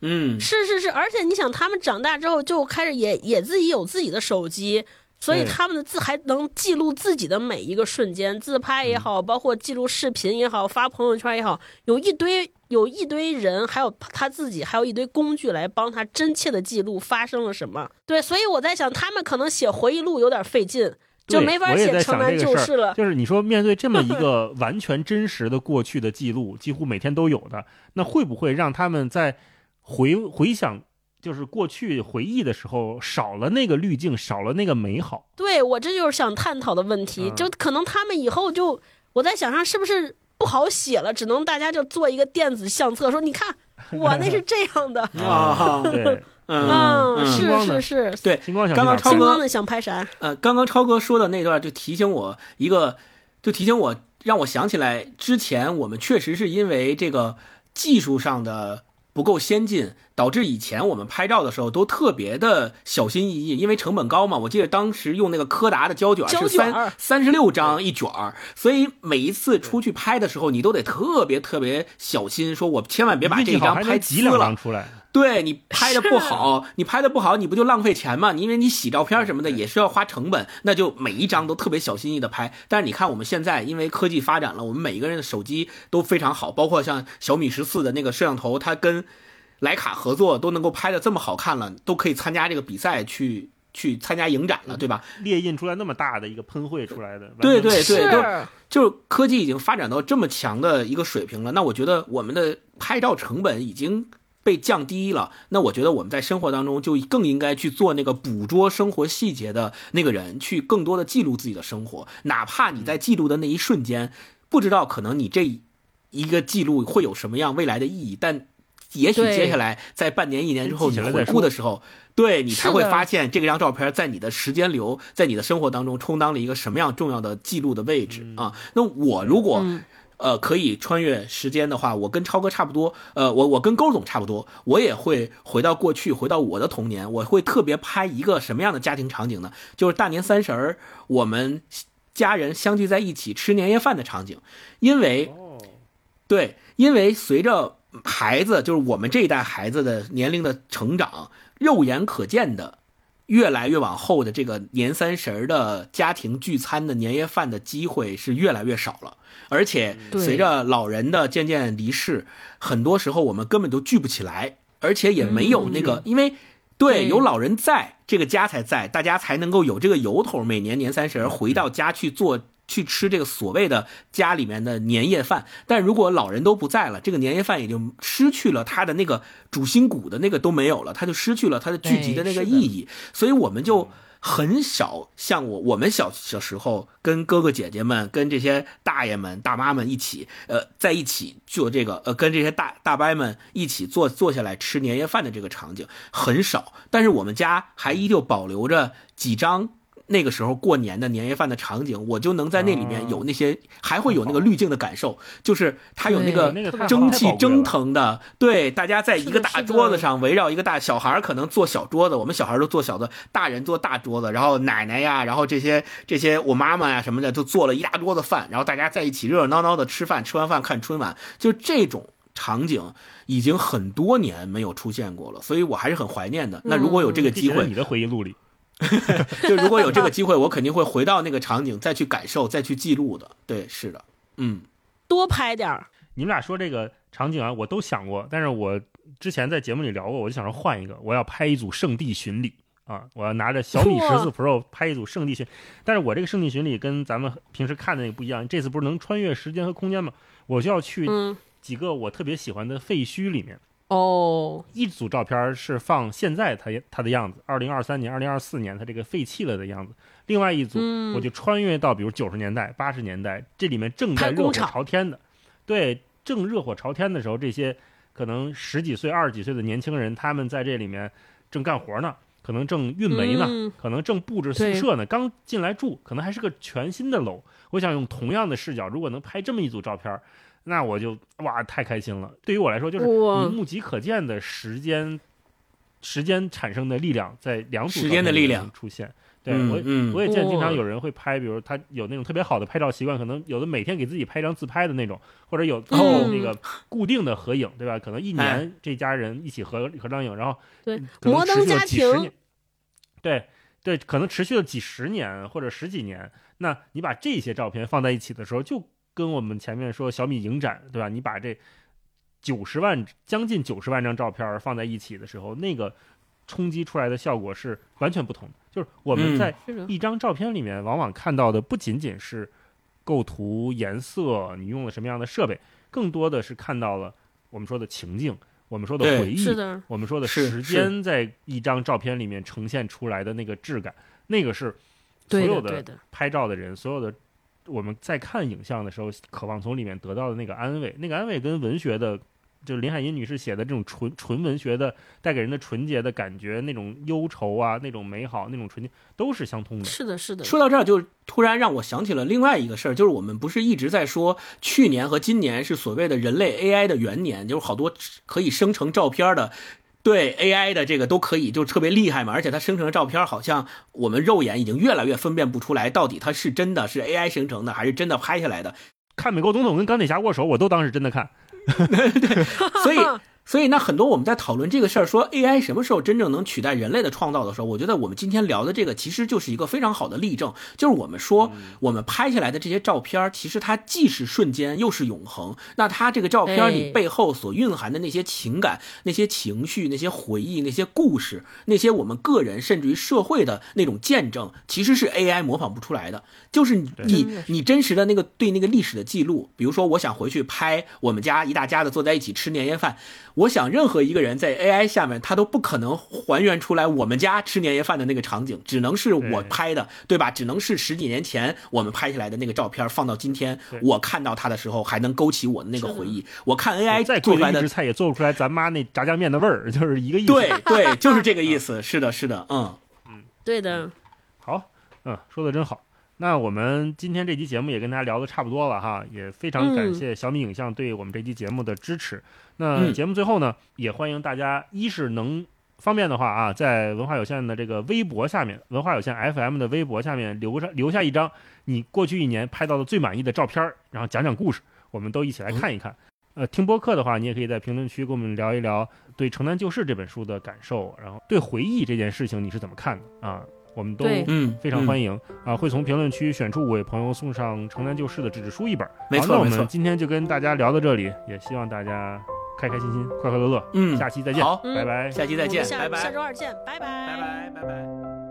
[SPEAKER 3] 嗯，
[SPEAKER 2] 是是是，而且你想，他们长大之后就开始也也自己有自己的手机，所以他们的自还能记录自己的每一个瞬间，自拍也好，包括记录视频也好，发朋友圈也好，有一堆有一堆人，还有他自己，还有一堆工具来帮他真切的记录发生了什么。对，所以我在想，他们可能写回忆录有点费劲，就没法写城南旧事了。
[SPEAKER 1] 就是你说面对这么一个 完全真实的过去的记录，几乎每天都有的，那会不会让他们在回回想，就是过去回忆的时候，少了那个滤镜，少了那个美好？
[SPEAKER 2] 对我这就是想探讨的问题，
[SPEAKER 1] 嗯
[SPEAKER 2] 就可能他们以后就我在想上是不是不好写了，只能大家就做一个电子相册，说你看我那是这样的，
[SPEAKER 3] 啊，
[SPEAKER 1] 对，
[SPEAKER 3] 嗯
[SPEAKER 2] 是是是，
[SPEAKER 3] 对，
[SPEAKER 1] 星光想
[SPEAKER 3] 刚刚超哥
[SPEAKER 2] 想拍啥？
[SPEAKER 3] 呃，刚刚超哥说的那段就提醒我一个，就提醒我，让我想起来之前我们确实是因为这个技术上的不够先进，导致以前我们拍照的时候都特别的小心翼翼，因为成本高嘛。我记得当时用那个柯达的胶卷
[SPEAKER 2] 胶
[SPEAKER 3] 是三三十六张一卷儿，所以每一次出去拍的时候，你都得特别特别小心，说我千万别把这张拍
[SPEAKER 1] 还能挤两
[SPEAKER 3] 呲了
[SPEAKER 1] 张。出来。
[SPEAKER 3] 对你拍的不好，你拍的不好，你不就浪费钱吗？你因为你洗照片什么的也是要花成本，那就每一张都特别小心翼翼的拍。但是你看我们现在，因为科技发展了，我们每一个人的手机都非常好，包括像小米十四的那个摄像头，它跟徕卡合作都能够拍的这么好看了，都可以参加这个比赛去去参加影展了，对吧？
[SPEAKER 1] 列印出来那么大的一个喷绘出来的，
[SPEAKER 3] 对对对，
[SPEAKER 2] 是
[SPEAKER 3] 都就是科技已经发展到这么强的一个水平了，那我觉得我们的拍照成本已经被降低了。那我觉得我们在生活当中就更应该去做那个捕捉生活细节的那个人，去更多的记录自己的生活，哪怕你在记录的那一瞬间，不知道可能你这一个记录会有什么样未来的意义，但。也许接下来在半年一年之后，你回顾的时候，对你才会发现这张照片在你的时间流，在你的生活当中充当了一个什么样重要的记录的位置啊。那我如果
[SPEAKER 2] 嗯
[SPEAKER 3] 呃可以穿越时间的话，我跟超哥差不多，呃，我我跟勾总差不多，我也会回到过去，回到我的童年，我会特别拍一个什么样的家庭场景呢？就是大年三十儿我们家人相聚在一起吃年夜饭的场景，因为
[SPEAKER 1] 哦，
[SPEAKER 3] 对，因为随着孩子，就是我们这一代孩子的年龄的成长，肉眼可见的越来越往后的这个年三十儿的家庭聚餐的年夜饭的机会是越来越少了，而且随着老人的渐渐离世，很多时候我们根本都聚不起来，而且也没有那个，因为对
[SPEAKER 2] 对。
[SPEAKER 3] 有老人在，这个家才在，大家才能够有这个由头，每年年三十儿回到家去做。去吃这个所谓的家里面的年夜饭，但如果老人都不在了，这个年夜饭也就失去了它的那个主心骨的那个都没有了，它就失去了它的聚集的那个意义。所以我们就很少像我我们小小时候跟哥哥姐姐们、跟这些大爷们、大妈们一起，呃，在一起做这个，呃，跟这些大大伯们一起坐坐下来吃年夜饭的这个场景很少。但是我们家还依旧保留着几张。那个时候过年的年夜饭的场景，我就能在那里面有那些，还会有那个滤镜的感受，就是它有那个蒸汽蒸腾的，对，大家在一个大桌子上围绕一个大小孩儿可能坐小桌子，我们小孩都坐小的，大人坐大桌子，然后奶奶呀，然后这些这些我妈妈呀什么的，就做了一大桌子饭，然后大家在一起热热闹闹的吃饭，吃完饭看春晚，就这种场景已经很多年没有出现过了，所以我还是很怀念的。那如果有这个机会
[SPEAKER 1] 你，的回忆录里。
[SPEAKER 3] 就如果有这个机会，我肯定会回到那个场景，再去感受，再去记录的。对，是的，嗯。
[SPEAKER 2] 多拍点儿。
[SPEAKER 1] 你们俩说这个场景啊，我都想过，但是我之前在节目里聊过，我就想说换一个，我要拍一组圣地巡礼啊，我要拿着小米十四 Pro 拍一组圣地巡，但是我这个圣地巡礼跟咱们平时看的那个不一样，这次不是能穿越时间和空间吗？我就要去
[SPEAKER 2] 嗯，
[SPEAKER 1] 几个我特别喜欢的废墟里面。
[SPEAKER 2] 哦，
[SPEAKER 1] 一组照片是放现在它它的样子，二零二三年、二零二四年它这个废弃了的样子。另外一组，
[SPEAKER 2] 嗯
[SPEAKER 1] 我就穿越到比如九十年代、八十年代，这里面正在热火朝天的，对，正热火朝天的时候，这些可能十几岁、二十几岁的年轻人，他们在这里面正干活呢，可能正运煤呢，
[SPEAKER 2] 嗯
[SPEAKER 1] 可能正布置宿舍呢，刚进来住，可能还是个全新的楼。我想用同样的视角，如果能拍这么一组照片，那我就哇太开心了。对于我来说，就是你目及可见的时间，时间产生的力量在两组
[SPEAKER 3] 时间的力量
[SPEAKER 1] 出现。对、我，
[SPEAKER 3] 嗯嗯
[SPEAKER 1] 我也见经常有人会拍，比如他有那种特别好的拍照习惯，可能有的每天给自己拍张自拍的那种，或者有
[SPEAKER 2] 哦
[SPEAKER 1] 那个固定的合影，对吧？可能一
[SPEAKER 3] 哎
[SPEAKER 1] 年这家人一起合合张影，然后
[SPEAKER 2] 对，
[SPEAKER 1] 可能
[SPEAKER 2] 摩登家
[SPEAKER 1] 持续了几十
[SPEAKER 2] 庭
[SPEAKER 1] 年，对对，可能持续了几十年或者十几年。那你把这些照片放在一起的时候，就跟我们前面说小米影展，对吧？你把这九十万将近九十万张照片放在一起的时候，那个冲击出来的效果是完全不同的。就是我们
[SPEAKER 3] 嗯
[SPEAKER 1] 在，一张照片里面，往往看到的不仅仅是构图、颜色，你用了什么样的设备，更多的是看到了我们说的情境，我们说的回忆，我们说的时间在一张照片里面呈现出来的那个质感，那个是所有
[SPEAKER 2] 的
[SPEAKER 1] 拍照的人，所有的我们在看影像的时候，渴望从里面得到的那个安慰，那个安慰跟文学的。就是林海音女士写的这种纯纯文学的，带给人的纯洁的感觉，那种忧愁啊，那种美好，那种纯洁，都是相通的。
[SPEAKER 2] 是的，是的，
[SPEAKER 3] 说到这儿，就突然让我想起了另外一个事儿，就是我们不是一直在说去年和今年是所谓的人类 AI 的元年，就是好多可以生成照片的。对 AI 的这个都可以，就特别厉害嘛，而且它生成的照片好像我们肉眼已经越来越分辨不出来，到底它是真的是 AI 生成的，还是真的拍下来的。
[SPEAKER 1] 看美国总统跟钢铁侠握手，我都当是真的看。
[SPEAKER 3] 对所以，所以那很多我们在讨论这个事儿，说 AI 什么时候真正能取代人类的创造的时候，我觉得我们今天聊的这个其实就是一个非常好的例证，就是我们说我们拍下来的这些照片，其实它既是瞬间又是永恒。那它这个照片里
[SPEAKER 2] 哎
[SPEAKER 3] 背后所蕴含的那些情感、那些情绪、那些回忆、那些故事、那些我们个人甚至于社会的那种见证，其实是 AI 模仿不出来的。就是你你
[SPEAKER 2] 真
[SPEAKER 3] 实的那个对那个历史的记录，比如说我想回去拍我们家一大家子坐在一起吃年夜饭，我想任何一个人在 AI 下面，他都不可能还原出来我们家吃年夜饭的那个场景，只能是我拍的，对吧？只能是十几年前我们拍下来的那个照片，放到今天我看到它的时候，还能勾起我的那个回忆。我看 AI
[SPEAKER 1] 再
[SPEAKER 3] 做出来的
[SPEAKER 1] 菜也做不出来咱妈那炸酱面的味儿，就是一个意思。
[SPEAKER 3] 对对，就是这个意思。是的，是的，嗯嗯，
[SPEAKER 2] 对的，
[SPEAKER 1] 好，嗯，说的真好。那我们今天这期节目也跟大家聊的差不多了哈，也非常感谢小米影像对我们这期节目的支持。那
[SPEAKER 3] 嗯
[SPEAKER 1] 节目最后呢，也欢迎大家，一是能方便的话啊，在文化有限的这个微博下面，文化有限 FM 的微博下面留上留下一张你过去一年拍到的最满意的照片儿，然后讲讲故事，我们都一起来看一看。呃，听播客的话，你也可以在评论区跟我们聊一聊对《城南旧事》这本书的感受，然后对回忆这件事情你是怎么看的啊？我们都
[SPEAKER 3] 嗯，
[SPEAKER 1] 非常。欢迎、啊！会从评论区选出五位朋友送上《城南旧事》的纸质书一本。
[SPEAKER 3] 没
[SPEAKER 1] 好那我
[SPEAKER 3] 错没错
[SPEAKER 1] 们今天就跟大家聊到这里，也希望大家开开心心、快快乐乐。
[SPEAKER 3] 嗯，
[SPEAKER 1] 下期再见，
[SPEAKER 3] 好，
[SPEAKER 2] 嗯
[SPEAKER 1] 拜拜。
[SPEAKER 3] 下期再见，
[SPEAKER 2] 下
[SPEAKER 3] 拜拜，
[SPEAKER 2] 下周二见，拜拜
[SPEAKER 3] 拜拜，拜拜。